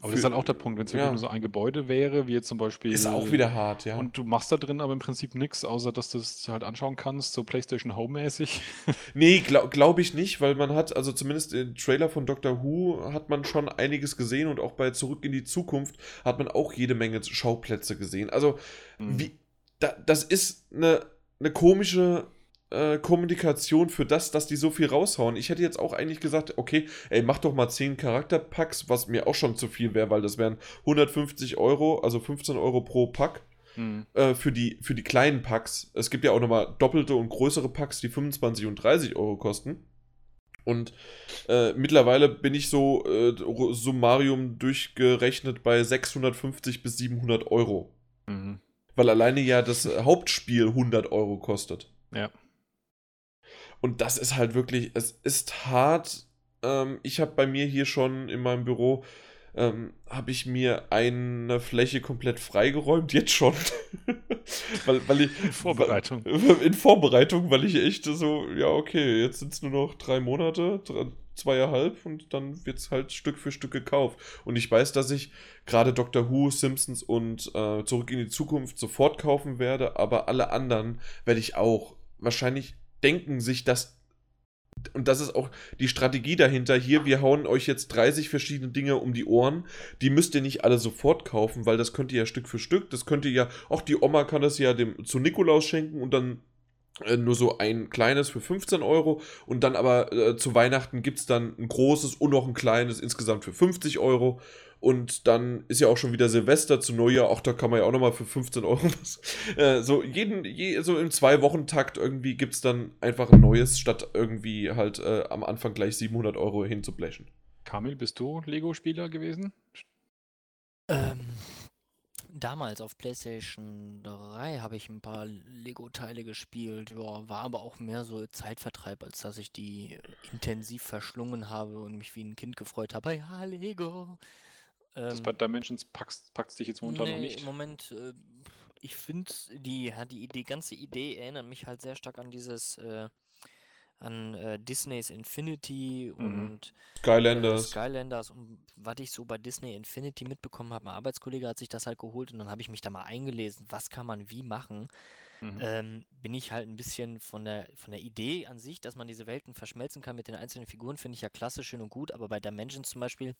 Aber das ist halt auch der Punkt, wenn es wirklich ja. nur so ein Gebäude wäre, wie jetzt zum Beispiel. Ist auch wieder hart, ja. Und du machst da drin aber im Prinzip nichts, außer dass du es halt anschauen kannst, so PlayStation Home-mäßig. nee, glaube glaub ich nicht, weil man hat, also zumindest im Trailer von Doctor Who hat man schon einiges gesehen und auch bei Zurück in die Zukunft hat man auch jede Menge Schauplätze gesehen. Also, mhm. wie, da, das ist eine, eine komische äh, Kommunikation für das, dass die so viel raushauen. Ich hätte jetzt auch eigentlich gesagt, okay, ey, mach doch mal 10 Charakterpacks, was mir auch schon zu viel wäre, weil das wären 150 Euro, also 15 Euro pro Pack. Hm. Äh, für, die, für die kleinen Packs. Es gibt ja auch nochmal doppelte und größere Packs, die 25 und 30 Euro kosten. Und äh, mittlerweile bin ich so äh, Summarium durchgerechnet bei 650 bis 700 Euro. Mhm. Weil alleine ja das Hauptspiel 100 Euro kostet. Ja. Und das ist halt wirklich, es ist hart. Ähm, ich habe bei mir hier schon in meinem Büro, ähm, habe ich mir eine Fläche komplett freigeräumt, jetzt schon. weil, weil ich, in Vorbereitung. In Vorbereitung, weil ich echt so, ja, okay, jetzt sind es nur noch drei Monate, zweieinhalb und dann wird es halt Stück für Stück gekauft. Und ich weiß, dass ich gerade Doctor Who, Simpsons und äh, Zurück in die Zukunft sofort kaufen werde, aber alle anderen werde ich auch wahrscheinlich denken sich das und das ist auch die Strategie dahinter. Hier, wir hauen euch jetzt 30 verschiedene Dinge um die Ohren. Die müsst ihr nicht alle sofort kaufen, weil das könnt ihr ja Stück für Stück. Das könnt ihr ja, auch die Oma kann das ja dem zu Nikolaus schenken und dann äh, nur so ein kleines für 15 Euro und dann aber äh, zu Weihnachten gibt es dann ein großes und noch ein kleines insgesamt für 50 Euro und dann ist ja auch schon wieder Silvester zu Neujahr. Auch da kann man ja auch nochmal für 15 Euro was. Äh, so, jeden, je, so im Zwei-Wochen-Takt irgendwie gibt es dann einfach ein neues, statt irgendwie halt äh, am Anfang gleich 700 Euro hinzublechen. Kamil, bist du Lego-Spieler gewesen? Ähm, damals auf PlayStation 3 habe ich ein paar Lego-Teile gespielt. Ja, war aber auch mehr so Zeitvertreib, als dass ich die intensiv verschlungen habe und mich wie ein Kind gefreut habe. Ja, Lego. Das ähm, bei Dimensions packst, packst dich jetzt momentan nee, noch nicht. Im Moment, äh, ich finde, die, die, die ganze Idee erinnert mich halt sehr stark an dieses, äh, an äh, Disneys Infinity mhm. und Skylanders. Äh, Skylanders und was ich so bei Disney Infinity mitbekommen habe, mein Arbeitskollege hat sich das halt geholt und dann habe ich mich da mal eingelesen, was kann man wie machen. Mhm. Ähm, bin ich halt ein bisschen von der, von der Idee an sich, dass man diese Welten verschmelzen kann mit den einzelnen Figuren, finde ich ja klasse, schön und gut, aber bei Dimensions zum Beispiel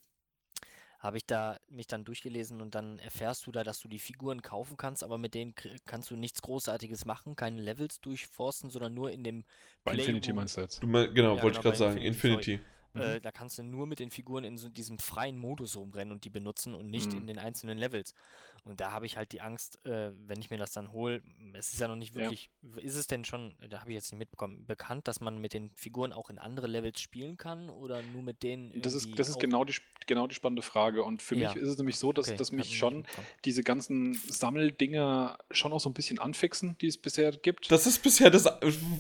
habe ich da mich dann durchgelesen und dann erfährst du da, dass du die Figuren kaufen kannst, aber mit denen kannst du nichts Großartiges machen, keine Levels durchforsten, sondern nur in dem Bei Infinity meinst du jetzt? Du mein, genau, ja, wollte genau, ich gerade sagen, Infinity. Infinity. Mhm. Äh, da kannst du nur mit den Figuren in so diesem freien Modus rumrennen und die benutzen und nicht mhm. in den einzelnen Levels. Und da habe ich halt die Angst, äh, wenn ich mir das dann hole, es ist ja noch nicht wirklich, ja. ist es denn schon, da habe ich jetzt nicht mitbekommen, bekannt, dass man mit den Figuren auch in andere Levels spielen kann oder nur mit denen? Das ist, das ist genau, die, genau die spannende Frage. Und für ja. mich ist es nämlich so, dass, okay, dass mich schon diese ganzen Sammeldinger schon auch so ein bisschen anfixen, die es bisher gibt. Das ist bisher das,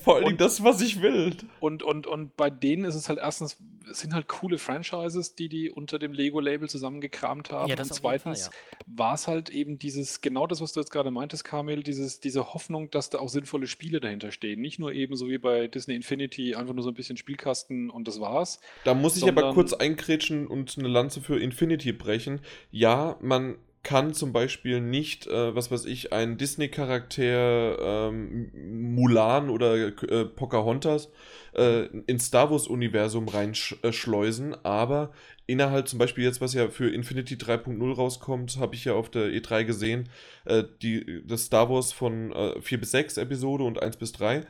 vor allen Dingen das, was ich will. Und, und, und bei denen ist es halt erstens, es sind halt coole Franchises, die die unter dem Lego-Label zusammengekramt haben. Ja, und zweitens Fall, ja. war es halt eben dieses, genau das, was du jetzt gerade meintest, Kamil, dieses, diese Hoffnung, dass da auch sinnvolle Spiele dahinter stehen. Nicht nur eben so wie bei Disney Infinity, einfach nur so ein bisschen Spielkasten und das war's. Da muss ich aber kurz einkrätschen und eine Lanze für Infinity brechen. Ja, man kann zum Beispiel nicht, äh, was weiß ich, einen Disney-Charakter ähm, Mulan oder äh, Pocahontas äh, ins Star Wars-Universum reinschleusen, aber innerhalb zum Beispiel jetzt, was ja für Infinity 3.0 rauskommt, habe ich ja auf der E3 gesehen, äh, die, das Star Wars von äh, 4 bis 6 Episode und 1 bis 3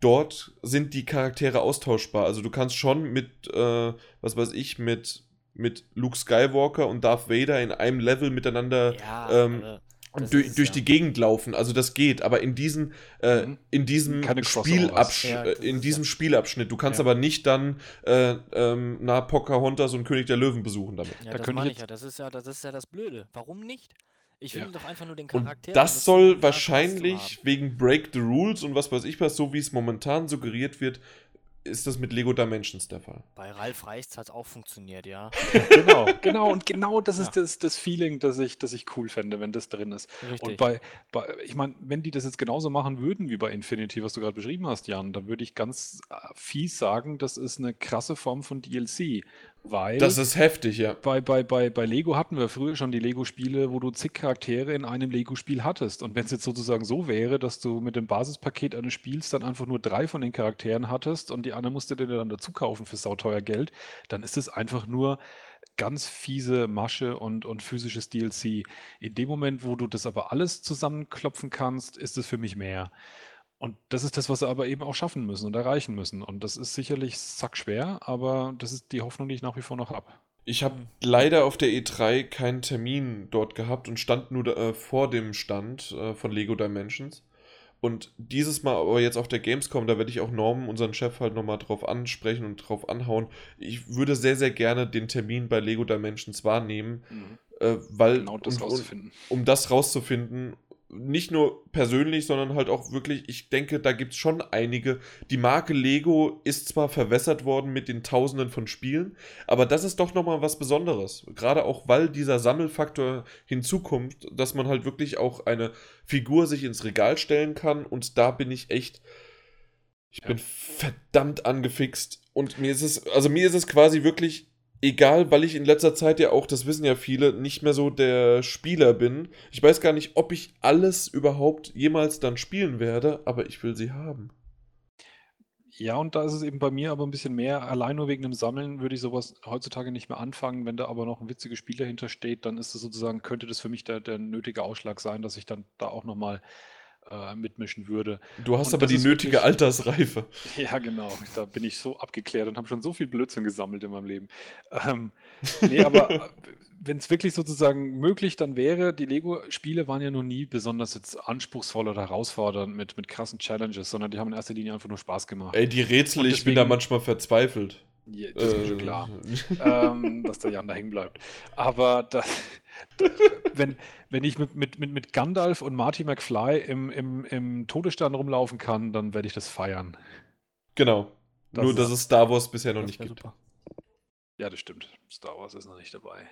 dort sind die Charaktere austauschbar. Also du kannst schon mit, äh, was weiß ich, mit mit Luke Skywalker und Darth Vader in einem Level miteinander ja, ähm, durch, durch ja. die Gegend laufen. Also das geht, aber in diesen äh, mhm. in diesem Spielabsch ja, äh, in diesem Spielabschnitt. Du kannst aber nicht dann äh, ähm, na Pocahontas und König der Löwen besuchen damit. Ja, da das meine ich ja. Das ist ja das ist ja das Blöde. Warum nicht? Ich will doch einfach nur den Charakter. Und das soll wahrscheinlich wegen Break the Rules und was weiß ich was, so wie es momentan suggeriert wird, ist das mit Lego Dimensions der Fall. Bei Ralf Reichs hat es auch funktioniert, ja. genau, genau. Und genau das ist ja. das, das Feeling, das ich, das ich cool fände, wenn das drin ist. Richtig. Und bei, bei ich meine, wenn die das jetzt genauso machen würden wie bei Infinity, was du gerade beschrieben hast, Jan, dann würde ich ganz äh, fies sagen, das ist eine krasse Form von DLC. Weil das ist heftig, ja. Bei, bei, bei, bei Lego hatten wir früher schon die Lego-Spiele, wo du zig Charaktere in einem Lego-Spiel hattest. Und wenn es jetzt sozusagen so wäre, dass du mit dem Basispaket eines Spiels dann einfach nur drei von den Charakteren hattest und die anderen musst du dir dann dazu kaufen für sauteuer Geld, dann ist es einfach nur ganz fiese Masche und, und physisches DLC. In dem Moment, wo du das aber alles zusammenklopfen kannst, ist es für mich mehr. Und das ist das, was sie aber eben auch schaffen müssen und erreichen müssen. Und das ist sicherlich sackschwer, aber das ist die Hoffnung, die ich nach wie vor noch habe. Ich habe leider auf der E3 keinen Termin dort gehabt und stand nur äh, vor dem Stand äh, von Lego Dimensions. Und dieses Mal aber jetzt auf der Gamescom, da werde ich auch Norman, unseren Chef, halt nochmal drauf ansprechen und drauf anhauen. Ich würde sehr, sehr gerne den Termin bei Lego Dimensions wahrnehmen, mhm. äh, weil genau das um, um, um, das rauszufinden nicht nur persönlich, sondern halt auch wirklich, ich denke, da gibt es schon einige. Die Marke Lego ist zwar verwässert worden mit den Tausenden von Spielen, aber das ist doch nochmal was Besonderes. Gerade auch, weil dieser Sammelfaktor hinzukommt, dass man halt wirklich auch eine Figur sich ins Regal stellen kann und da bin ich echt. Ich ja. bin verdammt angefixt und mir ist es, also mir ist es quasi wirklich egal, weil ich in letzter Zeit ja auch, das wissen ja viele, nicht mehr so der Spieler bin. Ich weiß gar nicht, ob ich alles überhaupt jemals dann spielen werde, aber ich will sie haben. Ja, und da ist es eben bei mir aber ein bisschen mehr. Allein nur wegen dem Sammeln würde ich sowas heutzutage nicht mehr anfangen. Wenn da aber noch ein witziges Spiel dahinter steht, dann ist das sozusagen, könnte das für mich der, der nötige Ausschlag sein, dass ich dann da auch nochmal äh, mitmischen würde. Du hast und aber die nötige wirklich, Altersreife. Ja, genau. Da bin ich so abgeklärt und habe schon so viel Blödsinn gesammelt in meinem Leben. Ähm, nee, aber wenn es wirklich sozusagen möglich dann wäre, die Lego-Spiele waren ja noch nie besonders jetzt anspruchsvoll oder herausfordernd mit, mit krassen Challenges, sondern die haben in erster Linie einfach nur Spaß gemacht. Ey, die Rätsel, deswegen, ich bin da manchmal verzweifelt. Ja, das ist schon klar, äh. ähm, dass der Jan da hängen bleibt. Aber das, wenn, wenn ich mit, mit, mit, Gandalf und Marty McFly im, im, im Todesstern rumlaufen kann, dann werde ich das feiern. Genau. Das Nur, dass es Star Wars bisher noch nicht gibt. Super. Ja, das stimmt. Star Wars ist noch nicht dabei.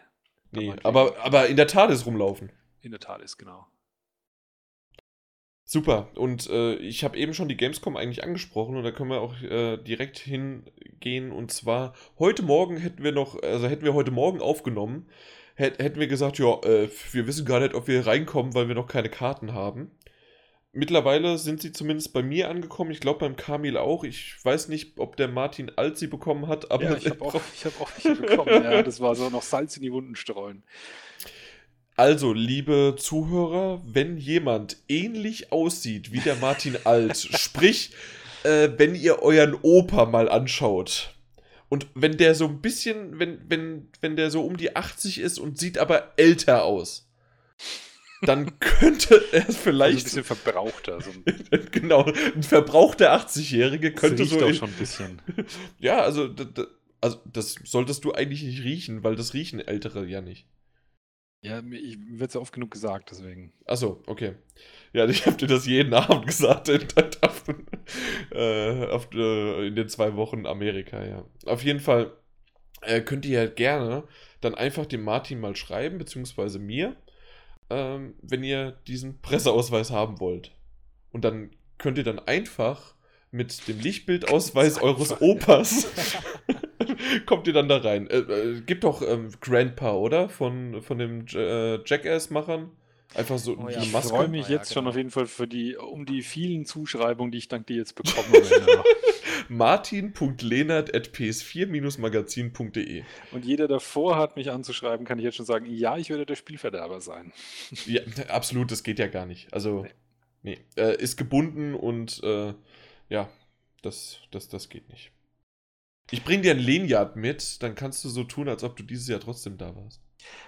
Nee, aber, aber in der Tat ist rumlaufen. In der Tat ist, genau. Super. Und äh, ich habe eben schon die Gamescom eigentlich angesprochen und da können wir auch äh, direkt hingehen. Und zwar heute Morgen hätten wir noch, also hätten wir heute Morgen aufgenommen, hätten wir gesagt, ja, äh, wir wissen gar nicht, ob wir reinkommen, weil wir noch keine Karten haben. Mittlerweile sind sie zumindest bei mir angekommen. Ich glaube beim Kamil auch. Ich weiß nicht, ob der Martin alt sie bekommen hat, aber. Ja, ich habe auch, hab auch welche bekommen. ja, das war so noch Salz in die Wunden streuen. Also, liebe Zuhörer, wenn jemand ähnlich aussieht wie der Martin Alt, sprich, äh, wenn ihr euren Opa mal anschaut, Und wenn der so ein bisschen, wenn, wenn, wenn der so um die 80 ist und sieht aber älter aus, dann könnte er vielleicht. Also ein bisschen verbrauchter. So ein genau, ein verbrauchter 80-Jährige könnte so. Auch schon ein bisschen. ja, also, also das solltest du eigentlich nicht riechen, weil das riechen Ältere ja nicht. Ja, ich wird es ja oft genug gesagt, deswegen. Achso, okay. Ja, ich habe dir das jeden Abend gesagt in, äh, auf, äh, in den zwei Wochen Amerika, ja. Auf jeden Fall äh, könnt ihr ja gerne dann einfach dem Martin mal schreiben, beziehungsweise mir, ähm, wenn ihr diesen Presseausweis haben wollt. Und dann könnt ihr dann einfach mit dem Lichtbildausweis eures Opas kommt ihr dann da rein. Äh, äh, gibt doch ähm, Grandpa, oder? Von, von dem äh, Jackass-Machern. Einfach so oh, ja. eine Maske. Ich freue mich jetzt ja, genau. schon auf jeden Fall für die, um die vielen Zuschreibungen, die ich dank dir jetzt bekomme. martin.lehnert.ps4-magazin.de Und jeder, der vorhat, mich anzuschreiben, kann ich jetzt schon sagen, ja, ich werde der Spielverderber sein. ja, absolut, das geht ja gar nicht. Also, nee, nee. Äh, ist gebunden und äh, ja, das, das, das geht nicht. Ich bring dir ein Lanyard mit, dann kannst du so tun, als ob du dieses Jahr trotzdem da warst.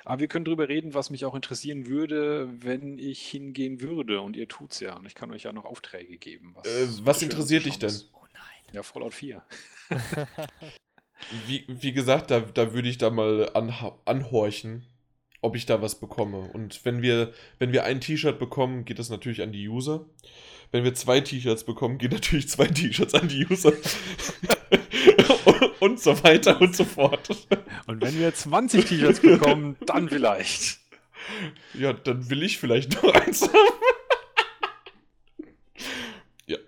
Aber wir können darüber reden, was mich auch interessieren würde, wenn ich hingehen würde. Und ihr tut's ja. Und ich kann euch ja noch Aufträge geben. Was, äh, was interessiert dich denn? Oh nein. Ja, Fallout 4. wie, wie gesagt, da, da würde ich da mal anhorchen, ob ich da was bekomme. Und wenn wir, wenn wir ein T-Shirt bekommen, geht das natürlich an die User. Wenn wir zwei T-Shirts bekommen, gehen natürlich zwei T-Shirts an die User. und so weiter und so fort. Und wenn wir 20 T-Shirts bekommen, dann vielleicht. Ja, dann will ich vielleicht noch eins haben. ja,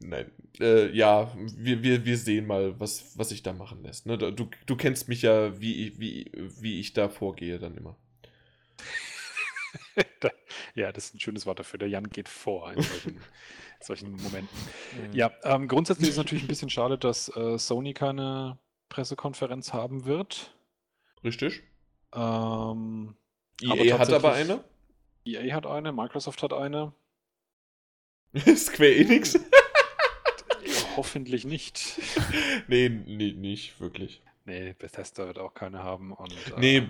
nein. Äh, ja, wir, wir, wir sehen mal, was, was sich da machen lässt. Ne? Du, du kennst mich ja, wie, wie, wie ich da vorgehe dann immer. ja, das ist ein schönes Wort dafür. Der Jan geht vor in solchen, solchen Momenten. Mhm. Ja, ähm, grundsätzlich ist es natürlich ein bisschen schade, dass äh, Sony keine Pressekonferenz haben wird. Richtig. Ähm, EA aber hat aber eine. EA hat eine, Microsoft hat eine. Square Enix? Hoffentlich nicht. nee, nee, nicht wirklich. Nee, Bethesda wird auch keine haben. Und, nee, äh,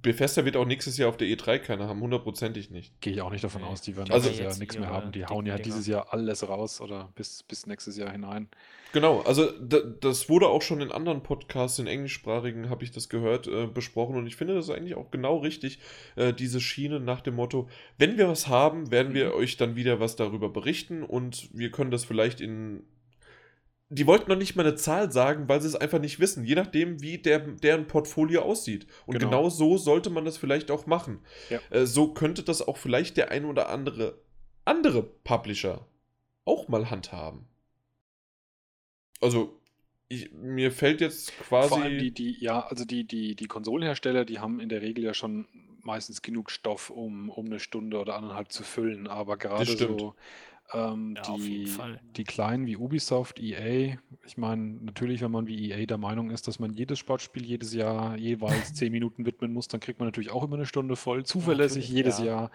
Bethesda wird auch nächstes Jahr auf der E3 keine haben, hundertprozentig nicht. Gehe ich auch nicht davon nee. aus, die werden also, nächstes Jahr nichts mehr haben. Die hauen ja dieses Jahr alles raus oder bis, bis nächstes Jahr hinein. Genau, also das wurde auch schon in anderen Podcasts, in englischsprachigen, habe ich das gehört, äh, besprochen und ich finde das eigentlich auch genau richtig, äh, diese Schiene nach dem Motto, wenn wir was haben, werden wir mhm. euch dann wieder was darüber berichten und wir können das vielleicht in die wollten noch nicht mal eine Zahl sagen, weil sie es einfach nicht wissen, je nachdem, wie der, deren Portfolio aussieht. Und genau, genau so sollte man das vielleicht auch machen. Ja. Äh, so könnte das auch vielleicht der ein oder andere andere Publisher auch mal handhaben. Also, ich, mir fällt jetzt quasi. Vor allem die, die, ja, also die, die, die Konsolenhersteller, die haben in der Regel ja schon meistens genug Stoff, um, um eine Stunde oder anderthalb zu füllen. Aber gerade so ähm, ja, die, die kleinen wie Ubisoft, EA, ich meine, natürlich, wenn man wie EA der Meinung ist, dass man jedes Sportspiel jedes Jahr jeweils zehn Minuten widmen muss, dann kriegt man natürlich auch immer eine Stunde voll. Zuverlässig jedes ja. Jahr.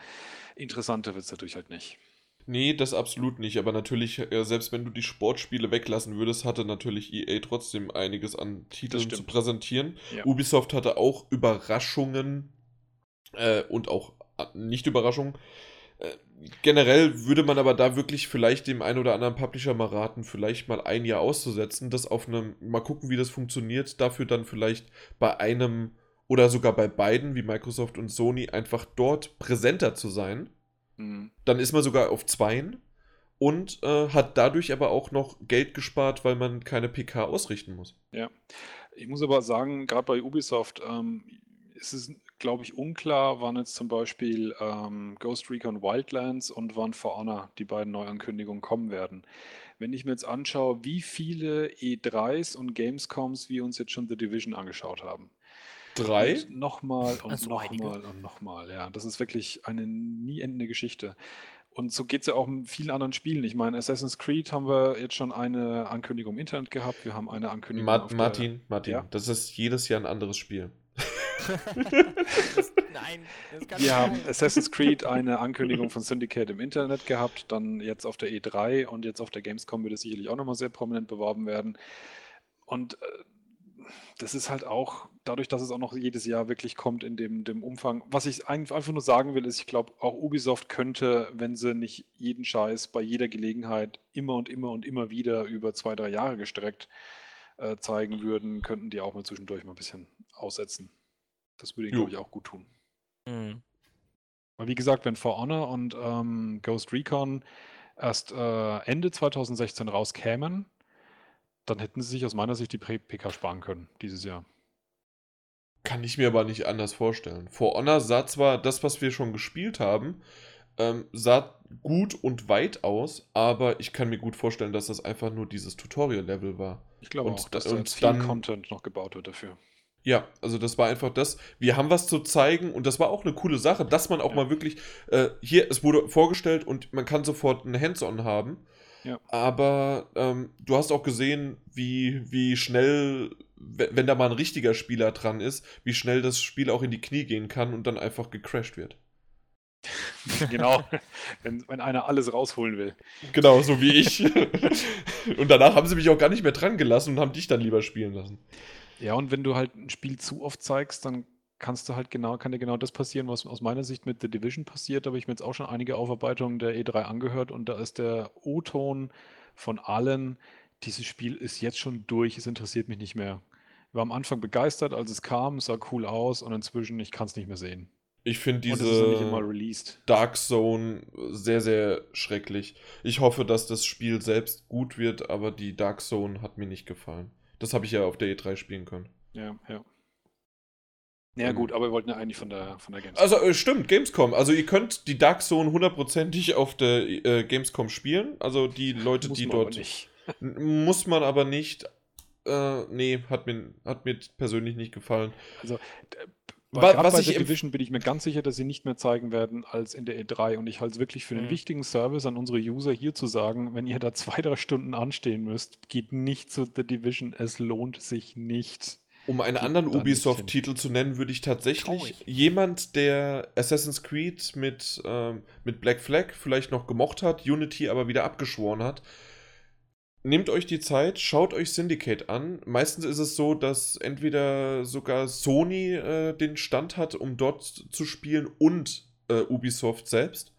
Interessanter wird es natürlich halt nicht. Nee, das absolut nicht. Aber natürlich, äh, selbst wenn du die Sportspiele weglassen würdest, hatte natürlich EA trotzdem einiges an Titeln zu präsentieren. Ja. Ubisoft hatte auch Überraschungen äh, und auch äh, Nicht-Überraschungen. Generell würde man aber da wirklich vielleicht dem einen oder anderen Publisher mal raten, vielleicht mal ein Jahr auszusetzen, das auf einem, mal gucken, wie das funktioniert, dafür dann vielleicht bei einem oder sogar bei beiden, wie Microsoft und Sony, einfach dort präsenter zu sein. Mhm. Dann ist man sogar auf zweien und äh, hat dadurch aber auch noch Geld gespart, weil man keine PK ausrichten muss. Ja, ich muss aber sagen, gerade bei Ubisoft ähm, ist es glaube ich, unklar, wann jetzt zum Beispiel ähm, Ghost Recon Wildlands und wann For Honor die beiden Neuankündigungen kommen werden. Wenn ich mir jetzt anschaue, wie viele E3s und Gamescoms wir uns jetzt schon The Division angeschaut haben. Drei? Nochmal und nochmal und nochmal. Ja, das ist wirklich eine nie endende Geschichte. Und so geht es ja auch in vielen anderen Spielen. Ich meine, Assassin's Creed haben wir jetzt schon eine Ankündigung im Internet gehabt. Wir haben eine Ankündigung. Ma Martin, der, Martin, ja? das ist jedes Jahr ein anderes Spiel. Nein, Wir haben Assassin's Creed eine Ankündigung von Syndicate im Internet gehabt, dann jetzt auf der E3 und jetzt auf der Gamescom wird es sicherlich auch nochmal sehr prominent beworben werden. Und äh, das ist halt auch, dadurch, dass es auch noch jedes Jahr wirklich kommt in dem, dem Umfang. Was ich einfach nur sagen will, ist, ich glaube, auch Ubisoft könnte, wenn sie nicht jeden Scheiß bei jeder Gelegenheit immer und immer und immer wieder über zwei, drei Jahre gestreckt äh, zeigen würden, könnten die auch mal zwischendurch mal ein bisschen aussetzen. Das würde ihnen, glaube ich, auch gut tun. Mhm. Weil, wie gesagt, wenn For Honor und ähm, Ghost Recon erst äh, Ende 2016 rauskämen, dann hätten sie sich aus meiner Sicht die PK sparen können dieses Jahr. Kann ich mir aber nicht anders vorstellen. For Honor sah zwar das, was wir schon gespielt haben, ähm, sah gut und weit aus, aber ich kann mir gut vorstellen, dass das einfach nur dieses Tutorial-Level war. Ich glaube und, auch, dass und viel dann, Content noch gebaut wird dafür. Ja, also das war einfach das. Wir haben was zu zeigen und das war auch eine coole Sache, dass man auch ja. mal wirklich äh, hier, es wurde vorgestellt und man kann sofort ein Hands-on haben. Ja. Aber ähm, du hast auch gesehen, wie, wie schnell, wenn da mal ein richtiger Spieler dran ist, wie schnell das Spiel auch in die Knie gehen kann und dann einfach gecrashed wird. genau, wenn, wenn einer alles rausholen will. Genau, so wie ich. und danach haben sie mich auch gar nicht mehr dran gelassen und haben dich dann lieber spielen lassen. Ja, und wenn du halt ein Spiel zu oft zeigst, dann kannst du halt genau, kann dir genau das passieren, was aus meiner Sicht mit The Division passiert. Da habe ich mir jetzt auch schon einige Aufarbeitungen der E3 angehört und da ist der O-Ton von allen, dieses Spiel ist jetzt schon durch, es interessiert mich nicht mehr. Ich war am Anfang begeistert, als es kam, sah cool aus und inzwischen, ich kann es nicht mehr sehen. Ich finde diese Dark Zone sehr, sehr schrecklich. Ich hoffe, dass das Spiel selbst gut wird, aber die Dark Zone hat mir nicht gefallen. Das habe ich ja auf der E3 spielen können. Ja, ja. Ja, gut, aber wir wollten ja eigentlich von der, von der Gamescom. Also, äh, stimmt, Gamescom. Also, ihr könnt die Dark Zone hundertprozentig auf der äh, Gamescom spielen. Also, die Leute, muss die dort. muss man aber nicht. Äh, nee, hat mir, hat mir persönlich nicht gefallen. Also, was, was bei ich der Division bin ich mir ganz sicher, dass sie nicht mehr zeigen werden als in der E3. Und ich halte es wirklich für einen mhm. wichtigen Service an unsere User hier zu sagen, wenn ihr da zwei, drei Stunden anstehen müsst, geht nicht zu The Division. Es lohnt sich nicht. Um einen anderen Ubisoft-Titel zu nennen, würde ich tatsächlich Traurig. jemand, der Assassin's Creed mit, ähm, mit Black Flag vielleicht noch gemocht hat, Unity aber wieder abgeschworen hat, nehmt euch die Zeit, schaut euch Syndicate an. Meistens ist es so, dass entweder sogar Sony äh, den Stand hat, um dort zu spielen und äh, Ubisoft selbst.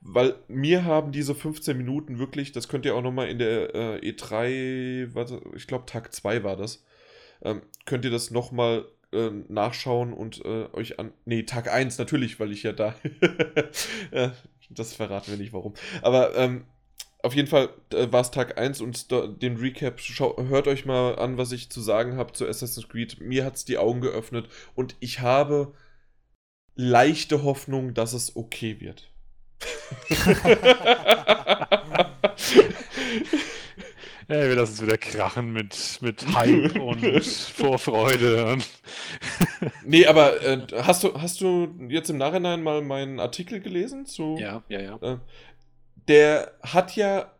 Weil mir haben diese 15 Minuten wirklich, das könnt ihr auch nochmal in der äh, E3, warte, ich glaube Tag 2 war das, ähm, könnt ihr das nochmal äh, nachschauen und äh, euch an. Nee, Tag 1 natürlich, weil ich ja da. Äh, das verraten wir nicht warum. Aber ähm, auf jeden Fall äh, war es Tag 1 und den Recap, schau, hört euch mal an, was ich zu sagen habe zu Assassin's Creed. Mir hat es die Augen geöffnet und ich habe leichte Hoffnung, dass es okay wird. Ja, wir lassen es wieder krachen mit, mit Hype und Vorfreude. nee, aber äh, hast, du, hast du jetzt im Nachhinein mal meinen Artikel gelesen? Zu, ja, ja, ja. Äh, der hat ja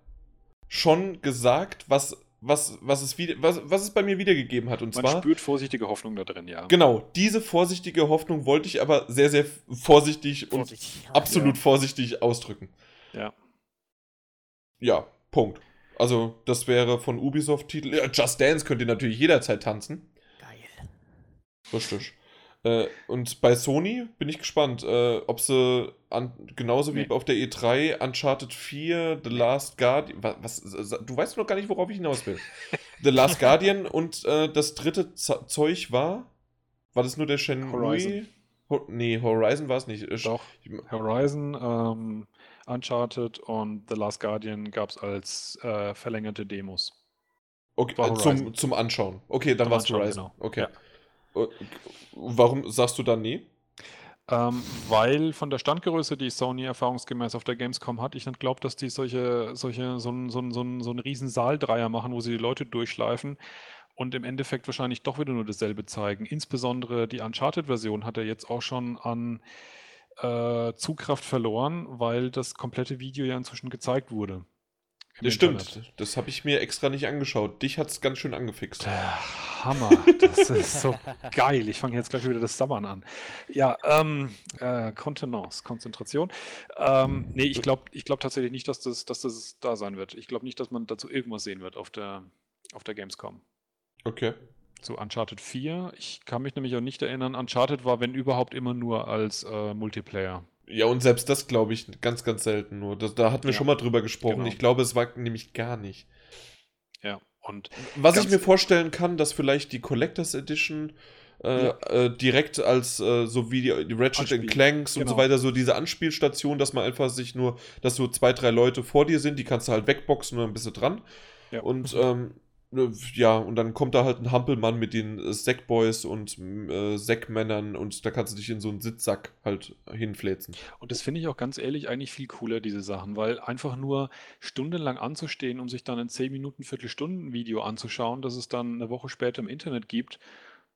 schon gesagt, was, was, was, es, wieder, was, was es bei mir wiedergegeben hat. Und Man zwar, spürt vorsichtige Hoffnung da drin, ja. Genau, diese vorsichtige Hoffnung wollte ich aber sehr, sehr vorsichtig, vorsichtig. und absolut ja. vorsichtig ausdrücken. Ja. Ja, Punkt. Also, das wäre von Ubisoft-Titel. Ja, Just Dance könnt ihr natürlich jederzeit tanzen. Geil. Richtig. Äh, und bei Sony bin ich gespannt, äh, ob sie an, genauso nee. wie auf der E3 Uncharted 4, The Last Guardian, was, was, du weißt noch gar nicht, worauf ich hinaus will. The Last Guardian und äh, das dritte Z Zeug war, war das nur der Shenmue? Horizon. Ho nee, Horizon war es nicht. Doch, Horizon, ähm, Uncharted und The Last Guardian gab es als äh, verlängerte Demos. Okay, zum, zum Anschauen. Okay, dann war es Horizon. Genau. Okay. Ja. Äh, warum sagst du dann nie? Ähm, weil von der Standgröße, die Sony erfahrungsgemäß auf der Gamescom hat, ich nicht glaube, dass die solche, solche, so einen so so so ein riesen Saaldreier machen, wo sie die Leute durchschleifen und im Endeffekt wahrscheinlich doch wieder nur dasselbe zeigen. Insbesondere die Uncharted-Version hat er jetzt auch schon an äh, Zugkraft verloren, weil das komplette Video ja inzwischen gezeigt wurde. Das stimmt, das habe ich mir extra nicht angeschaut. Dich hat es ganz schön angefixt. Der Hammer, das ist so geil. Ich fange jetzt gleich wieder das Sabbern an. Ja, ähm, äh, Kontenance, Konzentration. Ähm, nee, ich glaube ich glaub tatsächlich nicht, dass das, dass das da sein wird. Ich glaube nicht, dass man dazu irgendwas sehen wird auf der, auf der Gamescom. Okay. zu Uncharted 4. Ich kann mich nämlich auch nicht erinnern, Uncharted war, wenn überhaupt, immer nur als äh, Multiplayer. Ja, und selbst das glaube ich ganz, ganz selten nur. Das, da hatten wir ja, schon mal drüber gesprochen. Genau. Ich glaube, es war nämlich gar nicht. Ja, und. Was ich mir vorstellen kann, dass vielleicht die Collectors Edition äh, ja. äh, direkt als äh, so wie die, die Ratchet Anspiel. Clanks genau. und so genau. weiter, so diese Anspielstation, dass man einfach sich nur, dass so zwei, drei Leute vor dir sind, die kannst du halt wegboxen und dann bist du dran. Ja. Und ähm, äh, ja, und dann kommt da halt ein Hampelmann mit den äh, Sackboys und äh, Sackmännern und da kannst du dich in so einen Sitzsack halt hinfläzen. Und das finde ich auch ganz ehrlich eigentlich viel cooler, diese Sachen, weil einfach nur stundenlang anzustehen, um sich dann ein 10 Minuten, Viertelstunden Video anzuschauen, das es dann eine Woche später im Internet gibt,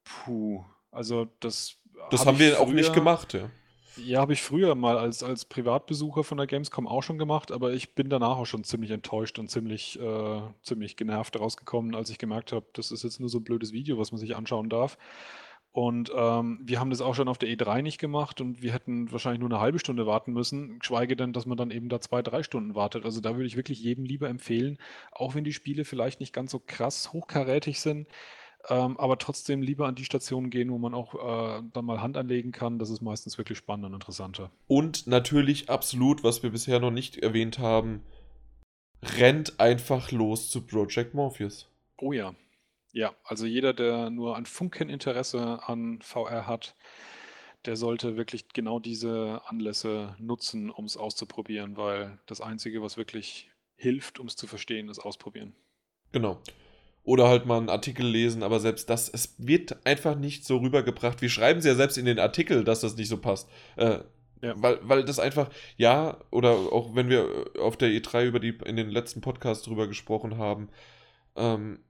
puh, also das. Das hab haben wir früher, auch nicht gemacht, ja. Ja, habe ich früher mal als, als Privatbesucher von der Gamescom auch schon gemacht, aber ich bin danach auch schon ziemlich enttäuscht und ziemlich, äh, ziemlich genervt rausgekommen, als ich gemerkt habe, das ist jetzt nur so ein blödes Video, was man sich anschauen darf. Und ähm, wir haben das auch schon auf der E3 nicht gemacht und wir hätten wahrscheinlich nur eine halbe Stunde warten müssen, geschweige denn, dass man dann eben da zwei, drei Stunden wartet. Also da würde ich wirklich jedem lieber empfehlen, auch wenn die Spiele vielleicht nicht ganz so krass hochkarätig sind, ähm, aber trotzdem lieber an die Stationen gehen, wo man auch äh, dann mal Hand anlegen kann. Das ist meistens wirklich spannend und interessanter. Und natürlich absolut, was wir bisher noch nicht erwähnt haben, rennt einfach los zu Project Morpheus. Oh ja. Ja, also jeder, der nur ein Funken Interesse an VR hat, der sollte wirklich genau diese Anlässe nutzen, um es auszuprobieren, weil das Einzige, was wirklich hilft, um es zu verstehen, ist ausprobieren. Genau oder halt mal einen Artikel lesen, aber selbst das, es wird einfach nicht so rübergebracht. Wir schreiben sie ja selbst in den Artikel, dass das nicht so passt. Äh, ja. weil, weil das einfach, ja, oder auch wenn wir auf der E3 über die, in den letzten Podcast drüber gesprochen haben, ähm,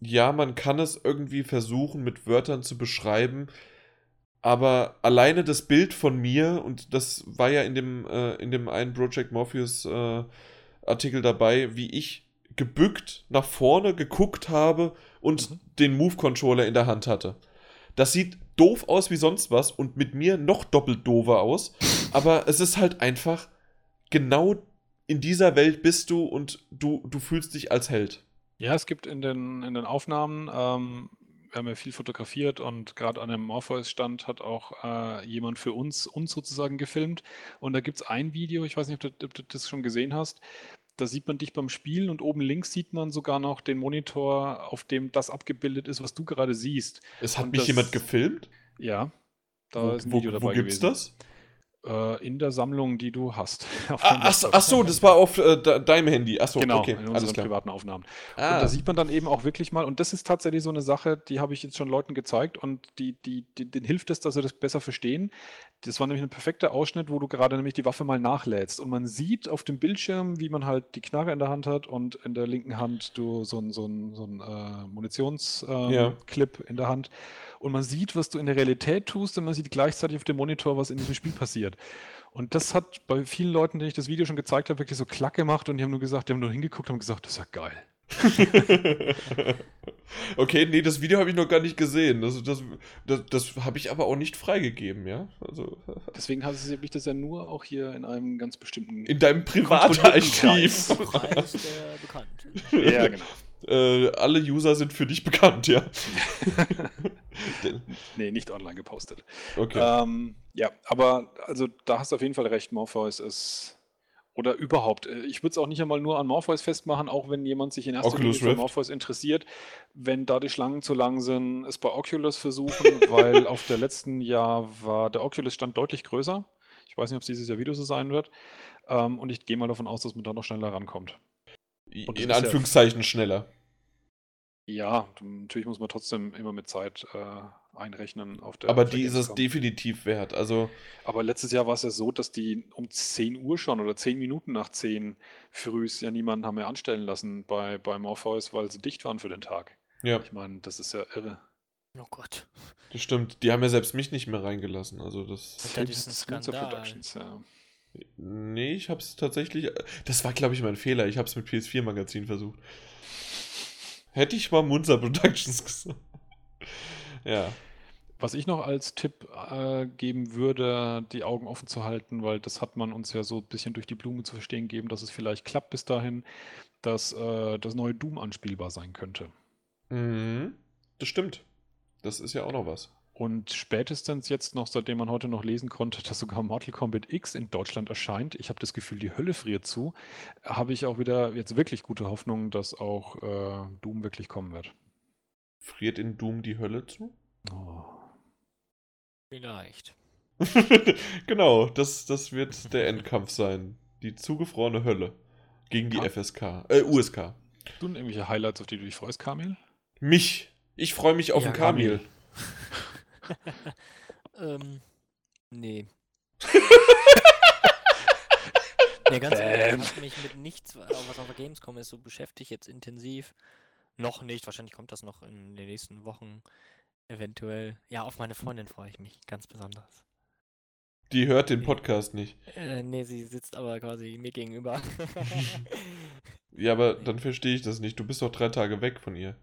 ja, man kann es irgendwie versuchen, mit Wörtern zu beschreiben, aber alleine das Bild von mir, und das war ja in dem, äh, in dem einen Project Morpheus äh, Artikel dabei, wie ich gebückt nach vorne geguckt habe und mhm. den Move-Controller in der Hand hatte. Das sieht doof aus wie sonst was und mit mir noch doppelt doofer aus. Aber es ist halt einfach, genau in dieser Welt bist du und du, du fühlst dich als Held. Ja, es gibt in den, in den Aufnahmen, ähm, wir haben ja viel fotografiert und gerade an dem Morpheus-Stand hat auch äh, jemand für uns, uns sozusagen gefilmt. Und da gibt es ein Video, ich weiß nicht, ob du, ob du das schon gesehen hast, da sieht man dich beim Spielen und oben links sieht man sogar noch den Monitor, auf dem das abgebildet ist, was du gerade siehst. Es hat und mich das, jemand gefilmt? Ja, da wo, ist ein Video wo, dabei wo gibt's gewesen. das? Äh, in der Sammlung, die du hast. Ah, ach, ach, so, das war auf äh, deinem Handy. Ach so, genau, okay, in unseren privaten Aufnahmen. Ah. Und da sieht man dann eben auch wirklich mal, und das ist tatsächlich so eine Sache, die habe ich jetzt schon Leuten gezeigt und die, die, die, denen hilft es, dass sie das besser verstehen. Das war nämlich ein perfekter Ausschnitt, wo du gerade nämlich die Waffe mal nachlädst. Und man sieht auf dem Bildschirm, wie man halt die Knarre in der Hand hat und in der linken Hand du so ein, so ein, so ein äh, Munitionsclip ähm, ja. in der Hand und man sieht, was du in der Realität tust und man sieht gleichzeitig auf dem Monitor, was in diesem Spiel passiert. Und das hat bei vielen Leuten, denen ich das Video schon gezeigt habe, wirklich so klack gemacht und die haben nur gesagt, die haben nur hingeguckt und gesagt, das ist ja geil. okay, nee, das Video habe ich noch gar nicht gesehen. Das, das, das, das habe ich aber auch nicht freigegeben, ja. Also, Deswegen habe ich das ja nur auch hier in einem ganz bestimmten. In deinem Privatarchiv. Preis der bekannt. Ja, genau. Äh, alle User sind für dich bekannt, ja. nee, nicht online gepostet. Okay. Ähm, ja, aber also da hast du auf jeden Fall recht, Morpheus ist. Oder überhaupt, äh, ich würde es auch nicht einmal nur an Morpheus festmachen, auch wenn jemand sich in erster Linie für Morpheus interessiert. Wenn da die Schlangen zu lang sind, es bei Oculus versuchen, weil auf der letzten Jahr war der Oculus-Stand deutlich größer. Ich weiß nicht, ob es dieses Jahr wieder so sein wird. Ähm, und ich gehe mal davon aus, dass man da noch schneller rankommt. In Anführungszeichen ja, schneller. Ja, natürlich muss man trotzdem immer mit Zeit äh, einrechnen auf der. Aber die ist es definitiv wert. Also aber letztes Jahr war es ja so, dass die um 10 Uhr schon oder 10 Minuten nach 10 frühs ja niemanden haben mehr anstellen lassen bei, bei Morpheus, weil sie dicht waren für den Tag. Ja. Ich meine, das ist ja irre. Oh Gott. Das stimmt. Die haben ja selbst mich nicht mehr reingelassen. Also das. Das ist ja Skandal. Productions, ja. Nee, ich hab's tatsächlich. Das war, glaube ich, mein Fehler. Ich hab's mit PS4-Magazin versucht. Hätte ich mal Munzer Productions gesagt. ja. Was ich noch als Tipp äh, geben würde, die Augen offen zu halten, weil das hat man uns ja so ein bisschen durch die Blume zu verstehen gegeben, dass es vielleicht klappt bis dahin, dass äh, das neue Doom anspielbar sein könnte. Mhm. Das stimmt. Das ist ja auch noch was. Und spätestens jetzt noch, seitdem man heute noch lesen konnte, dass sogar Mortal Kombat X in Deutschland erscheint, ich habe das Gefühl, die Hölle friert zu, habe ich auch wieder jetzt wirklich gute Hoffnung, dass auch äh, Doom wirklich kommen wird. Friert in Doom die Hölle zu? Oh. Vielleicht. genau, das, das wird der Endkampf sein. Die zugefrorene Hölle gegen die ja. FSK, äh, USK. Du irgendwelche Highlights, auf die du dich freust, Kamil? Mich. Ich freue mich auf ja, den Kamil. Kamil. ähm, nee. nee, ganz ehrlich, ich habe mich mit nichts, was auf der Gamescom ist, so beschäftigt jetzt intensiv. Noch nicht, wahrscheinlich kommt das noch in den nächsten Wochen. Eventuell. Ja, auf meine Freundin freue ich mich ganz besonders. Die hört den Podcast nicht. Äh, nee, sie sitzt aber quasi mir gegenüber. ja, aber dann verstehe ich das nicht. Du bist doch drei Tage weg von ihr.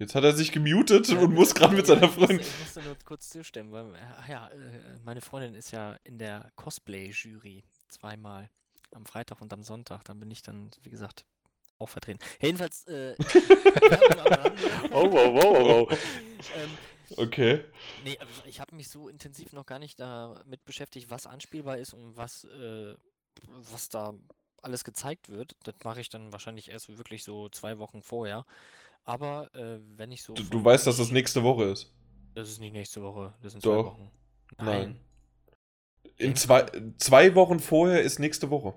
Jetzt hat er sich gemutet und muss gerade mit seiner Freundin. Ich musste nur kurz zustimmen, weil ja, äh, meine Freundin ist ja in der Cosplay-Jury zweimal. Am Freitag und am Sonntag. Dann bin ich dann, wie gesagt, auch vertreten. Jedenfalls. Äh, oh, wow, wow, wow. ähm, okay. Nee, ich habe mich so intensiv noch gar nicht damit beschäftigt, was anspielbar ist und was, äh, was da alles gezeigt wird. Das mache ich dann wahrscheinlich erst wirklich so zwei Wochen vorher. Aber äh, wenn ich so. Du, du weißt, dass das nächste Woche ist. Das ist nicht nächste Woche, das sind Doch. zwei Wochen. Nein. Nein. In zwei, zwei Wochen vorher ist nächste Woche.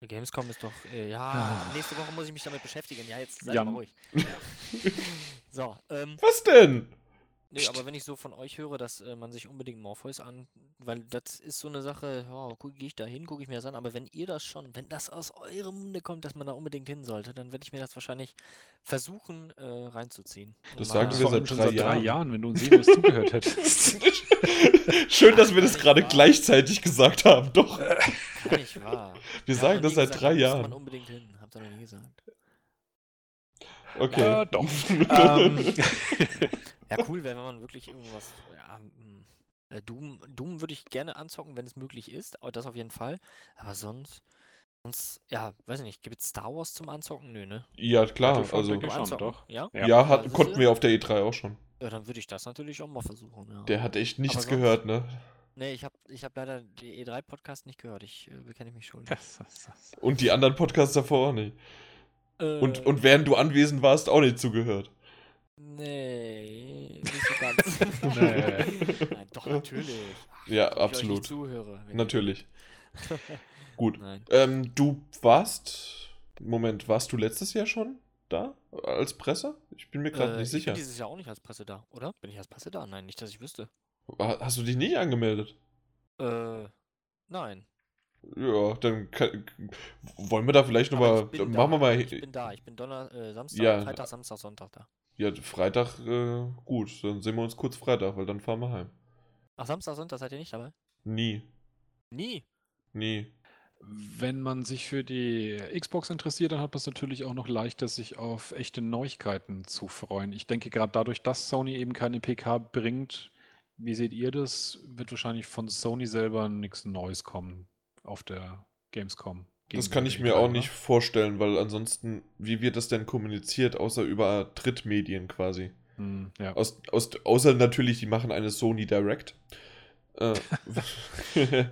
Gamescom ist doch, äh, ja, ah. nächste Woche muss ich mich damit beschäftigen. Ja, jetzt seid mal ruhig. Ja. so, ähm, Was denn? Nee, aber wenn ich so von euch höre, dass äh, man sich unbedingt Morpheus an, weil das ist so eine Sache, ja, gehe ich da hin, gucke ich mir das an, aber wenn ihr das schon, wenn das aus eurem Munde kommt, dass man da unbedingt hin sollte, dann werde ich mir das wahrscheinlich versuchen äh, reinzuziehen. Das sagen wir seit, drei, seit Jahren. drei Jahren, wenn du uns jemals zugehört hättest. Schön, dass wir das gerade gleichzeitig gesagt haben, doch. Kann nicht wahr. Wir ja, sagen das seit gesagt, drei Jahren. man unbedingt hin, habt ihr noch nie gesagt. Okay. Ja, doch. ähm, ja, cool wäre, wenn man wirklich irgendwas. Ja, hm, äh, Doom, Doom würde ich gerne anzocken, wenn es möglich ist, aber das auf jeden Fall. Aber sonst. Sonst, ja, weiß ich nicht, gibt es Star Wars zum Anzocken? Nö, ne? Ja, klar, also. Schon, doch. Ja, ja, ja hat, konnten wir auf der E3 auch schon. Ja, dann würde ich das natürlich auch mal versuchen, ja. Der hat echt nichts sonst, gehört, ne? Nee, ich habe ich hab leider die E3-Podcast nicht gehört. Ich äh, bekenne mich schon. Und die anderen Podcasts davor auch nicht. Äh, und, und während du anwesend warst, auch nicht zugehört. Nee, nicht so ganz. nee. Nein, doch, natürlich. Ach, ja, absolut. Zuhöre. Natürlich. Gut. Ähm, du warst. Moment, warst du letztes Jahr schon da? Als Presse? Ich bin mir gerade äh, nicht sicher. Ich bin dieses Jahr auch nicht als Presse da, oder? Bin ich als Presse da? Nein, nicht, dass ich wüsste. Hast du dich nicht angemeldet? Äh, nein. Ja, dann kann, wollen wir da vielleicht nochmal. Machen da. wir mal. Ich bin da, ich bin Donner, äh, Samstag, ja, Freitag, Samstag, Sonntag da. Ja, Freitag, äh, gut, dann sehen wir uns kurz Freitag, weil dann fahren wir heim. Ach, Samstag, Sonntag seid ihr nicht dabei? Nie. Nie? Nie. Wenn man sich für die Xbox interessiert, dann hat man es natürlich auch noch leichter, sich auf echte Neuigkeiten zu freuen. Ich denke, gerade dadurch, dass Sony eben keine PK bringt, wie seht ihr das? Wird wahrscheinlich von Sony selber nichts Neues kommen auf der Gamescom. Das kann ich mir auch nicht vorstellen, weil ansonsten, wie wird das denn kommuniziert, außer über Drittmedien quasi? Hm, ja. aus, aus, außer natürlich, die machen eine Sony Direct. äh,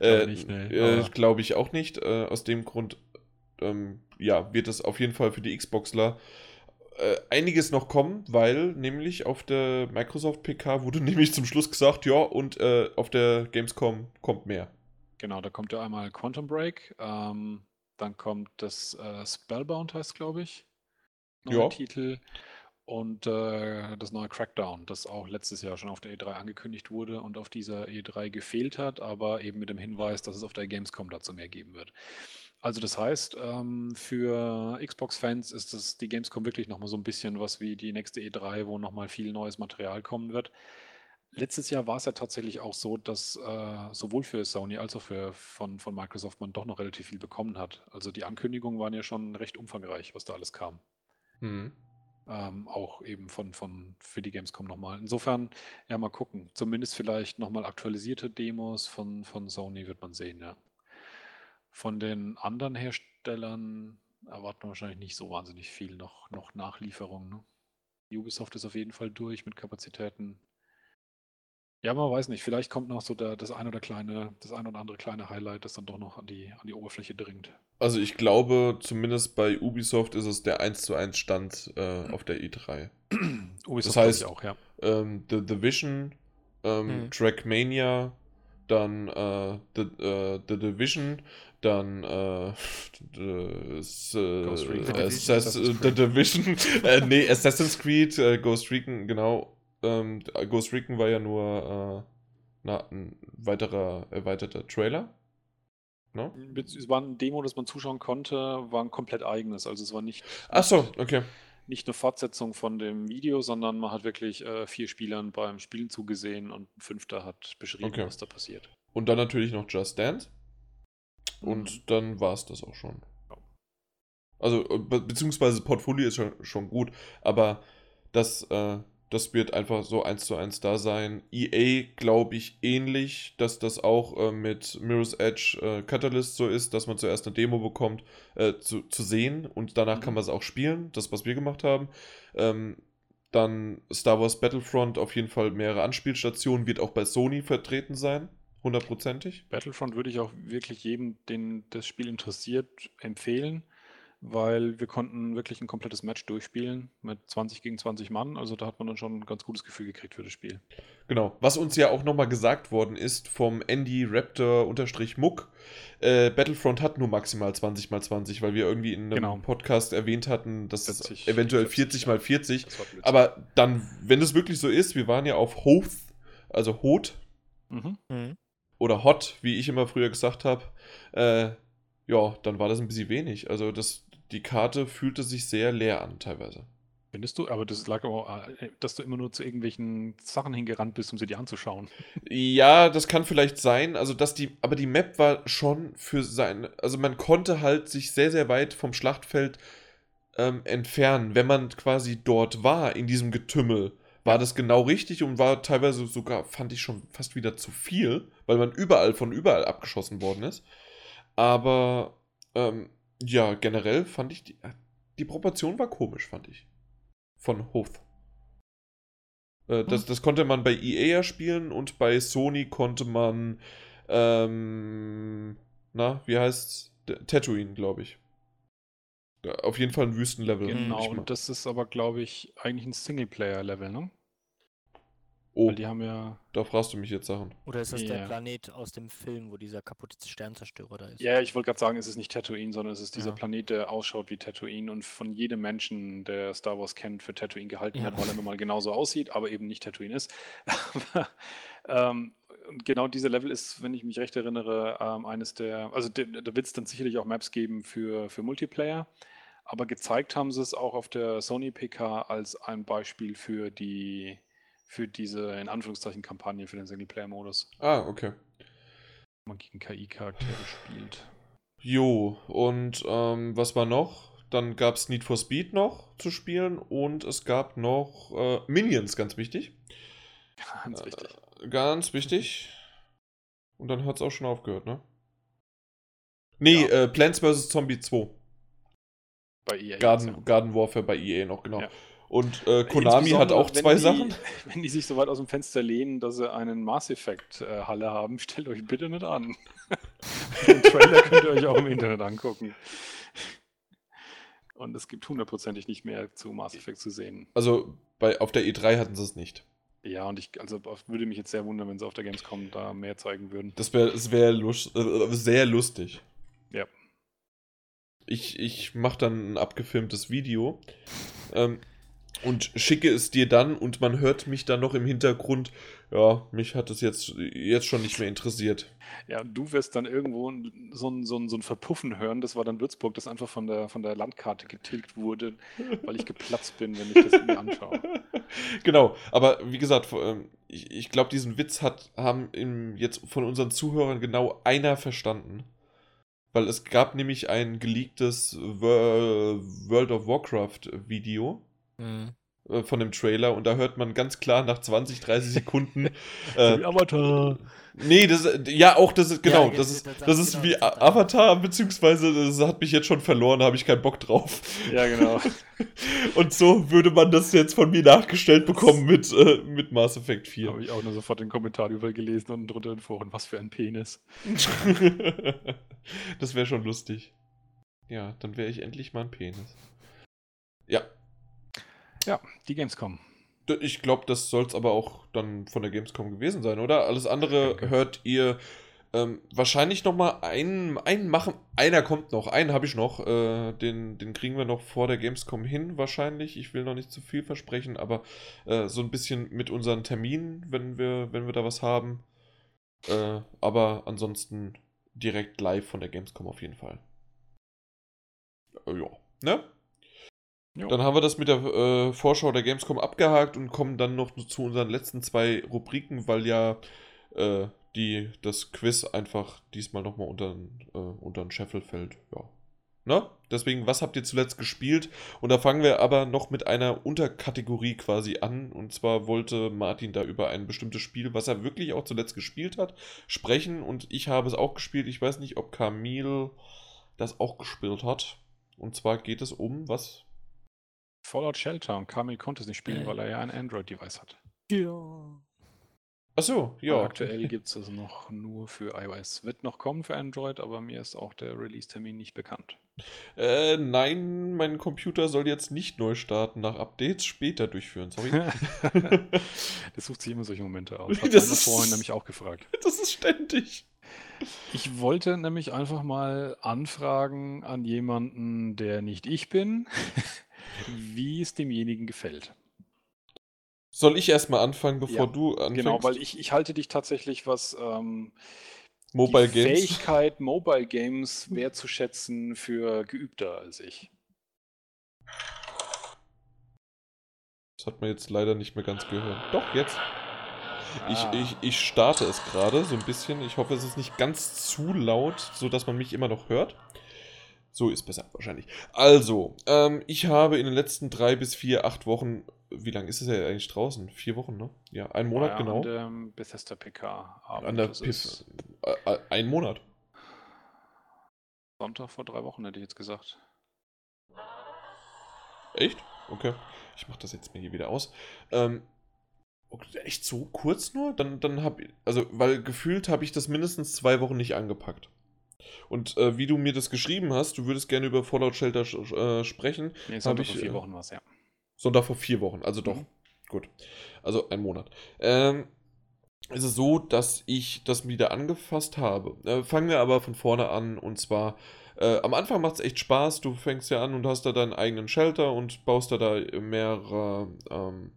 äh, nee. äh, Glaube ich auch nicht. Äh, aus dem Grund, ähm, ja, wird es auf jeden Fall für die Xboxler äh, einiges noch kommen, weil nämlich auf der Microsoft PK wurde nämlich zum Schluss gesagt, ja, und äh, auf der Gamescom kommt mehr. Genau, da kommt ja einmal Quantum Break, ähm, dann kommt das äh, Spellbound heißt, glaube ich. Neuer. Titel. Und äh, das neue Crackdown, das auch letztes Jahr schon auf der E3 angekündigt wurde und auf dieser E3 gefehlt hat, aber eben mit dem Hinweis, dass es auf der Gamescom dazu mehr geben wird. Also das heißt, ähm, für Xbox-Fans ist das, die Gamescom wirklich nochmal so ein bisschen was wie die nächste E3, wo nochmal viel neues Material kommen wird. Letztes Jahr war es ja tatsächlich auch so, dass äh, sowohl für Sony als auch für, von, von Microsoft man doch noch relativ viel bekommen hat. Also die Ankündigungen waren ja schon recht umfangreich, was da alles kam. Mhm. Ähm, auch eben von, von für die Gamescom nochmal. Insofern, ja, mal gucken. Zumindest vielleicht nochmal aktualisierte Demos von, von Sony wird man sehen, ja. Von den anderen Herstellern erwarten wir wahrscheinlich nicht so wahnsinnig viel noch, noch Nachlieferung. Ne? Ubisoft ist auf jeden Fall durch mit Kapazitäten. Ja, man weiß nicht, vielleicht kommt noch so der, das ein oder kleine, das ein oder andere kleine Highlight, das dann doch noch an die, an die Oberfläche dringt. Also ich glaube, zumindest bei Ubisoft ist es der 1 zu 1 Stand äh, auf der E3. Ubisoft das heißt, auch, ja. Ähm, The Division, ähm, hm. Trackmania, dann äh, The, äh, The Division, dann äh, the, äh, Assassin's The Division, äh, nee, Assassin's Creed, äh, Ghost Recon, genau. Ähm, Ghost Recon war ja nur äh, na, ein weiterer erweiterter Trailer. No? Es war ein Demo, das man zuschauen konnte, war ein komplett eigenes. Also es war nicht. Ach so, okay. Nicht eine Fortsetzung von dem Video, sondern man hat wirklich äh, vier Spielern beim Spielen zugesehen und ein fünfter hat beschrieben, okay. was da passiert. Und dann natürlich noch Just Dance. Und mhm. dann war es das auch schon. Also, äh, be beziehungsweise Portfolio ist schon, schon gut, aber das, äh, das wird einfach so eins zu eins da sein. EA glaube ich ähnlich, dass das auch äh, mit Mirror's Edge äh, Catalyst so ist, dass man zuerst eine Demo bekommt äh, zu, zu sehen und danach mhm. kann man es auch spielen. Das, was wir gemacht haben. Ähm, dann Star Wars Battlefront auf jeden Fall mehrere Anspielstationen, wird auch bei Sony vertreten sein. Hundertprozentig. Battlefront würde ich auch wirklich jedem, den das Spiel interessiert, empfehlen weil wir konnten wirklich ein komplettes Match durchspielen mit 20 gegen 20 Mann. Also da hat man dann schon ein ganz gutes Gefühl gekriegt für das Spiel. Genau. Was uns ja auch nochmal gesagt worden ist vom Andy Raptor-Muck, äh, Battlefront hat nur maximal 20 mal 20, weil wir irgendwie in einem genau. Podcast erwähnt hatten, dass 40, es eventuell 40 mal 40. Aber dann, wenn es wirklich so ist, wir waren ja auf Hoth, also Hot. Mhm. mhm. Oder Hot, wie ich immer früher gesagt habe. Äh, ja, dann war das ein bisschen wenig. Also das, die Karte fühlte sich sehr leer an teilweise. Findest du? Aber das lag auch, äh, dass du immer nur zu irgendwelchen Sachen hingerannt bist, um sie dir anzuschauen. Ja, das kann vielleicht sein. Also, dass die, aber die Map war schon für sein, also man konnte halt sich sehr, sehr weit vom Schlachtfeld ähm, entfernen. Wenn man quasi dort war, in diesem Getümmel, war das genau richtig und war teilweise sogar, fand ich schon fast wieder zu viel, weil man überall von überall abgeschossen worden ist. Aber ähm, ja, generell fand ich die, die Proportion war komisch, fand ich. Von Hoth. Äh, das, hm. das konnte man bei EA ja spielen und bei Sony konnte man, ähm, na, wie heißt's? Tatooine, glaube ich. Auf jeden Fall ein Wüstenlevel. Genau, und das ist aber, glaube ich, eigentlich ein Singleplayer-Level, ne? Oh, Weil die haben ja. Da fragst du mich jetzt Sachen. Oder ist das ja. der Planet aus dem Film, wo dieser kaputte Sternzerstörer da ist? Ja, ich wollte gerade sagen, es ist nicht Tatooine, sondern es ist dieser ja. Planet, der ausschaut wie Tatooine und von jedem Menschen, der Star Wars kennt, für Tatooine gehalten ja. hat, weil er nun mal genauso aussieht, aber eben nicht Tatooine ist. ähm, und genau dieser Level ist, wenn ich mich recht erinnere, ähm, eines der. Also da wird es dann sicherlich auch Maps geben für, für Multiplayer. Aber gezeigt haben sie es auch auf der Sony PK als ein Beispiel für die für diese, in Anführungszeichen, Kampagne für den Singleplayer-Modus. Ah, okay. Man gegen KI-Charaktere spielt. Jo, und ähm, was war noch? Dann gab es Need for Speed noch zu spielen und es gab noch äh, Minions, ganz wichtig. Ganz wichtig. Äh, ganz wichtig. Und dann hat es auch schon aufgehört, ne? Nee, ja. äh, Plants vs. Zombie 2. Bei EA. Garden, Garden Warfare bei EA noch, genau. Ja. Und äh, Konami hat auch zwei die, Sachen. Wenn die sich so weit aus dem Fenster lehnen, dass sie einen Mass Effect äh, Halle haben, stellt euch bitte nicht an. Den Trailer könnt ihr euch auch im Internet angucken. Und es gibt hundertprozentig nicht mehr zu Mass Effect zu sehen. Also bei, auf der E3 hatten sie es nicht. Ja, und ich also würde mich jetzt sehr wundern, wenn sie auf der Gamescom da mehr zeigen würden. Das wäre das wär lust, äh, sehr lustig. Ja. Ich, ich mache dann ein abgefilmtes Video. Ähm, und schicke es dir dann und man hört mich dann noch im Hintergrund. Ja, mich hat es jetzt, jetzt schon nicht mehr interessiert. Ja, du wirst dann irgendwo so ein, so, ein, so ein Verpuffen hören. Das war dann Würzburg, das einfach von der, von der Landkarte getilgt wurde, weil ich geplatzt bin, wenn ich das mir anschaue. Genau, aber wie gesagt, ähm, ich, ich glaube, diesen Witz hat, haben im, jetzt von unseren Zuhörern genau einer verstanden. Weil es gab nämlich ein geleaktes World of Warcraft Video Mhm. äh, von dem Trailer und da hört man ganz klar nach 20, 30 Sekunden. äh, Avatar. Nee, das ja auch das ist genau, ja, das ist das, das ist genau, wie das Avatar beziehungsweise das hat mich jetzt schon verloren, da habe ich keinen Bock drauf. Ja, genau. Und so würde man das jetzt von mir nachgestellt bekommen mit äh, mit Mass Effect 4. Habe ich auch nur sofort den Kommentar übergelesen und drunter in Foren, was für ein Penis. das wäre schon lustig. Ja, dann wäre ich endlich mal ein Penis. Ja. Ja, die Gamescom. Ich glaube, das soll es aber auch dann von der Gamescom gewesen sein, oder? Alles andere okay. hört ihr ähm, wahrscheinlich noch mal einen, einen machen. Einer kommt noch, einen habe ich noch. Äh, den, den kriegen wir noch vor der Gamescom hin, wahrscheinlich. Ich will noch nicht zu viel versprechen, aber äh, so ein bisschen mit unseren Terminen, wenn wir, wenn wir da was haben. Äh, aber ansonsten direkt live von der Gamescom auf jeden Fall. Äh, ja, ne? Jo. Dann haben wir das mit der äh, Vorschau der Gamescom abgehakt und kommen dann noch zu unseren letzten zwei Rubriken, weil ja äh, die, das Quiz einfach diesmal nochmal unter, äh, unter den Scheffel fällt. Ja. Na? Deswegen, was habt ihr zuletzt gespielt? Und da fangen wir aber noch mit einer Unterkategorie quasi an. Und zwar wollte Martin da über ein bestimmtes Spiel, was er wirklich auch zuletzt gespielt hat, sprechen. Und ich habe es auch gespielt. Ich weiß nicht, ob Camille das auch gespielt hat. Und zwar geht es um was? Fallout Shelter und Kamil konnte es nicht spielen, äh. weil er ja ein Android-Device hat. Ja. Achso, ja. Und aktuell gibt es es noch nur für iOS. Wird noch kommen für Android, aber mir ist auch der Release-Termin nicht bekannt. Äh, nein, mein Computer soll jetzt nicht neu starten, nach Updates später durchführen, sorry. das sucht sich immer solche Momente aus. Hat das ist vorhin nämlich auch gefragt. Das ist ständig. Ich wollte nämlich einfach mal anfragen an jemanden, der nicht ich bin, wie es demjenigen gefällt. Soll ich erstmal anfangen, bevor ja, du anfängst? Genau, weil ich, ich halte dich tatsächlich, was ähm, Mobile die Games. Fähigkeit, Mobile Games wertzuschätzen für geübter als ich. Das hat man jetzt leider nicht mehr ganz gehört. Doch, jetzt. Ich, ah. ich, ich starte es gerade so ein bisschen. Ich hoffe, es ist nicht ganz zu laut, sodass man mich immer noch hört. So ist besser wahrscheinlich. Also, ähm, ich habe in den letzten drei bis vier, acht Wochen, wie lange ist es ja eigentlich draußen? Vier Wochen, ne? Ja, ein Monat ja, genau. An der Bethesda PK. Abend. An der PIF. Äh, äh, ein Monat. Sonntag vor drei Wochen hätte ich jetzt gesagt. Echt? Okay. Ich mache das jetzt mir hier wieder aus. Ähm, echt so kurz nur? Dann, dann habe ich, also, weil gefühlt habe ich das mindestens zwei Wochen nicht angepackt. Und äh, wie du mir das geschrieben hast, du würdest gerne über Fallout Shelter äh, sprechen. Nee, Sonntag vor vier äh, Wochen war es, ja. Sonntag vor vier Wochen, also doch. Mhm. Gut. Also ein Monat. Ähm, es ist so, dass ich das wieder angefasst habe. Äh, fangen wir aber von vorne an und zwar. Äh, am Anfang macht es echt Spaß. Du fängst ja an und hast da deinen eigenen Shelter und baust da, da mehrere ähm,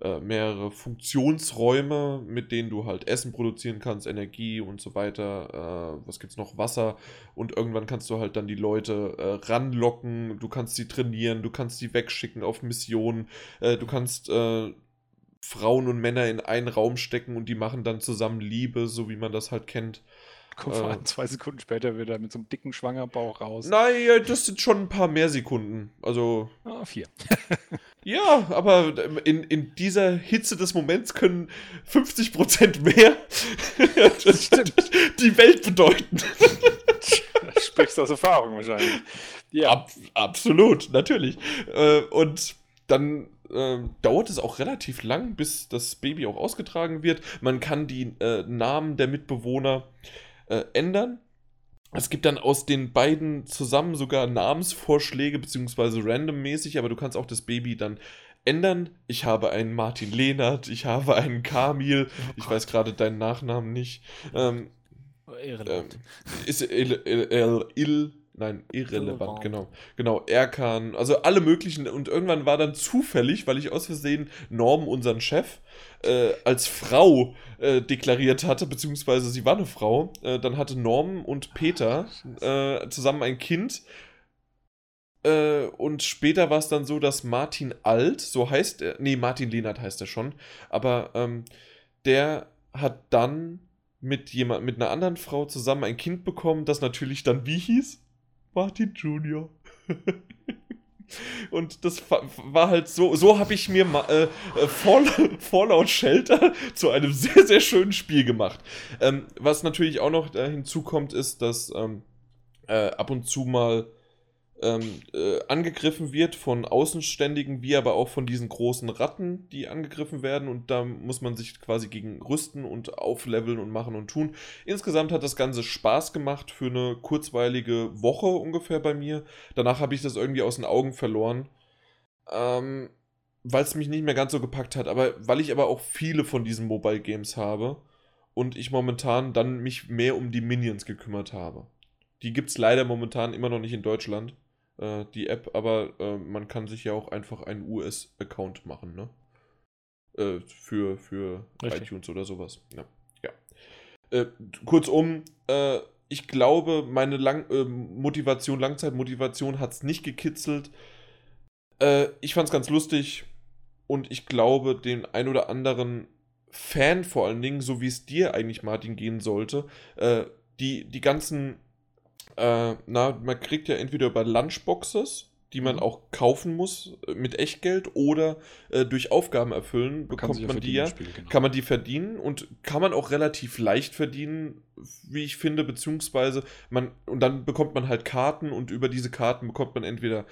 äh, mehrere Funktionsräume, mit denen du halt Essen produzieren kannst, Energie und so weiter. Äh, was gibt's noch? Wasser. Und irgendwann kannst du halt dann die Leute äh, ranlocken, du kannst sie trainieren, du kannst sie wegschicken auf Missionen, äh, du kannst äh, Frauen und Männer in einen Raum stecken und die machen dann zusammen Liebe, so wie man das halt kennt. Kommt vor allem zwei Sekunden später wieder mit so einem dicken Schwangerbauch raus. Nein, das sind schon ein paar mehr Sekunden. Also. Ah, vier. ja, aber in, in dieser Hitze des Moments können 50% mehr die Welt bedeuten. Sprichst aus Erfahrung wahrscheinlich. Ja. Ab, absolut, natürlich. Äh, und dann äh, dauert es auch relativ lang, bis das Baby auch ausgetragen wird. Man kann die äh, Namen der Mitbewohner äh, ändern. Es gibt dann aus den beiden zusammen sogar Namensvorschläge, beziehungsweise randommäßig, aber du kannst auch das Baby dann ändern. Ich habe einen Martin Lehnert, ich habe einen Kamil, oh ich weiß gerade deinen Nachnamen nicht. Ähm, Irrelevant. Ähm, ist il, il, il, il Nein, irrelevant, genau. Genau, Erkan, also alle möglichen. Und irgendwann war dann zufällig, weil ich aus Versehen Norm, unseren Chef, äh, als Frau äh, deklariert hatte, beziehungsweise sie war eine Frau. Äh, dann hatte Norm und Peter äh, zusammen ein Kind. Äh, und später war es dann so, dass Martin Alt, so heißt er, nee, Martin Lehnert heißt er schon, aber ähm, der hat dann mit jemand, mit einer anderen Frau zusammen ein Kind bekommen, das natürlich dann wie hieß? Martin Junior. Und das war halt so, so habe ich mir äh, äh, Fall, Fallout Shelter zu einem sehr, sehr schönen Spiel gemacht. Ähm, was natürlich auch noch äh, hinzukommt, ist, dass ähm, äh, ab und zu mal ähm, äh, angegriffen wird von Außenständigen, wie aber auch von diesen großen Ratten, die angegriffen werden. Und da muss man sich quasi gegen rüsten und aufleveln und machen und tun. Insgesamt hat das Ganze Spaß gemacht für eine kurzweilige Woche ungefähr bei mir. Danach habe ich das irgendwie aus den Augen verloren. Ähm, weil es mich nicht mehr ganz so gepackt hat. Aber weil ich aber auch viele von diesen Mobile Games habe und ich momentan dann mich mehr um die Minions gekümmert habe. Die gibt es leider momentan immer noch nicht in Deutschland äh, die App, aber äh, man kann sich ja auch einfach einen US-Account machen, ne? Äh, für für iTunes oder sowas. Ja. ja. Äh, kurzum, äh, ich glaube, meine Lang äh, Motivation, Langzeitmotivation hat es nicht gekitzelt. ich fand es ganz lustig und ich glaube, den ein oder anderen Fan vor allen Dingen, so wie es dir eigentlich, Martin, gehen sollte, die, die ganzen äh, na, man kriegt ja entweder über Lunchboxes, die man mhm. auch kaufen muss äh, mit Echtgeld oder äh, durch Aufgaben erfüllen bekommt man die ja, Spiel, genau. kann man die verdienen und kann man auch relativ leicht verdienen, wie ich finde, beziehungsweise man und dann bekommt man halt Karten und über diese Karten bekommt man entweder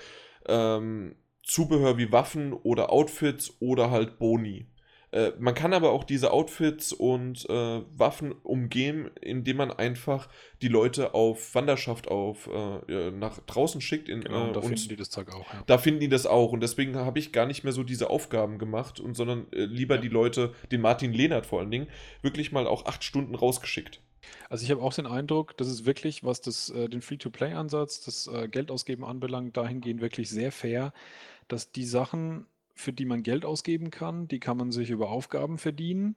ähm, Zubehör wie Waffen oder Outfits oder halt Boni. Äh, man kann aber auch diese Outfits und äh, Waffen umgehen, indem man einfach die Leute auf Wanderschaft auf äh, nach draußen schickt. In, genau, da finden die das Zeug auch. Ja. Da finden die das auch. Und deswegen habe ich gar nicht mehr so diese Aufgaben gemacht, und, sondern äh, lieber ja. die Leute, den Martin Lehnert vor allen Dingen, wirklich mal auch acht Stunden rausgeschickt. Also ich habe auch den Eindruck, dass es wirklich, was das, äh, den Free-to-Play-Ansatz, das äh, Geldausgeben anbelangt, dahingehend wirklich sehr fair, dass die Sachen für die man Geld ausgeben kann. Die kann man sich über Aufgaben verdienen,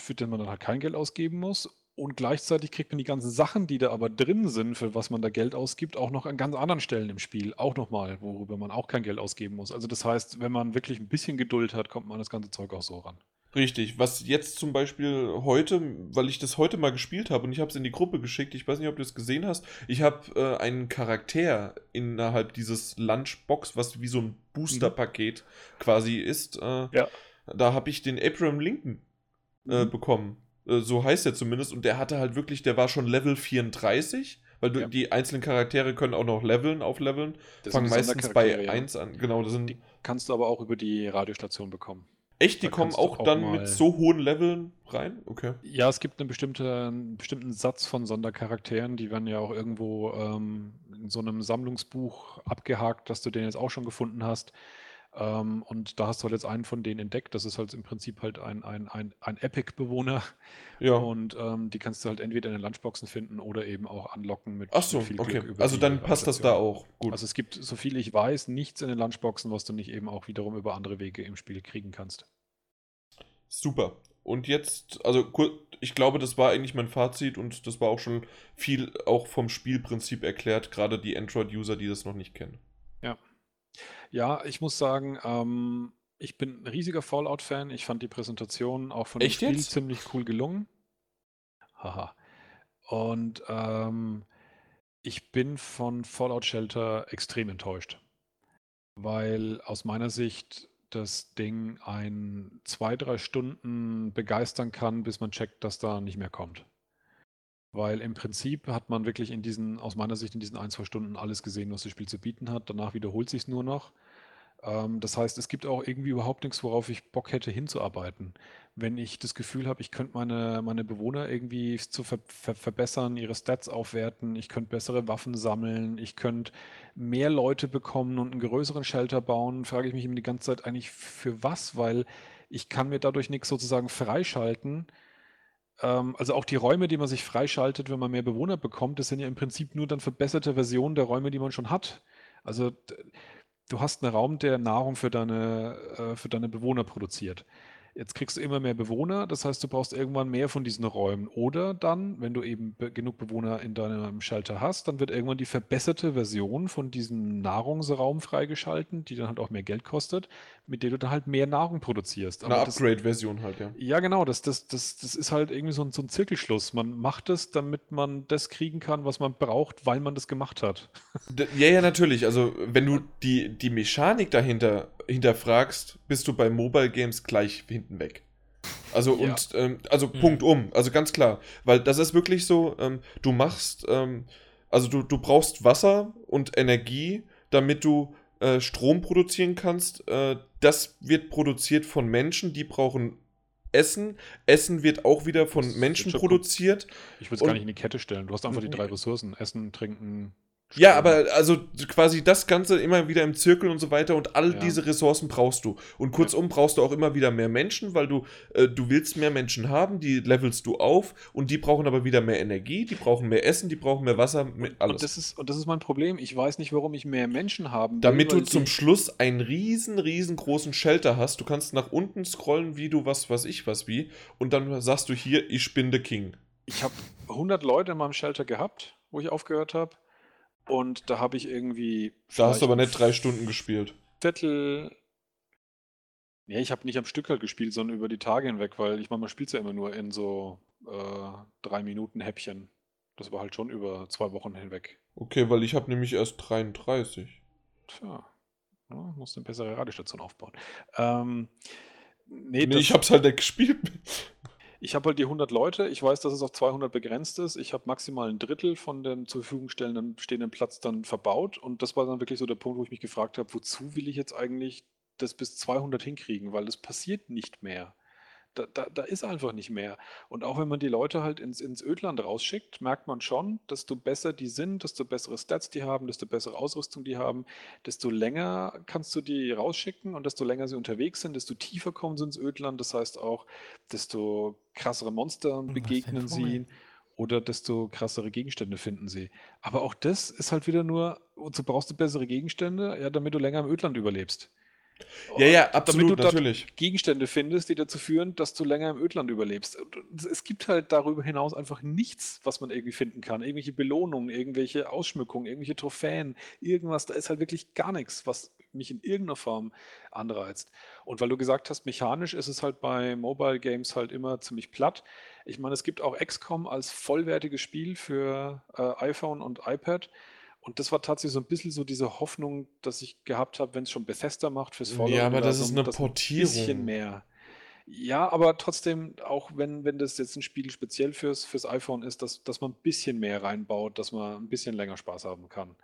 für die man dann halt kein Geld ausgeben muss. Und gleichzeitig kriegt man die ganzen Sachen, die da aber drin sind, für was man da Geld ausgibt, auch noch an ganz anderen Stellen im Spiel. Auch nochmal, worüber man auch kein Geld ausgeben muss. Also das heißt, wenn man wirklich ein bisschen Geduld hat, kommt man das ganze Zeug auch so ran. Richtig, was jetzt zum Beispiel heute, weil ich das heute mal gespielt habe und ich habe es in die Gruppe geschickt, ich weiß nicht, ob du es gesehen hast, ich habe äh, einen Charakter innerhalb dieses Lunchbox, was wie so ein Booster-Paket mhm. quasi ist. Äh, ja. Da habe ich den Abraham Lincoln äh, mhm. bekommen. Äh, so heißt er zumindest und der hatte halt wirklich, der war schon Level 34 weil du, ja. die einzelnen Charaktere können auch noch leveln, aufleveln. Das Fangen meistens bei ja. 1 an. Genau, das sind. Die kannst du aber auch über die Radiostation bekommen. Echt, die da kommen auch, auch dann mit so hohen Leveln rein? Okay. Ja, es gibt eine bestimmte, einen bestimmten Satz von Sondercharakteren, die werden ja auch irgendwo ähm, in so einem Sammlungsbuch abgehakt, dass du den jetzt auch schon gefunden hast. Ähm, und da hast du halt jetzt einen von denen entdeckt. Das ist halt im Prinzip halt ein, ein, ein, ein Epic-Bewohner. Ja. Und ähm, die kannst du halt entweder in den Lunchboxen finden oder eben auch anlocken mit, Ach so, viel okay. Glück. also dann passt das da auch. Gut. Also es gibt, so viel ich weiß, nichts in den Lunchboxen, was du nicht eben auch wiederum über andere Wege im Spiel kriegen kannst. Super. Und jetzt, also ich glaube, das war eigentlich mein Fazit und das war auch schon viel auch vom Spielprinzip erklärt, gerade die Android-User, die das noch nicht kennen. Ja. Ich muss sagen, ähm, ich bin ein riesiger Fallout-Fan. Ich fand die Präsentation auch von dem Spiel jetzt? ziemlich cool gelungen. Haha. Und ähm, ich bin von Fallout Shelter extrem enttäuscht. Weil aus meiner Sicht das Ding ein zwei, drei Stunden begeistern kann, bis man checkt, dass da nicht mehr kommt. Weil im Prinzip hat man wirklich in diesen, aus meiner Sicht, in diesen ein, zwei Stunden alles gesehen, was das Spiel zu bieten hat. Danach wiederholt sich es nur noch. Ähm, das heißt, es gibt auch irgendwie überhaupt nichts, worauf ich Bock hätte hinzuarbeiten. Wenn ich das Gefühl habe, ich könnte meine, meine Bewohner irgendwie zu ver ver verbessern, ihre Stats aufwerten, ich könnte bessere Waffen sammeln, ich könnte mehr Leute bekommen und einen größeren Shelter bauen, frage ich mich immer die ganze Zeit eigentlich für was, weil ich kann mir dadurch nichts sozusagen freischalten. Ähm, also auch die Räume, die man sich freischaltet, wenn man mehr Bewohner bekommt, das sind ja im Prinzip nur dann verbesserte Versionen der Räume, die man schon hat. Also du hast einen Raum, der Nahrung für deine, äh, für deine Bewohner produziert. Jetzt kriegst du immer mehr Bewohner, das heißt, du brauchst irgendwann mehr von diesen Räumen. Oder dann, wenn du eben be genug Bewohner in deinem Schalter hast, dann wird irgendwann die verbesserte Version von diesem Nahrungsraum freigeschalten, die dann halt auch mehr Geld kostet, mit der du dann halt mehr Nahrung produzierst. Eine Upgrade-Version halt, ja. Ja, genau, das, das, das, das ist halt irgendwie so ein, so ein Zirkelschluss. Man macht es, damit man das kriegen kann, was man braucht, weil man das gemacht hat. Ja, ja, natürlich. Also, wenn du die, die Mechanik dahinter hinterfragst, bist du bei Mobile Games gleich hinten weg. Also ja. und ähm, also mhm. Punkt um, also ganz klar, weil das ist wirklich so, ähm, du machst, ähm, also du, du brauchst Wasser und Energie, damit du äh, Strom produzieren kannst. Äh, das wird produziert von Menschen, die brauchen Essen. Essen wird auch wieder von Menschen produziert. Ich würde es gar nicht in die Kette stellen. Du hast einfach die drei Ressourcen: Essen, Trinken, ja, aber also quasi das Ganze immer wieder im Zirkel und so weiter und all ja. diese Ressourcen brauchst du. Und kurzum brauchst du auch immer wieder mehr Menschen, weil du, äh, du willst mehr Menschen haben, die levelst du auf und die brauchen aber wieder mehr Energie, die brauchen mehr Essen, die brauchen mehr Wasser, mehr alles. Und das ist, und das ist mein Problem. Ich weiß nicht, warum ich mehr Menschen haben will. Damit du zum Schluss einen riesen, riesengroßen Shelter hast. Du kannst nach unten scrollen, wie du was, was ich was wie. Und dann sagst du hier, ich bin der King. Ich habe 100 Leute in meinem Shelter gehabt, wo ich aufgehört habe. Und da habe ich irgendwie. Da hast du aber nicht drei Stunden gespielt. Viertel. Nee, ich habe nicht am Stück halt gespielt, sondern über die Tage hinweg, weil ich meine, man spielt ja immer nur in so äh, drei Minuten Häppchen. Das war halt schon über zwei Wochen hinweg. Okay, weil ich habe nämlich erst 33. Tja, ja, muss eine bessere Radiostation aufbauen. Ähm, nee, nee ich hab's halt nicht gespielt. Ich habe halt die 100 Leute. Ich weiß, dass es auf 200 begrenzt ist. Ich habe maximal ein Drittel von dem zur Verfügung stehenden Platz dann verbaut. Und das war dann wirklich so der Punkt, wo ich mich gefragt habe, wozu will ich jetzt eigentlich das bis 200 hinkriegen? Weil das passiert nicht mehr. Da, da, da ist einfach nicht mehr. Und auch wenn man die Leute halt ins, ins Ödland rausschickt, merkt man schon, desto besser die sind, desto bessere Stats die haben, desto bessere Ausrüstung die haben, desto länger kannst du die rausschicken und desto länger sie unterwegs sind, desto tiefer kommen sie ins Ödland. Das heißt auch, desto krassere Monster begegnen sie oder desto krassere Gegenstände finden sie. Aber auch das ist halt wieder nur, wozu brauchst du bessere Gegenstände? Ja, damit du länger im Ödland überlebst. Ja, ja, absolut, damit du natürlich. Gegenstände findest, die dazu führen, dass du länger im Ödland überlebst. Es gibt halt darüber hinaus einfach nichts, was man irgendwie finden kann. Irgendwelche Belohnungen, irgendwelche Ausschmückungen, irgendwelche Trophäen, irgendwas. Da ist halt wirklich gar nichts, was mich in irgendeiner Form anreizt. Und weil du gesagt hast, mechanisch ist es halt bei Mobile Games halt immer ziemlich platt. Ich meine, es gibt auch XCOM als vollwertiges Spiel für äh, iPhone und iPad. Und das war tatsächlich so ein bisschen so diese Hoffnung, dass ich gehabt habe, wenn es schon Bethesda macht fürs Fallout. Ja, aber das ist eine Portierung. Ein bisschen mehr. Ja, aber trotzdem, auch wenn, wenn das jetzt ein Spiel speziell fürs, fürs iPhone ist, dass, dass man ein bisschen mehr reinbaut, dass man ein bisschen länger Spaß haben kann.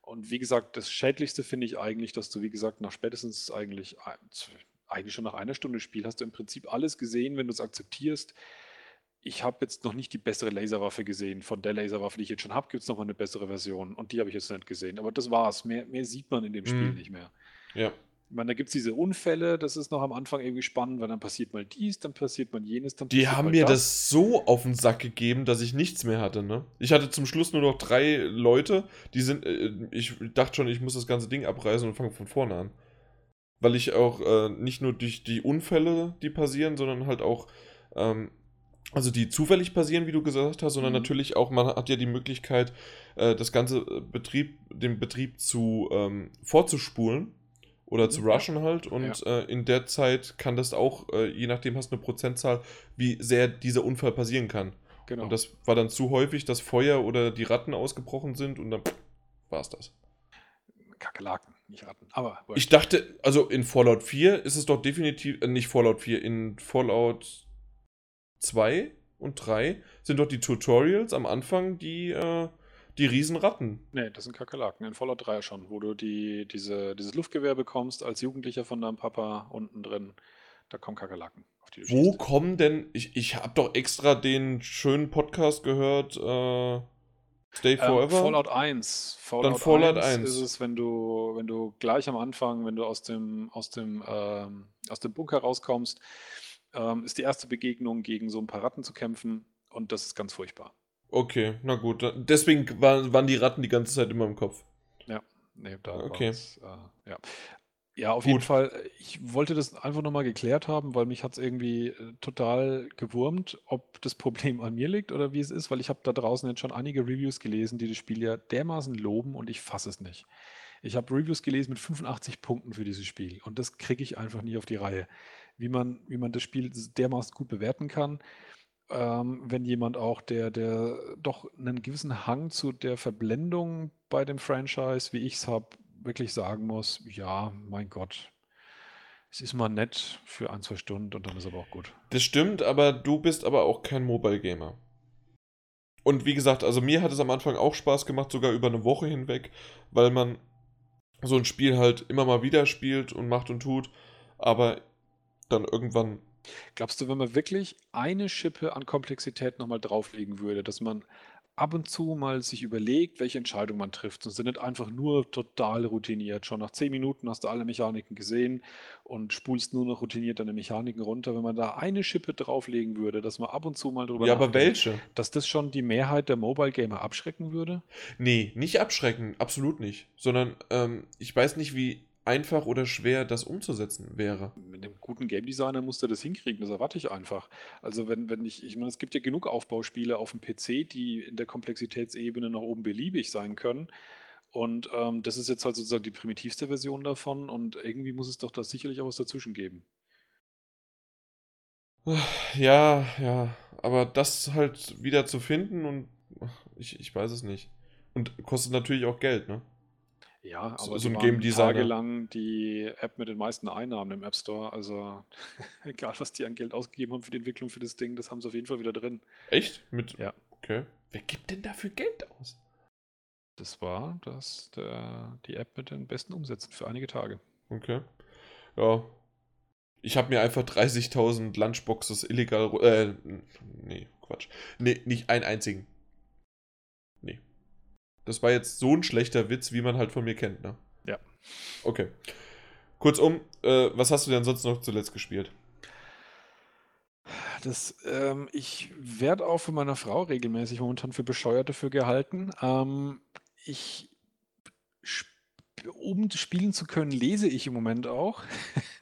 Und wie gesagt, das Schädlichste finde ich eigentlich, dass du, wie gesagt, nach spätestens eigentlich, eigentlich schon nach einer Stunde Spiel hast du im Prinzip alles gesehen, wenn du es akzeptierst ich habe jetzt noch nicht die bessere Laserwaffe gesehen. Von der Laserwaffe, die ich jetzt schon habe, gibt es noch mal eine bessere Version. Und die habe ich jetzt nicht gesehen. Aber das war's. Mehr, mehr sieht man in dem Spiel mhm. nicht mehr. Ja. Ich meine, da gibt es diese Unfälle, das ist noch am Anfang irgendwie spannend, weil dann passiert mal dies, dann passiert mal jenes, dann Die haben mir das. das. so auf den Sack gegeben, dass ich nichts mehr hatte, ne? Ich hatte zum Schluss nur noch drei Leute, die sind, äh, ich dachte schon, ich muss das ganze Ding abreißen und fange von vorne an. Weil ich auch äh, nicht nur durch die Unfälle, die passieren, sondern halt auch ähm, also die zufällig passieren, wie du gesagt hast, sondern mhm. natürlich auch, man hat ja die Möglichkeit, äh, das ganze äh, Betrieb, den Betrieb zu ähm, vorzuspulen oder mhm. zu rushen halt und ja. äh, in der Zeit kann das auch, äh, je nachdem hast du eine Prozentzahl, wie sehr dieser Unfall passieren kann. Genau. Und das war dann zu häufig, dass Feuer oder die Ratten ausgebrochen sind und dann war es das. Kakerlaken, nicht Ratten. Aber ich dachte, also in Fallout 4 ist es doch definitiv, äh, nicht Fallout 4, in Fallout 2 und 3 sind doch die Tutorials am Anfang die, äh, die Riesenratten. Nee, das sind Kakerlaken. In Fallout 3 schon, wo du die, diese, dieses Luftgewehr bekommst als Jugendlicher von deinem Papa unten drin. Da kommen Kakerlaken. Wo kommen denn, ich, ich habe doch extra den schönen Podcast gehört, äh, Stay ähm, Forever? Ähm, Fallout 1. Fallout, Dann Fallout 1, 1 ist es, wenn du, wenn du gleich am Anfang, wenn du aus dem, aus dem, ähm, aus dem Bunker rauskommst, ähm, ist die erste Begegnung, gegen so ein paar Ratten zu kämpfen und das ist ganz furchtbar. Okay, na gut. Deswegen waren, waren die Ratten die ganze Zeit immer im Kopf. Ja, nee, da okay. äh, ja. Ja, auf jeden Fall. Ich wollte das einfach nochmal geklärt haben, weil mich hat es irgendwie äh, total gewurmt, ob das Problem an mir liegt oder wie es ist, weil ich habe da draußen jetzt schon einige Reviews gelesen, die das Spiel ja dermaßen loben und ich fasse es nicht. Ich habe Reviews gelesen mit 85 Punkten für dieses Spiel und das kriege ich einfach nicht auf die Reihe. Wie man, wie man das Spiel dermaßen gut bewerten kann, ähm, wenn jemand auch, der, der doch einen gewissen Hang zu der Verblendung bei dem Franchise, wie ich es habe, wirklich sagen muss, ja, mein Gott, es ist mal nett für ein, zwei Stunden und dann ist aber auch gut. Das stimmt, aber du bist aber auch kein Mobile Gamer. Und wie gesagt, also mir hat es am Anfang auch Spaß gemacht, sogar über eine Woche hinweg, weil man so ein Spiel halt immer mal wieder spielt und macht und tut, aber dann irgendwann. Glaubst du, wenn man wirklich eine Schippe an Komplexität nochmal drauflegen würde, dass man ab und zu mal sich überlegt, welche Entscheidung man trifft und sind nicht einfach nur total routiniert. Schon nach zehn Minuten hast du alle Mechaniken gesehen und spulst nur noch routiniert deine Mechaniken runter. Wenn man da eine Schippe drauflegen würde, dass man ab und zu mal drüber Ja, aber welche? dass das schon die Mehrheit der Mobile Gamer abschrecken würde? Nee, nicht abschrecken, absolut nicht. Sondern ähm, ich weiß nicht, wie einfach oder schwer das umzusetzen wäre. Mit einem guten Game Designer musst du das hinkriegen, das erwarte ich einfach. Also wenn, wenn ich, ich meine, es gibt ja genug Aufbauspiele auf dem PC, die in der Komplexitätsebene nach oben beliebig sein können. Und ähm, das ist jetzt halt sozusagen die primitivste Version davon und irgendwie muss es doch da sicherlich auch was dazwischen geben. Ja, ja, aber das halt wieder zu finden und ich, ich weiß es nicht. Und kostet natürlich auch Geld, ne? Ja, aber so, so ein Game Designer. tagelang die App mit den meisten Einnahmen im App Store. Also egal, was die an Geld ausgegeben haben für die Entwicklung für das Ding, das haben sie auf jeden Fall wieder drin. Echt? Mit? Ja. Okay. Wer gibt denn dafür Geld aus? Das war das der, die App mit den besten Umsätzen für einige Tage. Okay. Ja. Ich habe mir einfach 30.000 Lunchboxes illegal. Äh, nee, Quatsch. Nee, nicht einen einzigen. Das war jetzt so ein schlechter Witz, wie man halt von mir kennt, ne? Ja. Okay. Kurzum, äh, was hast du denn sonst noch zuletzt gespielt? Das, ähm, ich werde auch von meiner Frau regelmäßig momentan für bescheuert dafür gehalten. Ähm, ich, um spielen zu können, lese ich im Moment auch.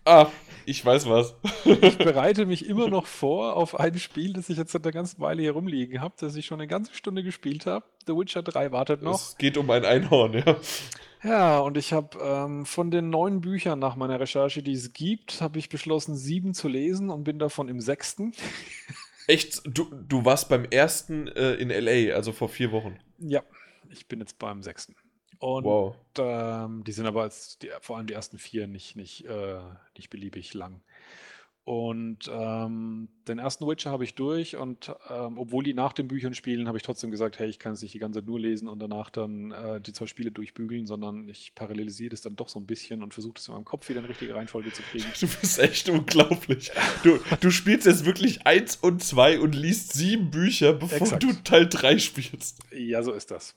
Ah, ich weiß was. ich bereite mich immer noch vor auf ein Spiel, das ich jetzt seit einer ganzen Weile hier rumliegen habe, das ich schon eine ganze Stunde gespielt habe. The Witcher 3 wartet noch. Es geht um ein Einhorn, ja. Ja, und ich habe ähm, von den neun Büchern nach meiner Recherche, die es gibt, habe ich beschlossen, sieben zu lesen und bin davon im sechsten. Echt? Du, du warst beim ersten äh, in LA, also vor vier Wochen. Ja, ich bin jetzt beim sechsten. Und Wow. ähm, die sind aber als die, vor allem die ersten vier nicht, nicht, äh, nicht beliebig lang. Und ähm, den ersten Witcher habe ich durch und ähm, obwohl die nach den Büchern spielen, habe ich trotzdem gesagt, hey, ich kann es nicht die ganze Zeit nur lesen und danach dann äh, die zwei Spiele durchbügeln, sondern ich parallelisiere das dann doch so ein bisschen und versuche das in meinem Kopf wieder in richtige Reihenfolge zu kriegen. Du bist echt unglaublich. Du, du spielst jetzt wirklich eins und zwei und liest sieben Bücher, bevor Exakt. du Teil 3 spielst. Ja, so ist das.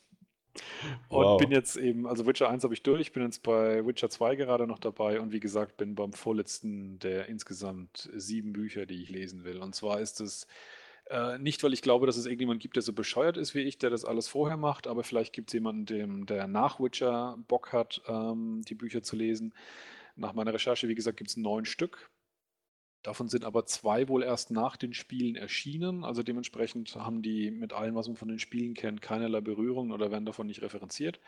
Und Wow. bin jetzt eben, also Witcher 1 habe ich durch, bin jetzt bei Witcher 2 gerade noch dabei und wie gesagt, bin beim vorletzten der insgesamt sieben Bücher, die ich lesen will. Und zwar ist es äh, nicht, weil ich glaube, dass es irgendjemand gibt, der so bescheuert ist wie ich, der das alles vorher macht, aber vielleicht gibt es jemanden, dem, der nach Witcher Bock hat, ähm, die Bücher zu lesen. Nach meiner Recherche, wie gesagt, gibt es neun Stück. Davon sind aber zwei wohl erst nach den Spielen erschienen. Also dementsprechend haben die mit allem, was man von den Spielen kennt, keinerlei Berührung oder werden davon nicht referenziert.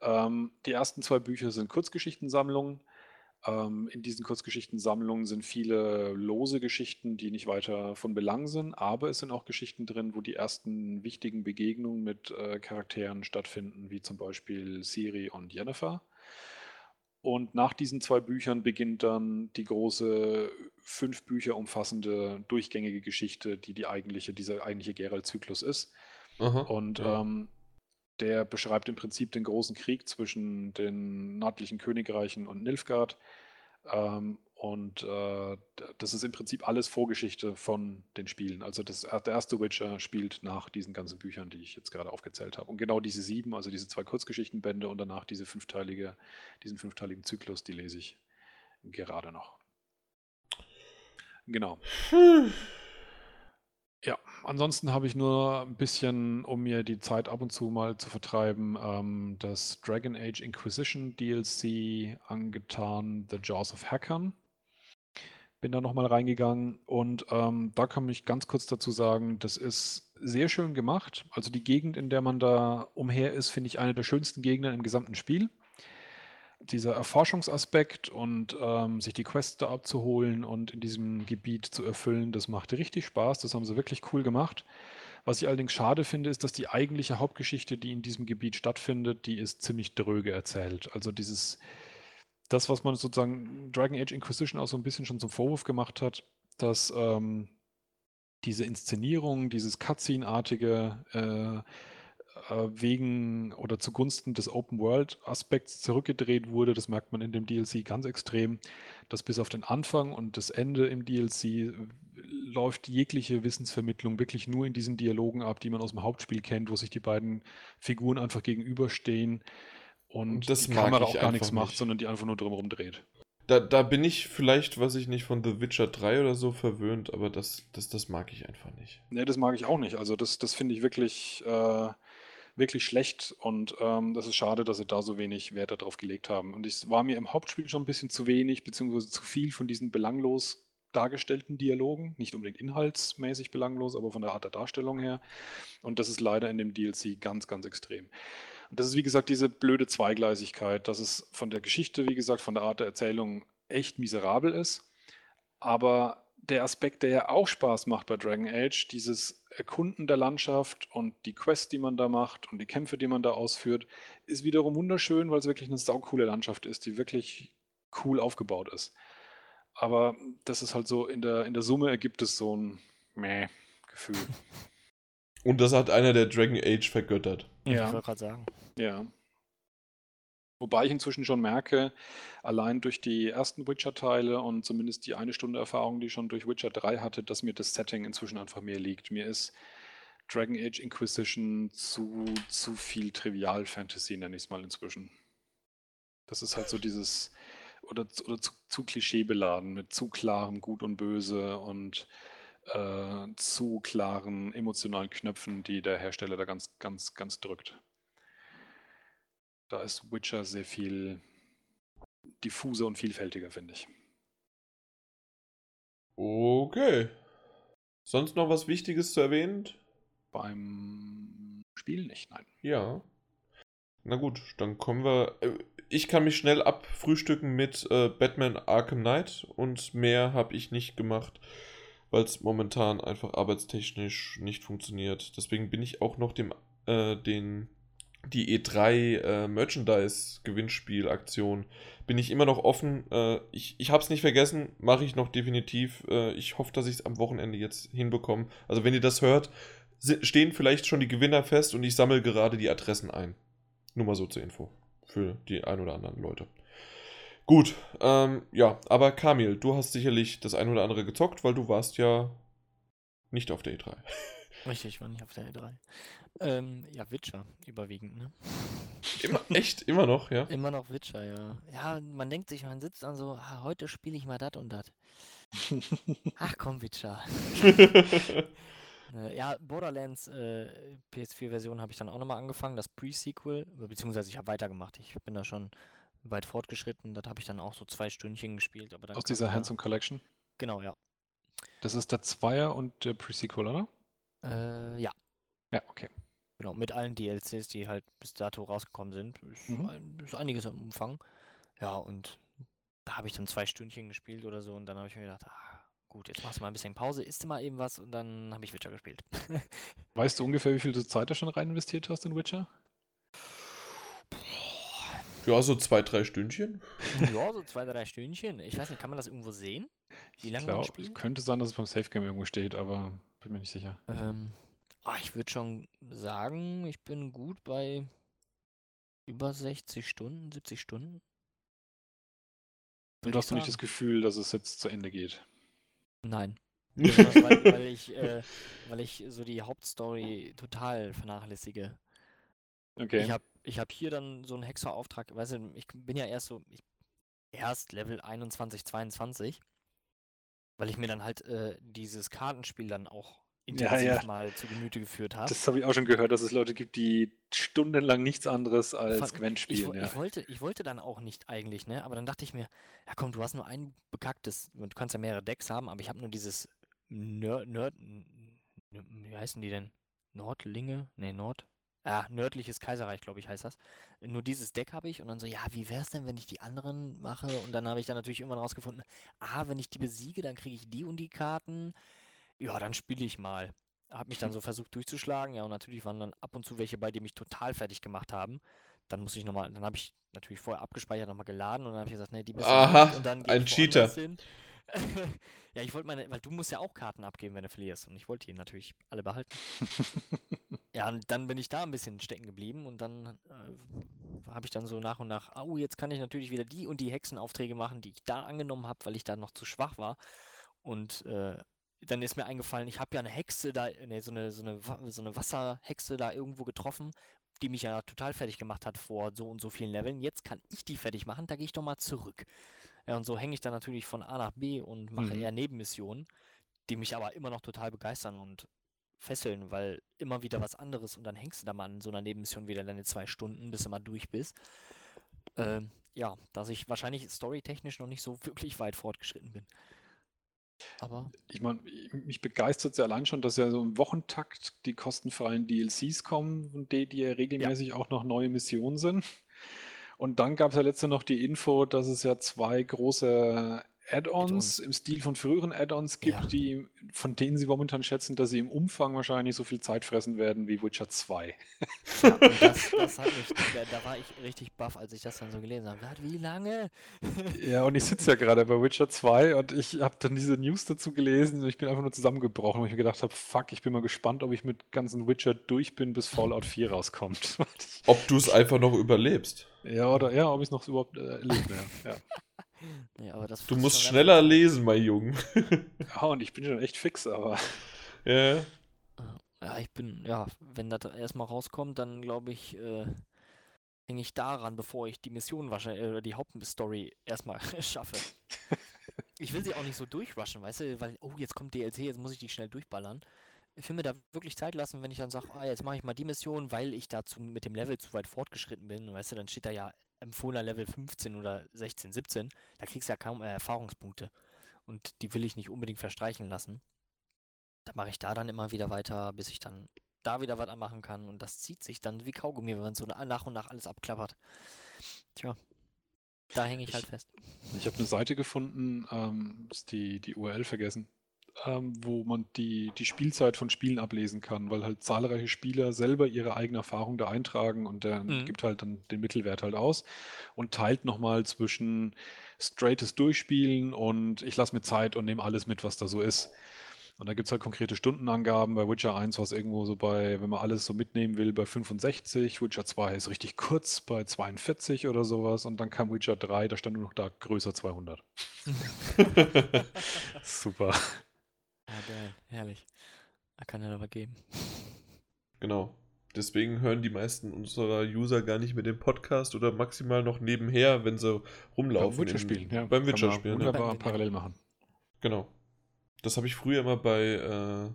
Ähm, die ersten zwei Bücher sind Kurzgeschichtensammlungen. Ähm, in diesen Kurzgeschichtensammlungen sind viele lose Geschichten, die nicht weiter von Belang sind, aber es sind auch Geschichten drin, wo die ersten wichtigen Begegnungen mit äh, Charakteren stattfinden, wie zum Beispiel Siri und Jennifer. Und nach diesen zwei Büchern beginnt dann die große fünf Bücher umfassende durchgängige Geschichte, die die eigentliche, dieser eigentliche Geralt-Zyklus ist. Aha. Und ja. ähm, der beschreibt im Prinzip den großen Krieg zwischen den nördlichen Königreichen und Nilfgaard. Ähm, und äh, das ist im Prinzip alles Vorgeschichte von den Spielen. Also das, der erste Witcher spielt nach diesen ganzen Büchern, die ich jetzt gerade aufgezählt habe. Und genau diese sieben, also diese zwei Kurzgeschichtenbände und danach diese fünfteilige, diesen fünfteiligen Zyklus, die lese ich gerade noch. Genau. Hm. Ja, ansonsten habe ich nur ein bisschen, um mir die Zeit ab und zu mal zu vertreiben, ähm, das Dragon Age Inquisition DLC angetan, The Jaws of Hackern. Bin da nochmal reingegangen und ähm, da kann ich ganz kurz dazu sagen, das ist sehr schön gemacht. Also die Gegend, in der man da umher ist, finde ich eine der schönsten Gegenden im gesamten Spiel dieser Erforschungsaspekt und ähm, sich die Quests da abzuholen und in diesem Gebiet zu erfüllen, das macht richtig Spaß. Das haben sie wirklich cool gemacht. Was ich allerdings schade finde, ist, dass die eigentliche Hauptgeschichte, die in diesem Gebiet stattfindet, die ist ziemlich dröge erzählt. Also dieses, das, was man sozusagen Dragon Age Inquisition auch so ein bisschen schon zum Vorwurf gemacht hat, dass ähm, diese Inszenierung, dieses Cutscene-artige äh, äh, wegen oder zugunsten des Open-World-Aspekts zurückgedreht wurde. Das merkt man in dem DLC ganz extrem, dass bis auf den Anfang und das Ende im DLC läuft jegliche Wissensvermittlung wirklich nur in diesen Dialogen ab, die man aus dem Hauptspiel kennt, wo sich die beiden Figuren einfach gegenüberstehen und das die Kamera auch gar nichts macht, sondern die einfach nur drumherum dreht. Da, da bin ich vielleicht, was ich nicht, von The Witcher 3 oder so verwöhnt, aber das, das, das mag ich einfach nicht. Nee, das mag ich auch nicht. Also das, das finde ich wirklich, äh, wirklich schlecht und ähm, das ist schade, dass sie da so wenig Wert darauf gelegt haben. Und es war mir im Hauptspiel schon ein bisschen zu wenig, beziehungsweise zu viel von diesen belanglos dargestellten Dialogen, nicht unbedingt inhaltsmäßig belanglos, aber von der Art der Darstellung her. Und das ist leider in dem DLC ganz, ganz extrem. Und das ist, wie gesagt, diese blöde Zweigleisigkeit, dass es von der Geschichte, wie gesagt, von der Art der Erzählung echt miserabel ist. Aber der Aspekt, der ja auch Spaß macht bei Dragon Age, dieses Erkunden der Landschaft und die Quests, die man da macht und die Kämpfe, die man da ausführt, ist wiederum wunderschön, weil es wirklich eine saukoole Landschaft ist, die wirklich cool aufgebaut ist. Aber das ist halt so, in der, in der Summe ergibt es so ein Meh-Gefühl. Und das hat einer der Dragon Age vergöttert. Ja. Ich wollte gerade sagen. Ja. Wobei ich inzwischen schon merke, allein durch die ersten Witcher-Teile und zumindest die eine Stunde Erfahrung, die ich schon durch Witcher 3 hatte, dass mir das Setting inzwischen einfach mehr liegt. Mir ist Dragon Age Inquisition zu, zu viel Trivial-Fantasy, nenne ich es mal inzwischen. Das ist halt so dieses, oder, oder zu, zu klischeebeladen, mit zu klarem Gut und Böse und äh, zu klaren emotionalen Knöpfen, die der Hersteller da ganz, ganz, ganz drückt. Da ist Witcher sehr viel diffuser und vielfältiger, finde ich. Okay. Sonst noch was Wichtiges zu erwähnen? Beim Spiel nicht, nein. Ja. Na gut, dann kommen wir. Äh, ich kann mich schnell abfrühstücken mit äh, Batman Arkham Knight und mehr habe ich nicht gemacht, weil es momentan einfach arbeitstechnisch nicht funktioniert. Deswegen bin ich auch noch dem äh, den die E3 äh, Merchandise-Gewinnspiel-Aktion bin ich immer noch offen. Äh, ich ich habe es nicht vergessen, mache ich noch definitiv. Äh, ich hoffe, dass ich es am Wochenende jetzt hinbekomme. Also wenn ihr das hört, stehen vielleicht schon die Gewinner fest und ich sammle gerade die Adressen ein. Nur mal so zur Info. Für die ein oder anderen Leute. Gut, ähm, ja, aber Kamil, du hast sicherlich das ein oder andere gezockt, weil du warst ja nicht auf der E3. Richtig, war nicht auf der E3. Ähm, ja, Witcher überwiegend, ne? Immer, echt? Immer noch, ja? Immer noch Witcher, ja. Ja, man denkt sich, man sitzt dann so, ah, heute spiele ich mal das und das. Ach komm, Witcher. Äh, ja, Borderlands äh, PS4-Version habe ich dann auch nochmal angefangen, das Pre-Sequel, beziehungsweise ich habe weitergemacht. Ich bin da schon weit fortgeschritten, das habe ich dann auch so zwei Stündchen gespielt. Aber Aus dieser Handsome Collection? Genau, ja. Das ist der Zweier und der Pre-Sequel, oder? Äh, ja. Ja, okay. Genau, mit allen DLCs, die halt bis dato rausgekommen sind. Ist, mhm. ein, ist einiges im Umfang. Ja, und da habe ich dann zwei Stündchen gespielt oder so und dann habe ich mir gedacht, ah, gut, jetzt machst du mal ein bisschen Pause, isst du mal eben was und dann habe ich Witcher gespielt. weißt du ungefähr, wie viel du Zeit da schon rein investiert hast in Witcher? Ja, so zwei, drei Stündchen. Ja, so zwei, drei Stündchen. Ich weiß nicht, kann man das irgendwo sehen? Wie lange man spielt? Könnte sein, dass es beim Safe Game irgendwo steht, aber bin mir nicht sicher. Ähm, Ah, ich würde schon sagen, ich bin gut bei über 60 Stunden, 70 Stunden. Und hast du nicht das Gefühl, dass es jetzt zu Ende geht? Nein. weil, weil, ich, äh, weil ich so die Hauptstory total vernachlässige. Okay. Ich habe ich hab hier dann so einen Hexer-Auftrag, weißt du, ich bin ja erst so, ich, erst Level 21, 22, weil ich mir dann halt äh, dieses Kartenspiel dann auch intensiv ja, ja. mal zu Gemüte geführt habe. Das habe ich auch schon gehört, dass es Leute gibt, die stundenlang nichts anderes als Gwent spielen. Ich, ja. ich, wollte, ich wollte dann auch nicht eigentlich, ne? Aber dann dachte ich mir, ja komm, du hast nur ein bekacktes, du kannst ja mehrere Decks haben, aber ich habe nur dieses Nerd, Nerd, wie heißen die denn? Nordlinge? Ne, Nord. Ja, nördliches Kaiserreich, glaube ich, heißt das. Nur dieses Deck habe ich und dann so, ja, wie wäre es denn, wenn ich die anderen mache? Und dann habe ich dann natürlich irgendwann rausgefunden, ah, wenn ich die besiege, dann kriege ich die und die Karten. Ja, dann spiele ich mal. Habe mich dann so versucht durchzuschlagen. Ja, und natürlich waren dann ab und zu welche bei, die mich total fertig gemacht haben. Dann muss ich nochmal, dann habe ich natürlich vorher abgespeichert, nochmal geladen und dann habe ich gesagt, nee, die müssen Aha, und dann ein Cheater. Hin. ja, ich wollte meine, weil du musst ja auch Karten abgeben, wenn du verlierst. Und ich wollte die natürlich alle behalten. ja, und dann bin ich da ein bisschen stecken geblieben und dann äh, habe ich dann so nach und nach, oh, jetzt kann ich natürlich wieder die und die Hexenaufträge machen, die ich da angenommen habe, weil ich da noch zu schwach war. Und äh, dann ist mir eingefallen, ich habe ja eine Hexe da, ne, so eine, so eine, so eine Wasserhexe da irgendwo getroffen, die mich ja total fertig gemacht hat vor so und so vielen Leveln. Jetzt kann ich die fertig machen, da gehe ich doch mal zurück. Ja, und so hänge ich dann natürlich von A nach B und mache mhm. eher Nebenmissionen, die mich aber immer noch total begeistern und fesseln, weil immer wieder was anderes und dann hängst du da mal in so einer Nebenmission wieder deine zwei Stunden, bis du mal durch bist. Ähm, ja, dass ich wahrscheinlich storytechnisch noch nicht so wirklich weit fortgeschritten bin. Aber ich meine, mich begeistert es ja allein schon, dass ja so im Wochentakt die kostenfreien DLCs kommen und die, die ja regelmäßig ja. auch noch neue Missionen sind. Und dann gab es ja letzte noch die Info, dass es ja zwei große Add-ons im Stil von früheren Add-ons gibt, ja. die, von denen sie momentan schätzen, dass sie im Umfang wahrscheinlich so viel Zeit fressen werden wie Witcher 2. Ja, das, das hat mich, da, da, war ich richtig baff, als ich das dann so gelesen habe. Wie lange? ja, und ich sitze ja gerade bei Witcher 2 und ich habe dann diese News dazu gelesen und ich bin einfach nur zusammengebrochen, weil ich mir gedacht habe, fuck, ich bin mal gespannt, ob ich mit ganzen Witcher durch bin, bis Fallout 4 rauskommt. ob du es einfach noch überlebst. Ja, oder ja, ob ich es noch überhaupt äh, erlebe. Ja. ja. Nee, du musst schneller lesen, mein Junge. ja, und ich bin schon echt fix, aber. Ja. Ja, ich bin, ja, wenn das erstmal rauskommt, dann glaube ich, äh, hänge ich daran, bevor ich die Mission wahrscheinlich, äh, die Hauptstory erstmal schaffe. ich will sie auch nicht so durchrushen, weißt du, weil, oh, jetzt kommt DLC, jetzt muss ich die schnell durchballern. Ich will mir da wirklich Zeit lassen, wenn ich dann sage, ah, jetzt mache ich mal die Mission, weil ich dazu mit dem Level zu weit fortgeschritten bin. Weißt du, dann steht da ja empfohlener Level 15 oder 16, 17, da kriegst du ja kaum äh, Erfahrungspunkte. Und die will ich nicht unbedingt verstreichen lassen. Da mache ich da dann immer wieder weiter, bis ich dann da wieder was anmachen kann. Und das zieht sich dann wie Kaugummi, wenn man so nach und nach alles abklappert. Tja, da hänge ich, ich, halt fest. Ich habe eine Seite gefunden, ähm, ist die, die URL vergessen ähm, wo man die, die Spielzeit von Spielen ablesen kann, weil halt zahlreiche Spieler selber ihre eigene Erfahrung da eintragen und der mhm. gibt halt dann den Mittelwert halt aus und teilt nochmal zwischen straightes Durchspielen und ich lasse mir Zeit und nehme alles mit, was da so ist. Und da gibt es halt konkrete Stundenangaben. Bei Witcher 1 war es irgendwo so bei, wenn man alles so mitnehmen will, bei 65. Witcher 2 ist richtig kurz, bei 42 oder sowas. Und dann kam Witcher 3, da stand nur noch da größer 200. Super. Ja, geil, herrlich. Da kann er aber geben. Genau. Deswegen hören die meisten unserer User gar nicht mehr den Podcast oder maximal noch nebenher, wenn sie rumlaufen. Beim Witcher spielen, ja. Beim Witcher spielen. Wunderbar ja. parallel machen. Genau. Das habe ich früher immer bei, äh,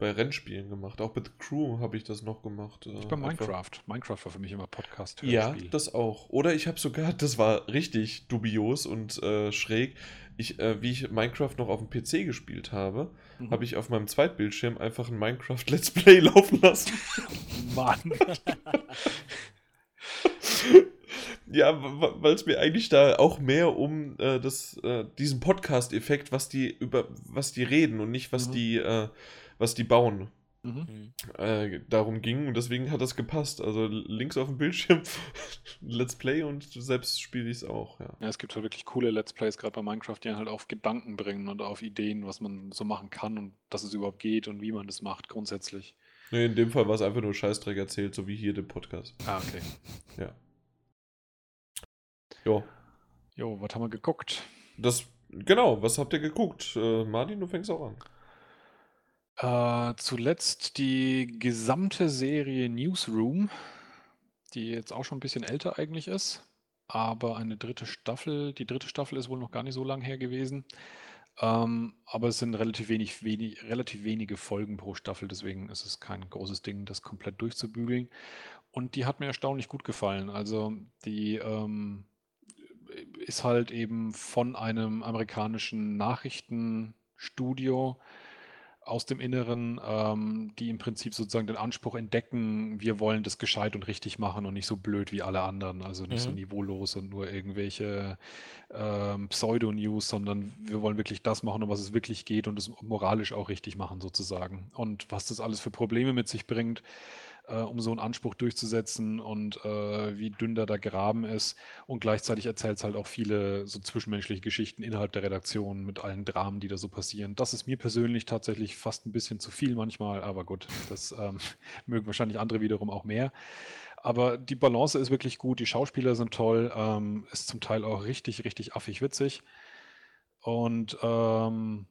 bei Rennspielen gemacht. Auch bei The Crew habe ich das noch gemacht. Äh, bei Minecraft. Minecraft war für mich immer Podcast. Ja, das auch. Oder ich habe sogar, das war richtig dubios und äh, schräg ich, äh, wie ich Minecraft noch auf dem PC gespielt habe, mhm. habe ich auf meinem Zweitbildschirm einfach ein Minecraft Let's Play laufen lassen. Mann. ja, weil es mir eigentlich da auch mehr um äh, das, äh, diesen Podcast-Effekt, was die über was die reden und nicht was mhm. die äh, was die bauen Mhm. Äh, darum ging und deswegen hat das gepasst. Also links auf dem Bildschirm Let's Play und selbst spiele ich es auch. Ja. ja, es gibt halt wirklich coole Let's Plays, gerade bei Minecraft, die halt auf Gedanken bringen und auf Ideen, was man so machen kann und dass es überhaupt geht und wie man das macht grundsätzlich. Nee, in dem Fall war es einfach nur Scheißdreck erzählt, so wie hier der Podcast. Ah, okay. Ja. Jo. Jo, was haben wir geguckt? Das, genau, was habt ihr geguckt? Äh, Martin, du fängst auch an. Äh, zuletzt die gesamte Serie Newsroom, die jetzt auch schon ein bisschen älter eigentlich ist, aber eine dritte Staffel, die dritte Staffel ist wohl noch gar nicht so lang her gewesen. Ähm, aber es sind relativ wenig, wenig, relativ wenige Folgen pro Staffel, deswegen ist es kein großes Ding, das komplett durchzubügeln. Und die hat mir erstaunlich gut gefallen. Also die ähm, ist halt eben von einem amerikanischen Nachrichtenstudio aus dem Inneren, ähm, die im Prinzip sozusagen den Anspruch entdecken, wir wollen das gescheit und richtig machen und nicht so blöd wie alle anderen, also nicht so mhm. niveaulos und nur irgendwelche ähm, Pseudo-News, sondern wir wollen wirklich das machen, um was es wirklich geht und es moralisch auch richtig machen sozusagen. Und was das alles für Probleme mit sich bringt, äh, um so einen Anspruch durchzusetzen und äh, wie dünn da der Graben ist. Und gleichzeitig erzählt es halt auch viele so zwischenmenschliche Geschichten innerhalb der Redaktion mit allen Dramen, die da so passieren. Das ist mir persönlich tatsächlich fast ein bisschen zu viel manchmal, aber gut, das ähm, mögen wahrscheinlich andere wiederum auch mehr. Aber die Balance ist wirklich gut, die Schauspieler sind toll, ähm, ist zum Teil auch richtig, richtig affig witzig. Und ähm,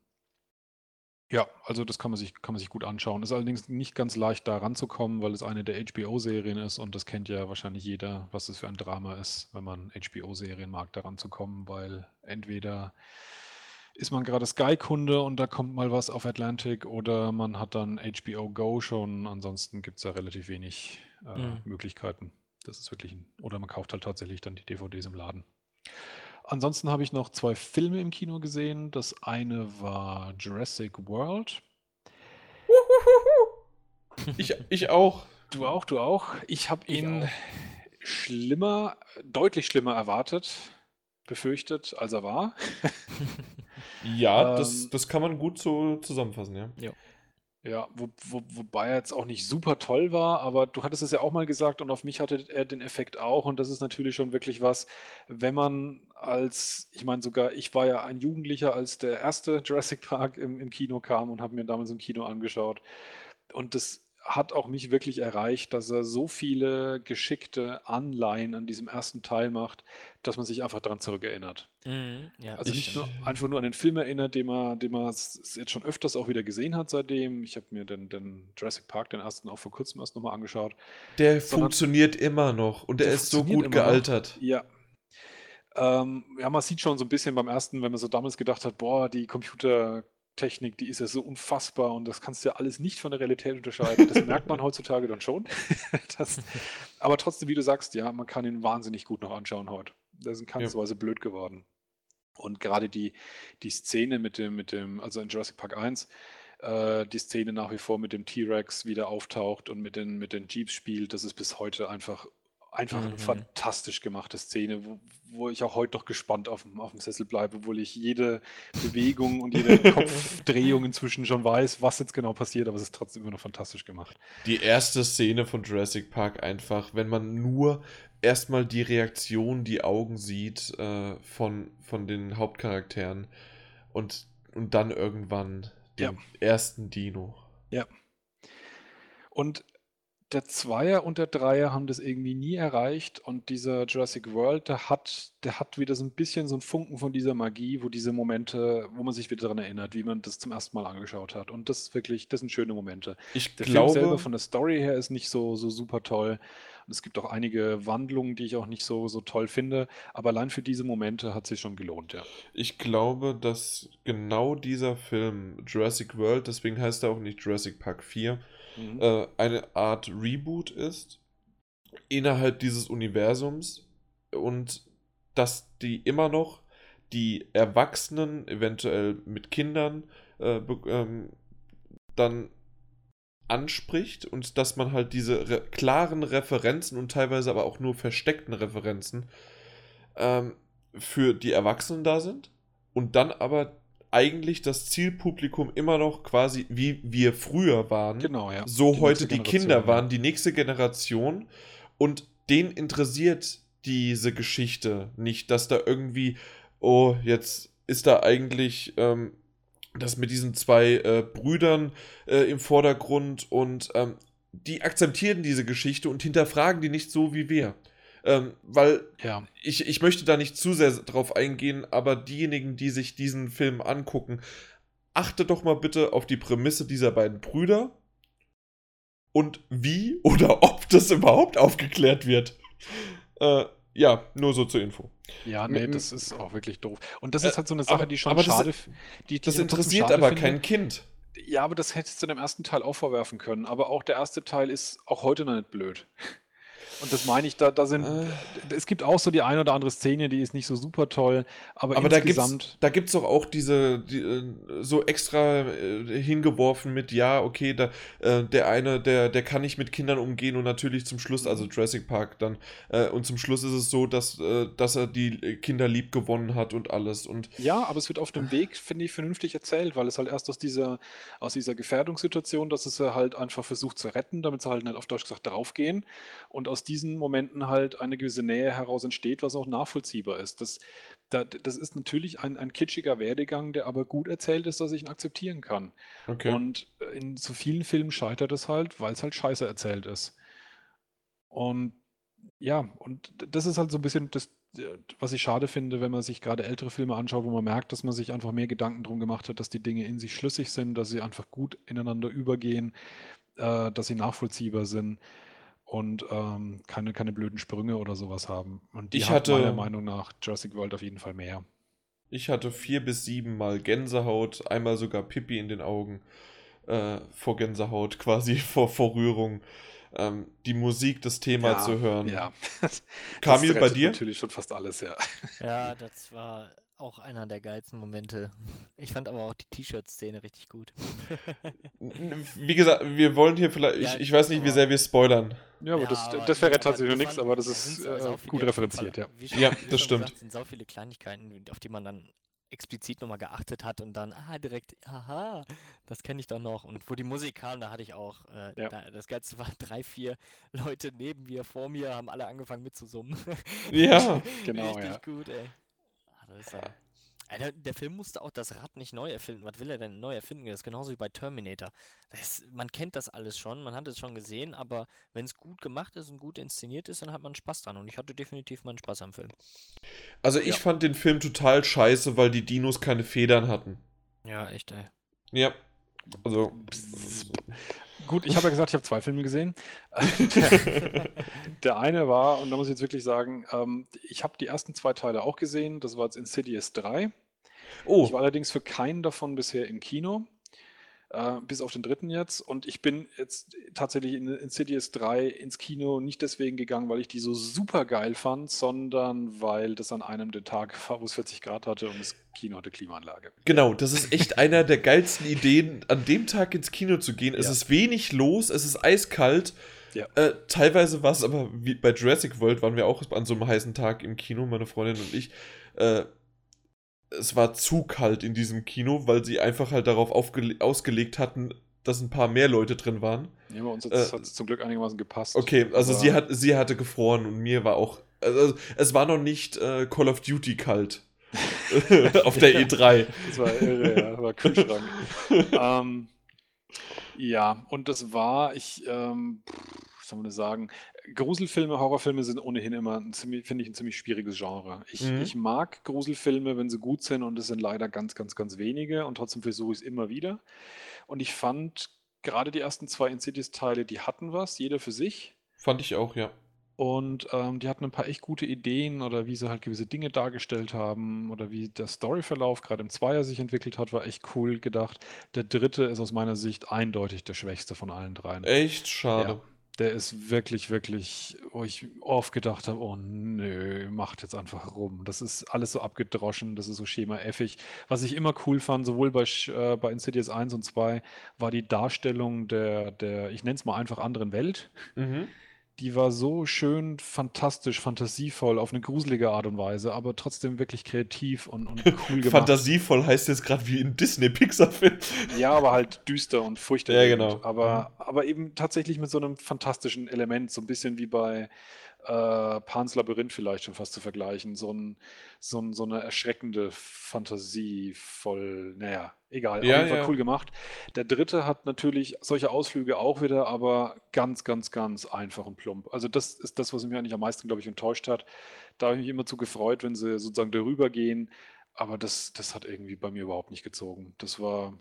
ja, also das kann man sich, kann man sich gut anschauen. Ist allerdings nicht ganz leicht da ranzukommen, weil es eine der HBO-Serien ist und das kennt ja wahrscheinlich jeder, was das für ein Drama ist, wenn man HBO-Serien mag, da ranzukommen, weil entweder ist man gerade Sky-Kunde und da kommt mal was auf Atlantic oder man hat dann HBO Go schon. Ansonsten gibt es da relativ wenig äh, mhm. Möglichkeiten. Das ist wirklich ein, oder man kauft halt tatsächlich dann die DVDs im Laden. Ansonsten habe ich noch zwei Filme im Kino gesehen. Das eine war Jurassic World. Ich, ich auch. Du auch, du auch. Ich habe ihn auch. schlimmer, deutlich schlimmer erwartet, befürchtet, als er war. ja, ähm, das, das kann man gut so zusammenfassen, ja. ja. Ja, wo, wo, wobei er jetzt auch nicht super toll war, aber du hattest es ja auch mal gesagt und auf mich hatte er den Effekt auch und das ist natürlich schon wirklich was, wenn man als, ich meine sogar, ich war ja ein Jugendlicher, als der erste Jurassic Park im, im Kino kam und habe mir damals im Kino angeschaut und das hat auch mich wirklich erreicht, dass er so viele geschickte Anleihen an diesem ersten Teil macht, dass man sich einfach daran zurückerinnert. Mhm, ja, also nicht nur, einfach nur an den Film erinnert, den man, den man jetzt schon öfters auch wieder gesehen hat seitdem. Ich habe mir den, den Jurassic Park, den ersten, auch vor kurzem erst nochmal angeschaut. Der Sondern, funktioniert immer noch und der ist so gut gealtert. Noch. Ja, ähm, ja, man sieht schon so ein bisschen beim ersten, wenn man so damals gedacht hat, boah, die Computer Technik, die ist ja so unfassbar und das kannst du ja alles nicht von der Realität unterscheiden. Das merkt man heutzutage dann schon. das, aber trotzdem, wie du sagst, ja, man kann ihn wahnsinnig gut noch anschauen heute. Das ist in keiner ja. Weise blöd geworden. Und gerade die, die Szene mit dem, mit dem, also in Jurassic Park 1, äh, die Szene nach wie vor mit dem T-Rex wieder auftaucht und mit den, mit den Jeeps spielt, das ist bis heute einfach einfach eine mhm. fantastisch gemachte Szene, wo, wo, ich auch heute noch gespannt auf, auf dem Sessel bleibe, obwohl ich jede Bewegung und jede Kopfdrehung inzwischen schon weiß, was jetzt genau passiert, aber es ist trotzdem immer noch fantastisch gemacht. Die erste Szene von Jurassic Park einfach, wenn man nur erstmal die Reaktion, die Augen sieht äh, von, von den Hauptcharakteren und, und dann irgendwann den ja. ersten Dino. Ja. Und der Zweier und der Dreier haben das irgendwie nie erreicht und dieser Jurassic World, der hat, der hat wieder so ein bisschen so einen Funken von dieser Magie, wo diese Momente, wo man sich wieder daran erinnert, wie man das zum ersten Mal angeschaut hat. Und das ist wirklich, das sind schöne Momente. Ich der glaube, Film selber von der Story her ist nicht so, so super toll. Und es gibt auch einige Wandlungen, die ich auch nicht so, so toll finde. Aber allein für diese Momente hat sich schon gelohnt, ja. Ich glaube, dass genau dieser Film, Jurassic World, deswegen heißt er auch nicht Jurassic Park 4, mhm. äh, eine Art Reboot ist innerhalb dieses Universums und dass die immer noch die Erwachsenen, eventuell mit Kindern, äh, ähm, dann anspricht und dass man halt diese re klaren Referenzen und teilweise aber auch nur versteckten Referenzen ähm, für die Erwachsenen da sind und dann aber eigentlich das Zielpublikum immer noch quasi wie wir früher waren. Genau, ja. So die heute die Kinder waren, die nächste Generation. Und den interessiert diese Geschichte nicht, dass da irgendwie, oh, jetzt ist da eigentlich ähm, das mit diesen zwei äh, Brüdern äh, im Vordergrund und ähm, die akzeptieren diese Geschichte und hinterfragen die nicht so wie wir. Ähm, weil ja. ich, ich möchte da nicht zu sehr drauf eingehen, aber diejenigen, die sich diesen Film angucken, achte doch mal bitte auf die Prämisse dieser beiden Brüder und wie oder ob das überhaupt aufgeklärt wird. Äh, ja, nur so zur Info. Ja, nee, das ist auch wirklich doof. Und das ist halt so eine Sache, die schon aber das- schade, die, die Das interessiert aber finde. kein Kind. Ja, aber das hättest du dem ersten Teil auch vorwerfen können. Aber auch der erste Teil ist auch heute noch nicht blöd. Und das meine ich, da, da sind, Äh. es gibt auch so die eine oder andere Szene, die ist nicht so super toll, aber, Aber insgesamt, da gibt's doch auch diese, die, äh, so extra äh, hingeworfen mit, ja, okay, da, äh, der eine, der, der kann nicht mit Kindern umgehen und natürlich zum Schluss, also Jurassic Park dann, äh, und zum Schluss ist es so, dass, äh, dass er die Kinder lieb gewonnen hat und alles. Und ja, aber es wird auf dem Weg, finde ich, vernünftig erzählt, weil es halt erst aus dieser, aus dieser Gefährdungssituation, dass es halt einfach versucht zu retten, damit sie halt nicht auf Deutsch gesagt draufgehen und aus diesen Momenten halt eine gewisse Nähe heraus entsteht, was auch nachvollziehbar ist. Das, da, das ist natürlich ein, ein kitschiger Werdegang, der aber gut erzählt ist, dass ich ihn akzeptieren kann. okay. Und äh, in so vielen Filmen scheitert es halt, weil es halt scheiße erzählt ist. Und ja, und das ist halt so ein bisschen das, äh, was ich schade finde, wenn man sich gerade ältere Filme anschaut, wo man merkt, dass man sich einfach mehr Gedanken drum gemacht hat, dass die Dinge in sich schlüssig sind, dass sie einfach gut ineinander übergehen, äh, dass sie nachvollziehbar sind und ähm, keine, keine blöden Sprünge oder sowas haben. Und die Ich hat hatte- meiner Meinung nach Jurassic World auf jeden Fall mehr. Ich hatte vier bis sieben Mal Gänsehaut, einmal sogar Pipi in den Augen äh, vor Gänsehaut, quasi vor, vor Rührung. Ähm, die Musik, das Thema Ja, zu hören. Ja. Kamil, Das bei rettet dir? Natürlich schon fast alles, ja. Ja, das war auch einer der geilsten Momente. Ich fand aber auch die T-Shirt-Szene richtig gut. Wie gesagt, wir wollen hier vielleicht, Ja, ich, ich weiß nicht, wie sehr wir spoilern. Ja, aber Ja, das, aber- das verrät aber tatsächlich die nichts, waren- aber das da ist sind äh, gut referenziert, ja. Schon, Ja, das stimmt. Gesagt, sind sau viele Kleinigkeiten, auf die man dann explizit nochmal geachtet hat und dann, ah, direkt, aha, das kenne ich doch noch. Und wo die Musik kam, da hatte ich auch, äh, Ja. da, das Geilste war, drei, vier Leute neben mir, vor mir, haben alle angefangen mitzusummen. Ja. Genau, Richtig ja. gut, ey. Ist ja, Alter, der Film musste auch das Rad nicht neu erfinden. Was will er denn neu erfinden? Das ist genauso wie bei Terminator. Das, man kennt das alles schon, man hat es schon gesehen, aber wenn es gut gemacht ist und gut inszeniert ist, dann hat man Spaß dran. Und ich hatte definitiv meinen Spaß am Film. Also ich Ja. fand den Film total scheiße, weil die Dinos keine Federn hatten. Ja, echt, ey. Ja. Also. Gut, ich habe ja gesagt, ich habe zwei Filme gesehen. der, der eine war, und da muss ich jetzt wirklich sagen, ähm, ich habe die ersten zwei Teile auch gesehen. Das war jetzt Insidious 3. Ich Oh, war allerdings für keinen davon bisher im Kino, äh, bis auf den dritten jetzt. Und ich bin jetzt tatsächlich in Insidious 3 ins Kino nicht deswegen gegangen, weil ich die so super geil fand, sondern weil das an einem der Tage war, wo es 40 Grad hatte und das Kino hatte Klimaanlage. genau, das ist echt einer der geilsten Ideen, an dem Tag ins Kino zu gehen. Es Ja. ist wenig los, es ist eiskalt. Ja. Äh, teilweise war es aber, wie bei Jurassic World waren wir auch an so einem heißen Tag im Kino, meine Freundin und ich. Äh, es war zu kalt in diesem Kino, weil sie einfach halt darauf ausgelegt hatten, dass ein paar mehr Leute drin waren. Ja, bei uns Äh, hat es zum Glück einigermaßen gepasst. Okay, also sie, hat, sie hatte gefroren und mir war auch. Also es war noch nicht äh, Call of Duty kalt. Auf der E E3. Das war irre, ja, war Kühlschrank. ähm, ja, und das war, ich, ähm, soll man das sagen? Gruselfilme, Horrorfilme sind ohnehin immer, ein ziemlich, finde ich, ein ziemlich schwieriges Genre. Ich, Mhm. ich mag Gruselfilme, wenn sie gut sind, und es sind leider ganz, ganz, ganz wenige, und trotzdem versuche ich es immer wieder. Und ich fand gerade die ersten zwei Insidious-Teile, die hatten was, jeder für sich. Fand ich auch, ja. Und ähm, die hatten ein paar echt gute Ideen oder wie sie halt gewisse Dinge dargestellt haben oder wie der Storyverlauf gerade im Zweier sich entwickelt hat, war echt cool gedacht. Der dritte ist aus meiner Sicht eindeutig der schwächste von allen dreien. Echt schade. Der ist wirklich, wirklich, wo ich oft gedacht habe, oh nö, macht jetzt einfach rum. Das ist alles so abgedroschen, das ist so schema-effig. Was ich immer cool fand, sowohl bei, äh, bei Insidious 1 und 2, war die Darstellung der, der ich nenne es mal einfach anderen Welt. Mhm. Die war so schön, fantastisch, fantasievoll, auf eine gruselige Art und Weise, aber trotzdem wirklich kreativ und, und cool gemacht. Fantasievoll heißt jetzt gerade wie in Disney-Pixar-Film. Ja, aber halt düster und furchterregend. Ja, genau. Aber, aber eben tatsächlich mit so einem fantastischen Element, so ein bisschen wie bei äh, Pans Labyrinth vielleicht schon fast zu vergleichen. So, ein, so, ein, so eine erschreckende Fantasie voll, naja, egal, Ja, auf ja. cool gemacht. Der dritte hat natürlich solche Ausflüge auch wieder, aber ganz, ganz, ganz einfach und plump. Also das ist das, was mich eigentlich am meisten, glaube ich, enttäuscht hat. Da habe ich mich immer zu gefreut, wenn sie sozusagen darüber gehen. Aber das, das hat irgendwie bei mir überhaupt nicht gezogen. Das war,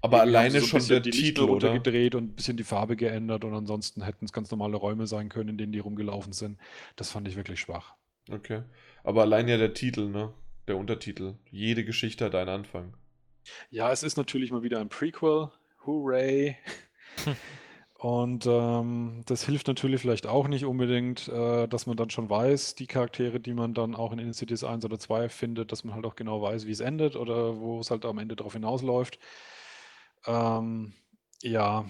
Aber alleine so schon der die Lichter Titel, oder? runtergedreht und ein bisschen die Farbe geändert und ansonsten hätten es ganz normale Räume sein können, in denen die rumgelaufen sind. Das fand ich wirklich schwach. Okay. Aber allein ja der Titel, ne? Der Untertitel. Jede Geschichte hat einen Anfang. Ja, es ist natürlich mal wieder ein Prequel. Hooray! Und ähm, das hilft natürlich vielleicht auch nicht unbedingt, äh, dass man dann schon weiß, die Charaktere, die man dann auch in Insidious 1 oder 2 findet, dass man halt auch genau weiß, wie es endet oder wo es halt am Ende darauf hinausläuft. Ähm, ja,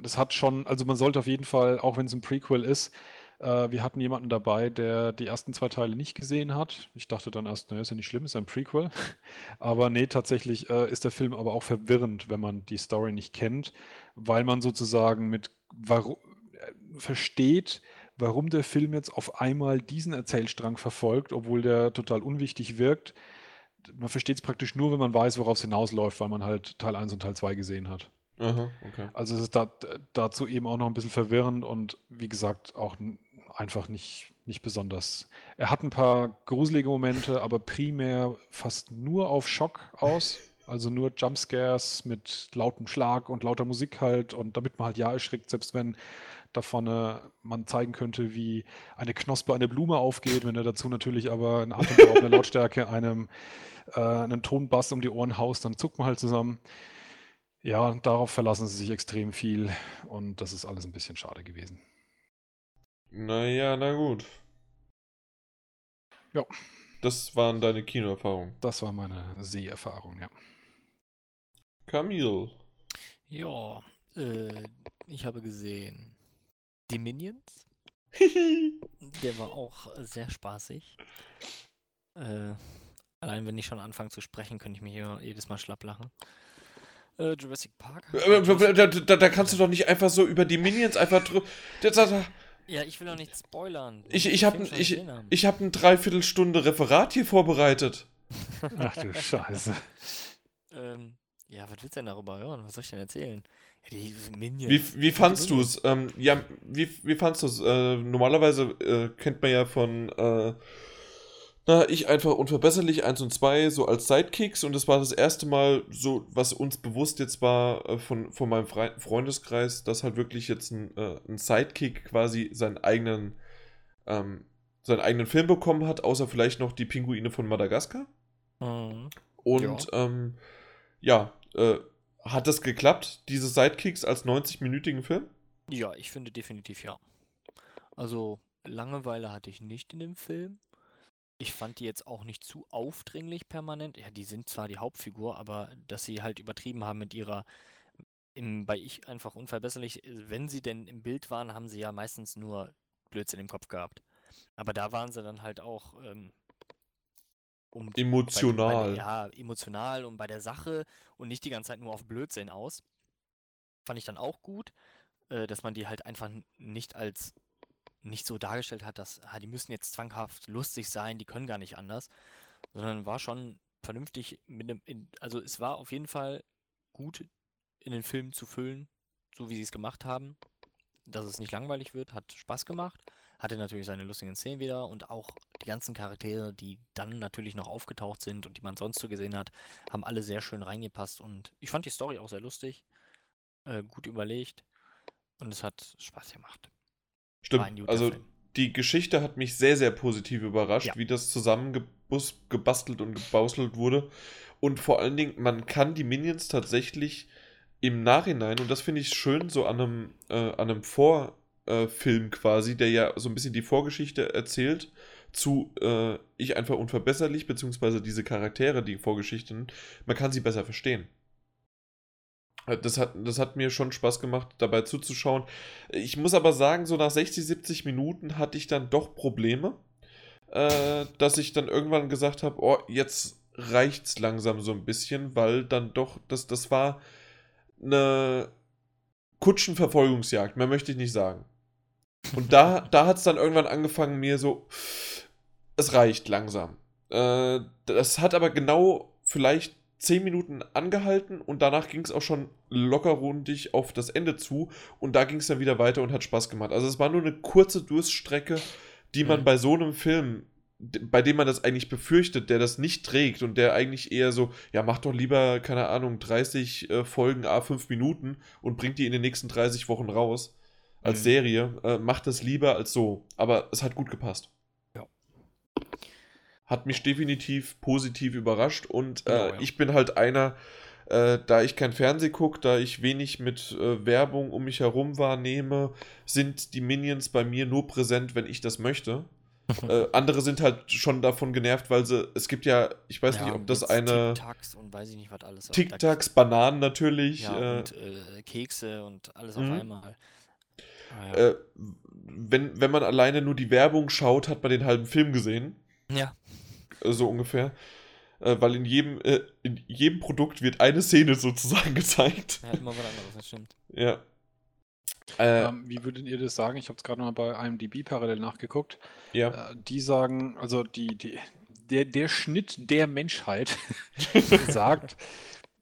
das hat schon, also man sollte auf jeden Fall, auch wenn es ein Prequel ist, äh, wir hatten jemanden dabei, der die ersten zwei Teile nicht gesehen hat. Ich dachte dann erst, naja, ist ja nicht schlimm, ist ein Prequel. aber nee, tatsächlich äh, ist der Film aber auch verwirrend, wenn man die Story nicht kennt, weil man sozusagen mit warum, äh, versteht, warum der Film jetzt auf einmal diesen Erzählstrang verfolgt, obwohl der total unwichtig wirkt. Man versteht es praktisch nur, wenn man weiß, worauf es hinausläuft, weil man halt Teil 1 und Teil 2 gesehen hat. Aha, okay. Also es ist da, dazu eben auch noch ein bisschen verwirrend und wie gesagt auch einfach nicht, nicht besonders. Er hat ein paar gruselige Momente, aber primär fast nur auf Schock aus. Also nur Jumpscares mit lautem Schlag und lauter Musik halt und damit man halt ja erschrickt, selbst wenn da vorne man zeigen könnte, wie eine Knospe eine Blume aufgeht, wenn er dazu natürlich aber in atemberaubender Lautstärke einem äh, einen Tonbass um die Ohren haust, dann zuckt man halt zusammen. Ja, darauf verlassen sie sich extrem viel und das ist alles ein bisschen schade gewesen. Naja, na gut. Ja. Das waren deine Kinoerfahrungen. Das war meine Seherfahrung, ja. Camille. Ja, äh, ich habe gesehen die Minions. Der war auch sehr spaßig. Äh, allein wenn ich schon anfange zu sprechen, könnte ich mich hier jedes Mal schlapp lachen. Äh, Jurassic Park. Da, da, da, kannst du doch nicht einfach so über die Minions einfach drüber. Ja, ich will doch nicht spoilern. Ich, ich habe ich, ich hab ein Dreiviertelstunde Referat hier vorbereitet. Ach du Scheiße. ähm, ja, was willst du denn darüber hören? Was soll ich denn erzählen? Die Minions. Wie, wie fandst du es? Ähm, ja, wie, wie fandst du es? Äh, normalerweise äh, kennt man ja von äh, na, ich einfach unverbesserlich 1 und 2 so als Sidekicks und das war das erste Mal so, was uns bewusst jetzt war äh, von, von meinem Fre Freundeskreis, dass halt wirklich jetzt ein, äh, ein Sidekick quasi seinen eigenen, ähm, seinen eigenen Film bekommen hat, außer vielleicht noch die Pinguine von Madagaskar. Mhm. Und ja, ähm, ja äh, hat das geklappt, diese Sidekicks als 90-minütigen Film? Ja, ich finde definitiv ja. Also Langeweile hatte ich nicht in dem Film. Ich fand die jetzt auch nicht zu aufdringlich permanent. Ja, die sind zwar die Hauptfigur, aber dass sie halt übertrieben haben mit ihrer, im, bei ich einfach unverbesserlich, wenn sie denn im Bild waren, haben sie ja meistens nur Blödsinn im Kopf gehabt. Aber da waren sie dann halt auch ähm, um emotional. Bei, bei, ja, emotional und bei der Sache und nicht die ganze Zeit nur auf Blödsinn aus. Fand ich dann auch gut, äh, dass man die halt einfach nicht als nicht so dargestellt hat, dass ah, die müssen jetzt zwanghaft lustig sein, die können gar nicht anders, sondern war schon vernünftig mit einem, in, also es war auf jeden Fall gut in den Film zu füllen, so wie sie es gemacht haben, dass es nicht langweilig wird, hat Spaß gemacht, hatte natürlich seine lustigen Szenen wieder und auch die ganzen Charaktere, die dann natürlich noch aufgetaucht sind und die man sonst so gesehen hat, haben alle sehr schön reingepasst und ich fand die Story auch sehr lustig, äh, gut überlegt und es hat Spaß gemacht. Stimmt. Also die Geschichte hat mich sehr, sehr positiv überrascht, ja. wie das zusammengebastelt und gebauselt wurde. Und vor allen Dingen, man kann die Minions tatsächlich im Nachhinein, und das finde ich schön, so an einem, äh, an einem Vorfilm äh, quasi, der ja so ein bisschen die Vorgeschichte erzählt, zu äh, Ich einfach unverbesserlich, beziehungsweise diese Charaktere, die Vorgeschichten, man kann sie besser verstehen. Das hat, das hat mir schon Spaß gemacht, dabei zuzuschauen. Ich muss aber sagen, so nach 60, 70 Minuten hatte ich dann doch Probleme, äh, dass ich dann irgendwann gesagt habe, oh, jetzt reicht's langsam so ein bisschen, weil dann doch, das, das war eine Kutschenverfolgungsjagd, mehr möchte ich nicht sagen. Und da, da hat es dann irgendwann angefangen, mir so, es reicht langsam. Äh, das hat aber genau vielleicht 10 Minuten angehalten und danach ging es auch schon lockerrundig auf das Ende zu und da ging es dann wieder weiter und hat Spaß gemacht. Also es war nur eine kurze Durststrecke, die man mhm. bei so einem Film, bei dem man das eigentlich befürchtet, der das nicht trägt und der eigentlich eher so, ja, mach doch lieber, keine Ahnung, 30 äh, Folgen a 5 Minuten und bringt die in den nächsten 30 Wochen raus als mhm. Serie, äh, macht das lieber als so. Aber es hat gut gepasst. Ja. hat mich definitiv positiv überrascht und äh, genau, ja. ich bin halt einer, äh, da ich kein Fernseh gucke, da ich wenig mit äh, Werbung um mich herum wahrnehme, sind die Minions bei mir nur präsent, wenn ich das möchte. äh, andere sind halt schon davon genervt, weil sie, es gibt ja, ich weiß ja, nicht, ob das eine. Tic-Tacs und weiß ich nicht, was alles. Tic-Tacs, Bananen natürlich. Ja, äh, und äh, Kekse und alles auf mhm. einmal. Ah, ja. Äh, wenn, wenn man alleine nur die Werbung schaut, hat man den halben Film gesehen. Ja. so ungefähr äh, weil in jedem, äh, in jedem Produkt wird eine Szene sozusagen gezeigt. Ja, immer was anderes, das stimmt. Ja. Äh, ähm, wie würdet ihr das sagen? Ich habe es gerade mal bei IMDb parallel nachgeguckt. Ja. Äh, die sagen, also die, die, der, der Schnitt der Menschheit sagt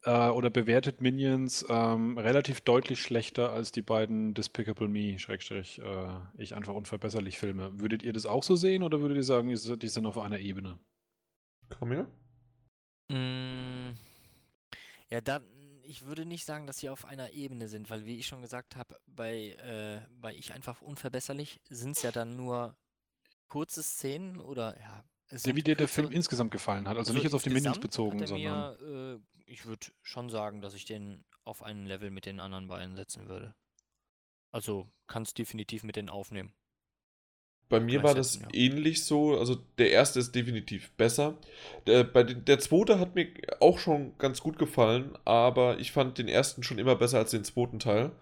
äh, oder bewertet Minions ähm, relativ deutlich schlechter als die beiden Despicable Me, Schrägstrich, äh, ich einfach unverbesserlich Filme. Würdet ihr das auch so sehen oder würdet ihr sagen, die sind auf einer Ebene? Komm her. Mm, ja, da, ich würde nicht sagen, dass sie auf einer Ebene sind, weil wie ich schon gesagt habe, bei, äh, bei Ich einfach unverbesserlich sind es ja dann nur kurze Szenen oder ja. Ja, wie dir der Film insgesamt gefallen hat, also, also nicht jetzt auf die Minions bezogen, sondern. Mir, äh, ich würde schon sagen, dass ich den auf ein Level mit den anderen beiden setzen würde. Also kannst definitiv mit denen aufnehmen. Bei mir war das ja. ähnlich so. Also der erste ist definitiv besser. Der, bei den, der zweite hat mir auch schon ganz gut gefallen, aber ich fand den ersten schon immer besser als den zweiten Teil.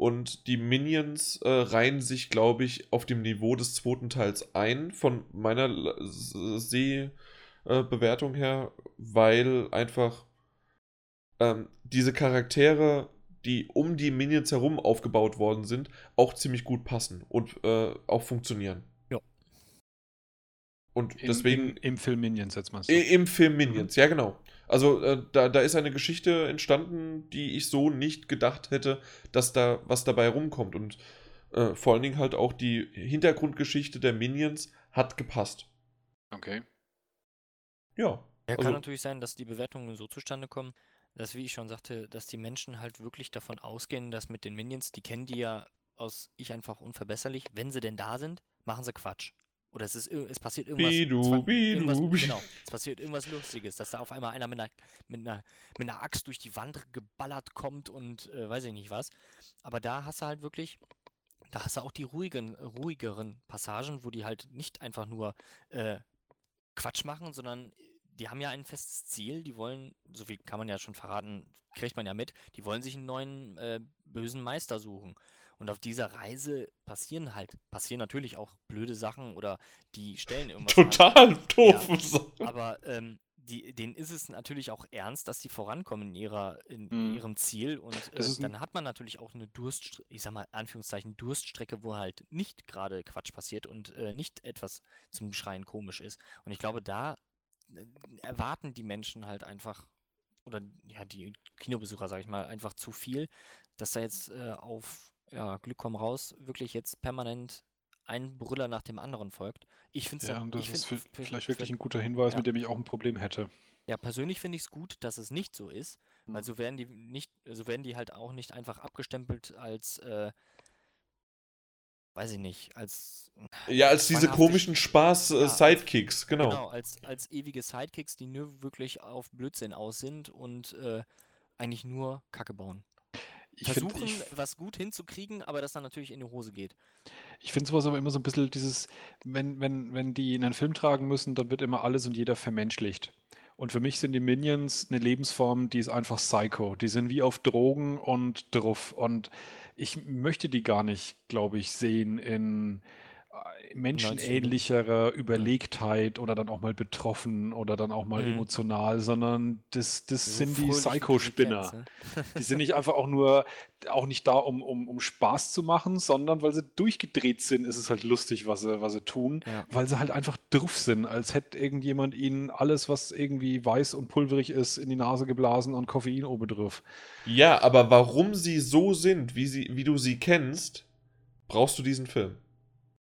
Und die Minions äh, reihen sich, glaube ich, auf dem Niveau des zweiten Teils ein, von meiner Sehbewertung äh, her, weil einfach ähm, diese Charaktere die um die Minions herum aufgebaut worden sind, auch ziemlich gut passen und äh, auch funktionieren. Und Im, deswegen. Im, Im, Film Minions jetzt mal so. Im Film Minions, mhm. ja, genau. Also äh, da, da ist eine Geschichte entstanden, die ich so nicht gedacht hätte, dass da was dabei rumkommt. Und äh, vor allen Dingen halt auch die Hintergrundgeschichte der Minions hat gepasst. Okay. Ja. Ja, also, kann natürlich sein, dass die Bewertungen so zustande kommen, dass, wie ich schon sagte, dass die Menschen halt wirklich davon ausgehen, dass mit den Minions, die kennen die ja aus Ich einfach unverbesserlich, wenn sie denn da sind, machen sie Quatsch. Oder es, ist, es passiert irgendwas. Bidu, zwar, Bidu, irgendwas genau, es passiert irgendwas Lustiges, dass da auf einmal einer mit einer, mit einer, mit einer Axt durch die Wand geballert kommt und äh, weiß ich nicht was. Aber da hast du halt wirklich, da hast du auch die ruhigen, ruhigeren Passagen, wo die halt nicht einfach nur äh, Quatsch machen, sondern die haben ja ein festes Ziel. Die wollen, so viel kann man ja schon verraten, kriegt man ja mit, die wollen sich einen neuen äh, bösen Meister suchen. Und auf dieser Reise passieren halt, passieren natürlich auch blöde Sachen oder die stellen irgendwas. Total doof. Ja, aber ähm, die, denen ist es natürlich auch ernst, dass sie vorankommen in, ihrer, in mhm. ihrem Ziel. Und äh, dann hat man natürlich auch eine Durst, ich sag mal, Anführungszeichen, Durststrecke, wo halt nicht gerade Quatsch passiert und äh, nicht etwas zum Schreien komisch ist. Und ich glaube, da äh, erwarten die Menschen halt einfach, oder ja, die Kinobesucher, sag ich mal, einfach zu viel, dass da jetzt äh, auf ja, Glück komm raus, wirklich jetzt permanent ein Brüller nach dem anderen folgt. Ich finde Ja, und das ist find, vielleicht wirklich ein guter Hinweis, ja. mit dem ich auch ein Problem hätte. Ja, persönlich finde ich es gut, dass es nicht so ist, mhm. weil so werden die nicht, so werden die halt auch nicht einfach abgestempelt als, äh, weiß ich nicht, als ja, als diese komischen Spaß-Sidekicks, äh, ja, genau. Genau, als, als ewige Sidekicks, die nur wirklich auf Blödsinn aus sind und äh, eigentlich nur Kacke bauen versuchen, find, ich, was gut hinzukriegen, aber das dann natürlich in die Hose geht. Ich finde sowas aber immer so ein bisschen dieses, wenn, wenn, wenn die in einen Film tragen müssen, dann wird immer alles und jeder vermenschlicht. Und für mich sind die Minions eine Lebensform, die ist einfach psycho. Die sind wie auf Drogen und drauf. Und ich möchte die gar nicht, glaube ich, sehen in menschenähnlichere Überlegtheit oder dann auch mal betroffen oder dann auch mal mhm. emotional, sondern das, das so sind die Psycho-Spinner. Ne? die sind nicht einfach auch nur, auch nicht da, um, um, um Spaß zu machen, sondern weil sie durchgedreht sind, ist es halt lustig, was sie, was sie tun, ja. weil sie halt einfach drauf sind, als hätte irgendjemand ihnen alles, was irgendwie weiß und pulverig ist, in die Nase geblasen und Koffein oben drauf. Ja, aber warum sie so sind, wie, sie, wie du sie kennst, brauchst du diesen Film.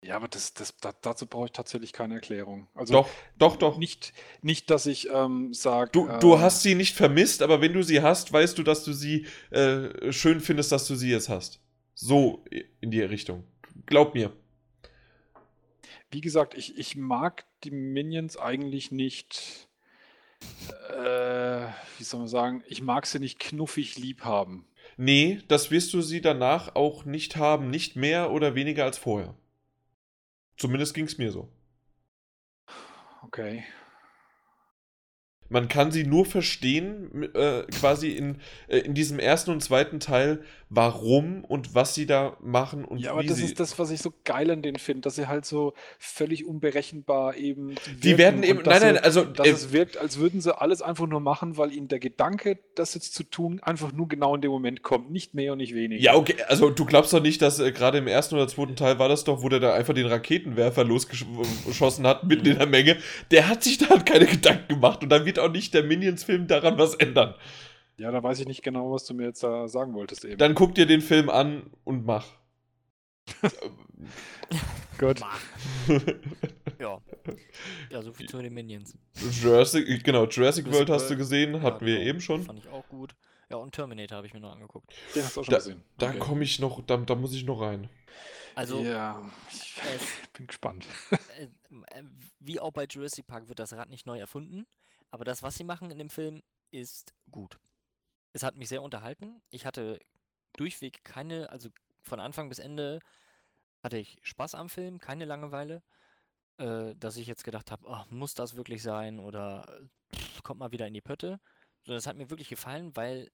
Ja, aber das, das, da, dazu brauche ich tatsächlich keine Erklärung. Also doch, doch, doch. Nicht, nicht dass ich ähm, sage. Du, äh, du hast sie nicht vermisst, aber wenn du sie hast, weißt du, dass du sie äh, schön findest, dass du sie jetzt hast. So in die Richtung. Glaub mir. wie gesagt, ich, ich mag die Minions eigentlich nicht. Äh, wie soll man sagen? Ich mag sie nicht knuffig lieb haben. Nee, das wirst du sie danach auch nicht haben. Nicht mehr oder weniger als vorher. Zumindest ging es mir so. Okay. Man kann sie nur verstehen, äh, quasi in, äh, in diesem ersten und zweiten Teil, warum und was sie da machen und Ja, aber wie das sie. ist das, was ich so geil an denen finde, dass sie halt so völlig unberechenbar eben Die werden eben- nein, nein, also, dass äh, es wirkt, als würden sie alles einfach nur machen, weil ihnen der Gedanke, das jetzt zu tun, einfach nur genau in dem Moment kommt, nicht mehr und nicht weniger. ja, okay, also du glaubst doch nicht, dass äh, gerade im ersten oder zweiten Teil war das doch, wo der da einfach den Raketenwerfer losgeschossen hat, mitten in der Menge. Der hat sich da halt keine Gedanken gemacht und da wird auch nicht der Minions-Film daran was ändern. Ja, da weiß ich nicht genau, was du mir jetzt da sagen wolltest eben. Dann guck dir den Film an und mach. Gut. Mach. Ja. Ja, so viel zu den Minions. Jurassic, genau, Jurassic Jurassic World hast du gesehen, hatten ja, wir genau. eben schon. Fand ich auch gut. Ja, und Terminator habe ich mir noch angeguckt. Den hast du auch schon Da, gesehen. da Okay. komme ich noch, da, da muss ich noch rein. Also, ja, ich es, bin gespannt. äh, äh, wie auch bei Jurassic Park wird das Rad nicht neu erfunden, aber das, was sie machen in dem Film, ist gut. Es hat mich sehr unterhalten. Ich hatte durchweg keine, also von Anfang bis Ende hatte ich Spaß am Film, keine Langeweile, äh, dass ich jetzt gedacht habe, oh, muss das wirklich sein oder pff, kommt mal wieder in die Pötte. Sondern es hat mir wirklich gefallen, weil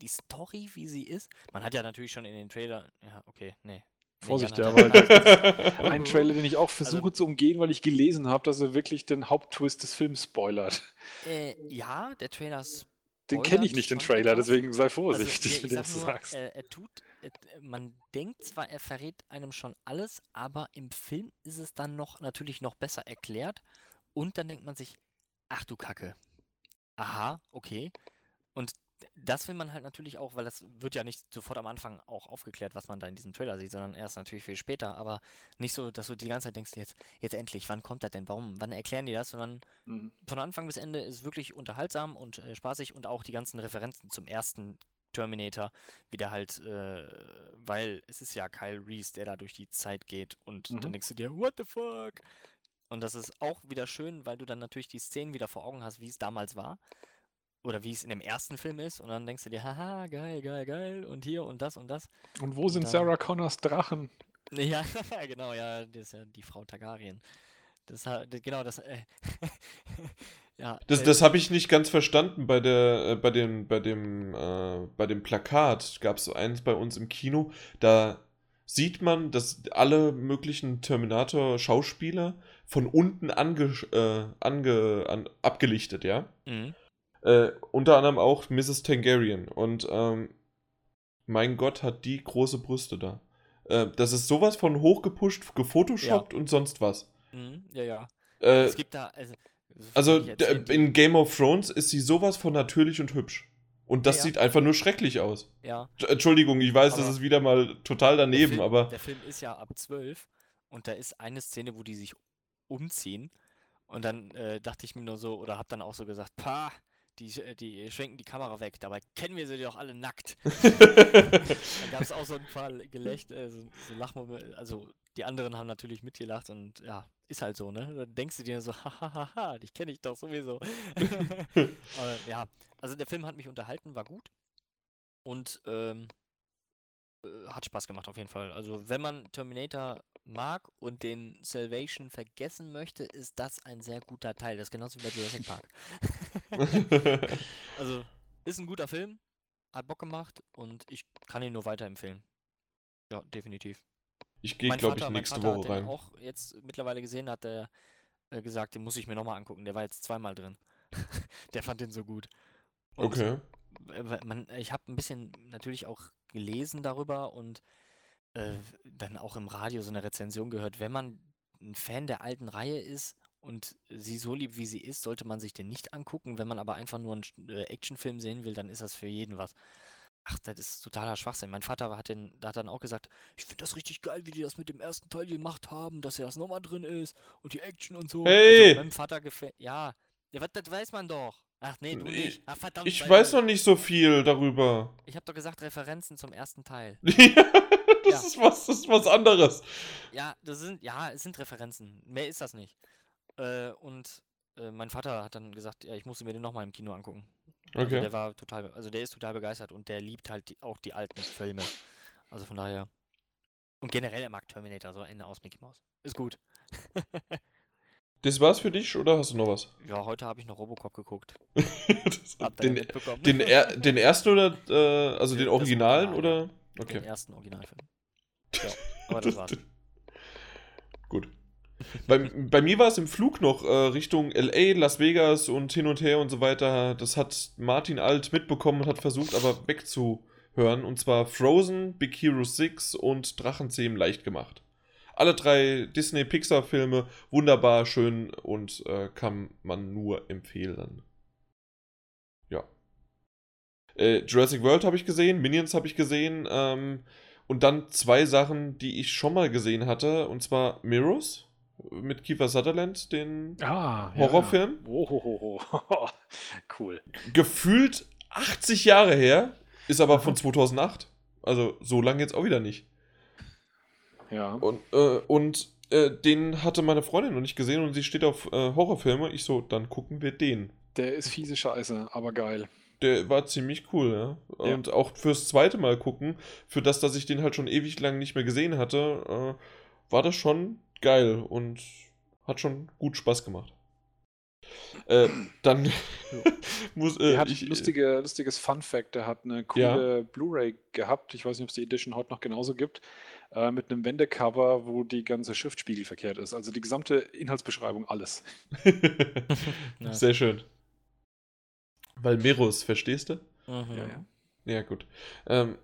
die Story, wie sie ist, man hat ja natürlich schon in den Trailer, ja, okay, nee. Vorsicht, ja, weil ein Trailer, den ich auch versuche Also- zu umgehen, weil ich gelesen habe, dass er wirklich den Haupttwist des Films spoilert. Äh, ja, der Trailer Den kenne ich nicht, den Trailer, deswegen sei Also, vorsichtig, ja, ich wenn du sag das nur, sagst. äh, er tut, äh, man denkt zwar, er verrät einem schon alles, aber im Film ist es dann noch natürlich noch besser erklärt und dann denkt man sich, ach du Kacke. Aha, okay. Und das will man halt natürlich auch, weil das wird ja nicht sofort am Anfang auch aufgeklärt, was man da in diesem Trailer sieht, sondern erst natürlich viel später, aber nicht so, dass du die ganze Zeit denkst, jetzt, jetzt endlich, wann kommt das denn? Warum, wann erklären die das? Sondern Mhm. von Anfang bis Ende ist wirklich unterhaltsam und äh, spaßig und auch die ganzen Referenzen zum ersten Terminator wieder halt, äh, weil es ist ja Kyle Reese, der da durch die Zeit geht und Mhm. dann denkst du dir, what the fuck? Und das ist auch wieder schön, weil du dann natürlich die Szenen wieder vor Augen hast, wie es damals war. Oder wie es in dem ersten Film ist. Und dann denkst du dir, haha, geil, geil, geil. Und hier und das und das. Und wo sind dann- Sarah Connors Drachen? Ja, genau, ja, das ist ja die Frau Targaryen. Das, genau, das, äh, ja. Das, äh, das habe ich nicht ganz verstanden bei der, äh, bei dem, bei dem, äh, bei dem Plakat. Gab es so eins bei uns im Kino. Da sieht man, dass alle möglichen Terminator-Schauspieler von unten ange, äh, ange, an, abgelichtet, ja. mhm. Äh, unter anderem auch Mrs. Tangarian. Und ähm, mein Gott, hat die große Brüste da. Äh, das ist sowas von hochgepusht, gefotoshoppt und sonst was. Mhm, ja, ja. Äh, es gibt da, also, also in Game of Thrones ist sie sowas von natürlich und hübsch. Und das Ja, ja. sieht einfach nur schrecklich aus. ja, Entschuldigung, ich weiß, das Aber ist wieder mal total der daneben, Film, aber Der Film ist ja ab 12 und da ist eine Szene, wo die sich umziehen. Und dann äh, dachte ich mir nur so, oder hab dann auch so gesagt, pah, die, äh, die schwenken die Kamera weg, dabei kennen wir sie doch alle nackt. Dann gab es auch so ein paar Gelächt, äh, so, so Lachmomente, also die anderen haben natürlich mitgelacht und ja, ist halt so, ne? Dann denkst du dir so, hahaha, dich kenne ich doch sowieso. Aber, ja, also der Film hat mich unterhalten, war gut und ähm, äh, hat Spaß gemacht auf jeden Fall. Also wenn man Terminator mag und den Salvation vergessen möchte, ist das ein sehr guter Teil. Das ist genauso wie bei Jurassic Park. also ist ein guter Film, hat Bock gemacht und ich kann ihn nur weiterempfehlen. Ja, definitiv. ich gehe, glaube ich, nächste Vater hat Woche den rein. auch jetzt mittlerweile gesehen, hat er äh, gesagt, den muss ich mir nochmal angucken. Der war jetzt zweimal drin. Der fand den so gut. Und, Okay. äh, Man, ich habe ein bisschen natürlich auch gelesen darüber und äh, dann auch im Radio so eine Rezension gehört. Wenn man ein Fan der alten Reihe ist und sie so lieb wie sie ist, sollte man sich den nicht angucken. Wenn man aber einfach nur einen äh, Actionfilm sehen will, dann ist das für jeden was. Ach, das ist totaler Schwachsinn. Mein Vater hat, den, hat dann auch gesagt, ich finde das richtig geil, wie die das mit dem ersten Teil gemacht haben, dass ja das nochmal drin ist und die Action und so. Hey! Also, meinem Vater gefällt. Ja, ja was, das weiß man doch. Ach nee, du Ich- nicht. Ach verdammt. Ich weiß noch nicht so viel darüber. Ich habe doch gesagt Referenzen zum ersten Teil. das, ja. ist was, das ist was anderes. Ja, das sind, ja, es sind Referenzen. Mehr ist das nicht. Äh, und äh, mein Vater hat dann gesagt, ja, ich musste mir den nochmal im Kino angucken. Also okay. der war total, also der ist total begeistert und der liebt halt die, auch die alten Filme. Also von daher. Und generell, er mag Terminator, so Ende aus Mickey Mouse. Ist gut. das war's für dich oder hast du noch was? Ja, heute habe ich noch Robocop geguckt. den, den, er, den ersten oder, äh, also den Originalen Original, oder? Okay. Den ersten Originalfilm. Ja, aber das war's. Gut. bei, bei mir war es im Flug noch äh, Richtung LA, Las Vegas und hin und her und so weiter. Das hat Martin Alt mitbekommen und hat versucht, aber wegzuhören. Und zwar Frozen, Big Hero 6 und Drachenzähmen leicht gemacht. Alle drei Disney-Pixar-Filme wunderbar, schön und äh, kann man nur empfehlen. Ja. Äh, Jurassic World habe ich gesehen, Minions habe ich gesehen. Ähm, und dann zwei Sachen, die ich schon mal gesehen hatte, und zwar Mirrors mit Kiefer Sutherland, den ah, Horrorfilm. Ja. Oh, cool. Gefühlt 80 Jahre her, ist aber von 2008. Also so lange jetzt auch wieder nicht. Ja. Und, äh, und äh, den hatte meine Freundin noch nicht gesehen und sie steht auf äh, Horrorfilme. Ich so, dann gucken wir den. Der ist fiese Scheiße, aber geil. Der war ziemlich cool, ja. Und ja. auch fürs zweite Mal gucken, für das, dass ich den halt schon ewig lang nicht mehr gesehen hatte, äh, war das schon geil und hat schon gut Spaß gemacht. Äh, dann muss äh, hat ich, äh, lustige, lustiges Fun Fact, der hat eine coole ja. Blu-ray gehabt. Ich weiß nicht, ob es die Edition heute noch genauso gibt. Äh, mit einem Wendecover, wo die ganze Schrift spiegelverkehrt ist. Also die gesamte Inhaltsbeschreibung, alles. ja. Sehr schön. Weil Meros, verstehst du? Mhm. Ja, ja. Ja, gut. Ähm,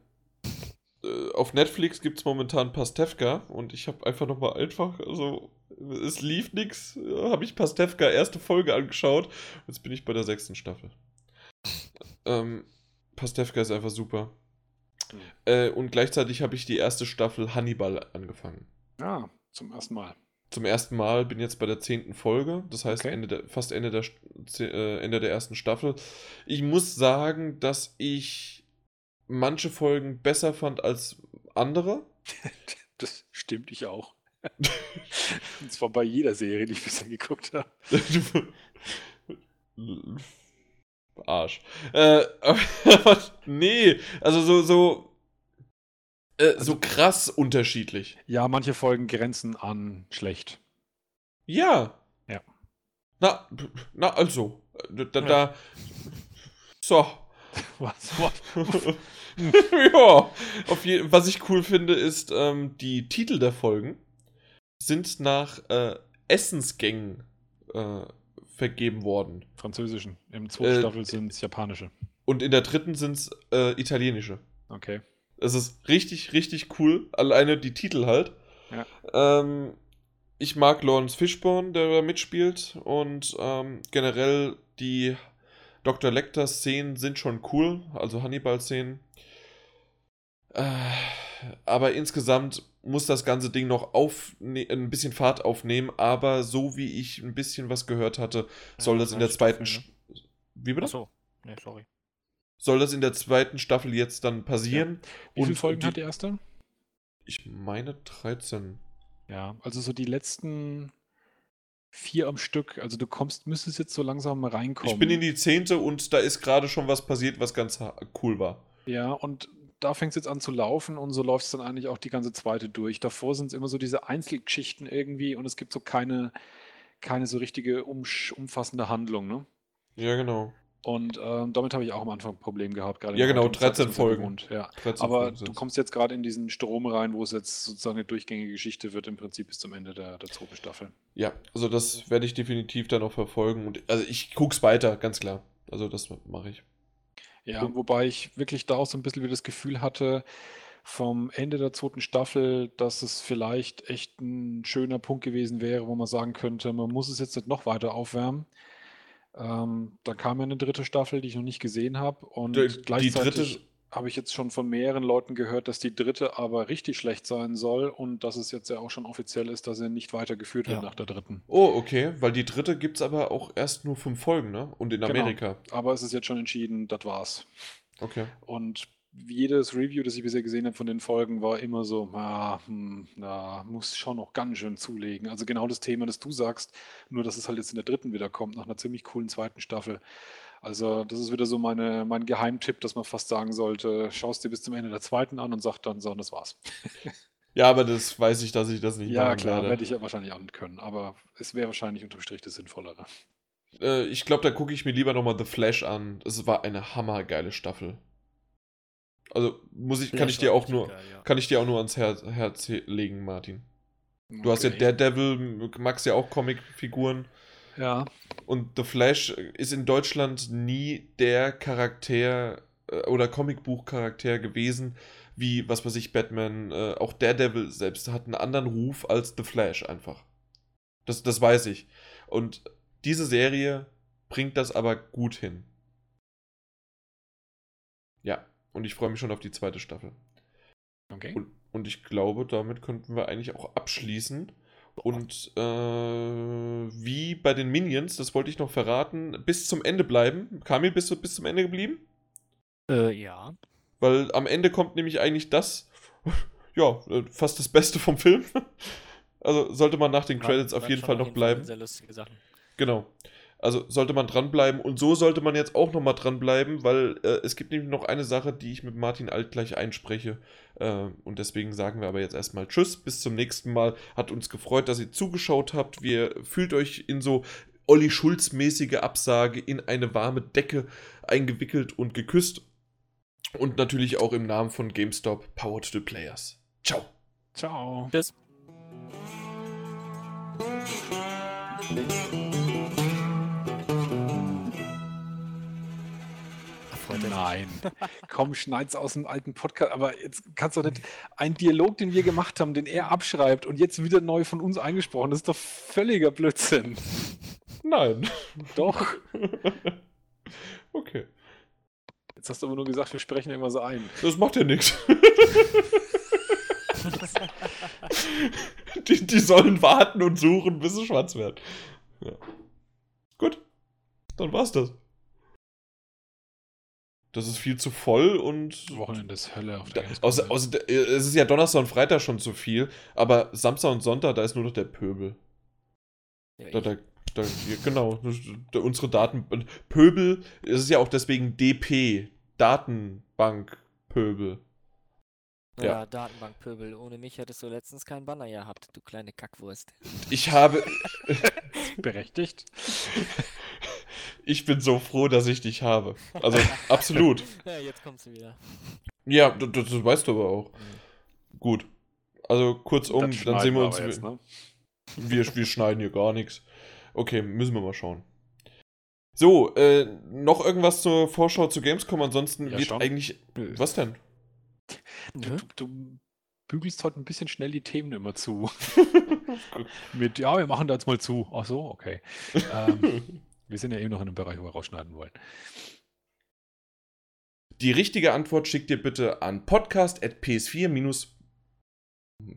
äh, auf Netflix gibt es momentan Pastewka und ich habe einfach nochmal einfach, also es lief nichts, habe ich Pastewka erste Folge angeschaut. Jetzt bin ich bei der sechsten Staffel. Ähm, Pastewka ist einfach super. Äh, und gleichzeitig habe ich die erste Staffel Hannibal angefangen. Ah, zum ersten Mal. Zum ersten Mal bin jetzt bei der zehnten Folge, das heißt okay. Ende der, fast Ende der, äh, Ende der ersten Staffel. Ich muss sagen, dass ich manche Folgen besser fand als andere. Das stimmt ich auch. Und zwar bei jeder Serie, die ich bisher geguckt habe. Arsch. Äh, nee, also so, so, äh, also, so krass unterschiedlich. Ja, manche Folgen grenzen an schlecht. Ja. Ja. Na, na also, da, da, ja. so. Was? Was? ja, je was ich cool finde, ist, ähm, die Titel der Folgen sind nach äh, Essensgängen äh, vergeben worden. Französischen. Im zweiten äh, Staffel sind es japanische. Und in der dritten sind es äh, italienische. Okay. Es ist richtig, richtig cool. Alleine die Titel halt. Ja. Ähm, ich mag Lawrence Fishburne, der da mitspielt. Und ähm, generell die Dr. Lecter-Szenen sind schon cool. Also Hannibal-Szenen. Äh, aber insgesamt muss das ganze Ding noch auf, ein bisschen Fahrt aufnehmen, aber so wie ich ein bisschen was gehört hatte, soll ja, das in der zweiten. Staffel, ne? Wie bitte? Achso, nee, sorry. Soll das in der zweiten Staffel jetzt dann passieren? Ja. Wie viele Folgen die, hat die erste? Ich meine 13. Ja, also so die letzten vier am Stück. Also du kommst, müsstest jetzt so langsam reinkommen. Ich bin in die zehnte und da ist gerade schon was passiert, was ganz cool war. Ja, und da fängt es jetzt an zu laufen und so läuft es dann eigentlich auch die ganze zweite durch. Davor sind es immer so diese Einzelgeschichten irgendwie und es gibt so keine, keine so richtige umfassende Handlung, ne? Ja, genau. Und ähm, damit habe ich auch am Anfang ein Problem gehabt. Gerade ja, genau, 13 Folgen. Ja. 13 Aber Folgen du kommst jetzt gerade in diesen Strom rein, wo es jetzt sozusagen eine durchgängige Geschichte wird, im Prinzip bis zum Ende der, der zweiten Staffel. Ja, also das werde ich definitiv dann auch verfolgen. Und, also ich gucke es weiter, ganz klar. Also das mache ich. Ja, Und wobei ich wirklich da auch so ein bisschen wie das Gefühl hatte, vom Ende der zweiten Staffel, dass es vielleicht echt ein schöner Punkt gewesen wäre, wo man sagen könnte, man muss es jetzt nicht noch weiter aufwärmen. Ähm, da kam ja eine dritte Staffel, die ich noch nicht gesehen habe. Und Die, die dritte, habe ich jetzt schon von mehreren Leuten gehört, dass die dritte aber richtig schlecht sein soll und dass es jetzt ja auch schon offiziell ist, dass er nicht weitergeführt wird ja. nach der dritten. Oh, okay, weil die dritte gibt es aber auch erst nur fünf Folgen, ne? Und in genau. Amerika. Aber es ist jetzt schon entschieden, das war's. Okay. Und jedes Review, das ich bisher gesehen habe von den Folgen, war immer so, ah, hm, na, muss schon noch ganz schön zulegen. Also genau das Thema, das du sagst, nur dass es halt jetzt in der dritten wieder kommt, nach einer ziemlich coolen zweiten Staffel. Also das ist wieder so meine, mein Geheimtipp, dass man fast sagen sollte, schaust dir bis zum Ende der zweiten an und sag dann so, und das war's. Ja, aber das weiß ich, dass ich das nicht ja, machen klar, werde ich ja wahrscheinlich auch nicht können, aber es wäre wahrscheinlich unterm Strich das Sinnvollere. Äh, ich glaube, da gucke ich mir lieber nochmal The Flash an. Es war eine hammergeile Staffel. Also muss ich, kann ich dir auch nur, geil, ja. kann ich dir auch nur ans Herz, Herz legen, Martin. Du okay. hast ja Daredevil, magst ja auch Comicfiguren. Ja. Und The Flash ist in Deutschland nie der Charakter äh, oder Comicbuchcharakter gewesen, wie, was weiß ich, Batman, äh, auch Daredevil selbst hat einen anderen Ruf als The Flash einfach. Das, das weiß ich. Und diese Serie bringt das aber gut hin. Ja, und ich freue mich schon auf die zweite Staffel. Okay. Und, und ich glaube, damit könnten wir eigentlich auch abschließen. Und äh, wie bei den Minions, das wollte ich noch verraten, bis zum Ende bleiben. Kamil, bist du bis zum Ende geblieben? Äh, ja. Weil am Ende kommt nämlich eigentlich das, ja, äh, fast das Beste vom Film. Also sollte man nach den Credits auf jeden Fall noch bleiben. Sehr lustige Sachen. Genau. Also sollte man dranbleiben und so sollte man jetzt auch nochmal dranbleiben, weil äh, es gibt nämlich noch eine Sache, die ich mit Martin Alt gleich einspreche. Äh, und deswegen sagen wir aber jetzt erstmal Tschüss, bis zum nächsten Mal. Hat uns gefreut, dass ihr zugeschaut habt. Wir fühlt euch in so Olli Schulz-mäßige Absage in eine warme Decke eingewickelt und geküsst. Und natürlich auch im Namen von GameStop Powered to the Players. Ciao. Ciao. Tschüss. Nein. Komm, schneid's aus dem alten Podcast. Aber jetzt kannst du nicht einen Dialog, den wir gemacht haben, den er abschreibt und jetzt wieder neu von uns eingesprochen. Das ist doch völliger Blödsinn. Nein. Doch. okay. Jetzt hast du aber nur gesagt, wir sprechen ja immer so ein. Das macht ja nichts. Die, die sollen warten und suchen, bis es schwarz wird. Ja. Gut. Dann war's das. Das ist viel zu voll und. Wochenende ist Hölle auf der da, außer, außer, Es ist ja Donnerstag und Freitag schon zu viel, aber Samstag und Sonntag, da ist nur noch der Pöbel. Ja, da, da, da, genau, unsere Daten. Pöbel, es ist ja auch deswegen DP, Datenbank Pöbel. Ja, ja Datenbankpöbel. Ohne mich hättest du letztens keinen Banner gehabt, du kleine Kackwurst. Ich habe. Berechtigt. Ich bin so froh, dass ich dich habe. Also, absolut. Ja, jetzt kommst du wieder. Ja, das, das weißt du aber auch. Mhm. Gut. Also, kurzum, dann sehen wir uns. Jetzt, ne? wir, wir schneiden hier gar nichts. Okay, müssen wir mal schauen. So, äh, noch irgendwas zur Vorschau zu Gamescom? Ansonsten ja, wird schon. eigentlich. Was denn? Du, du, bügelst heute ein bisschen schnell die Themen immer zu. Mit, ja, wir machen da jetzt mal zu. Ach so, okay. ähm, wir sind ja eben noch in einem Bereich, wo wir rausschneiden wollen. Die richtige Antwort schickt ihr bitte an podcast.ps4-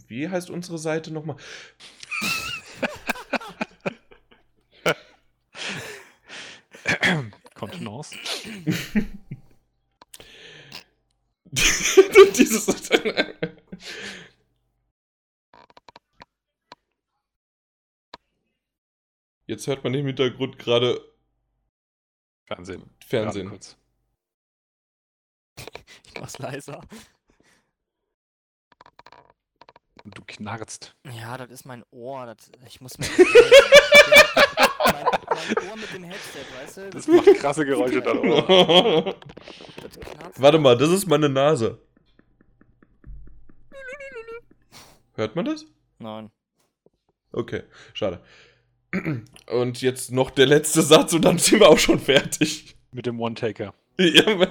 wie heißt unsere Seite nochmal? Kontenance. Dieses. Jetzt hört man im Hintergrund gerade. Fernsehen. Fernsehen. Kurz. Ich mach's leiser. Und du knarzt. Ja, das ist mein Ohr. Das, ich muss mir. mein, mein Ohr mit dem Headset, weißt du? Das macht krasse Geräusche dann, oder? Warte mal, das ist meine Nase. Hört man das? Nein. Okay, schade. Und jetzt noch der letzte Satz und dann sind wir auch schon fertig. Mit dem One-Taker. Ja.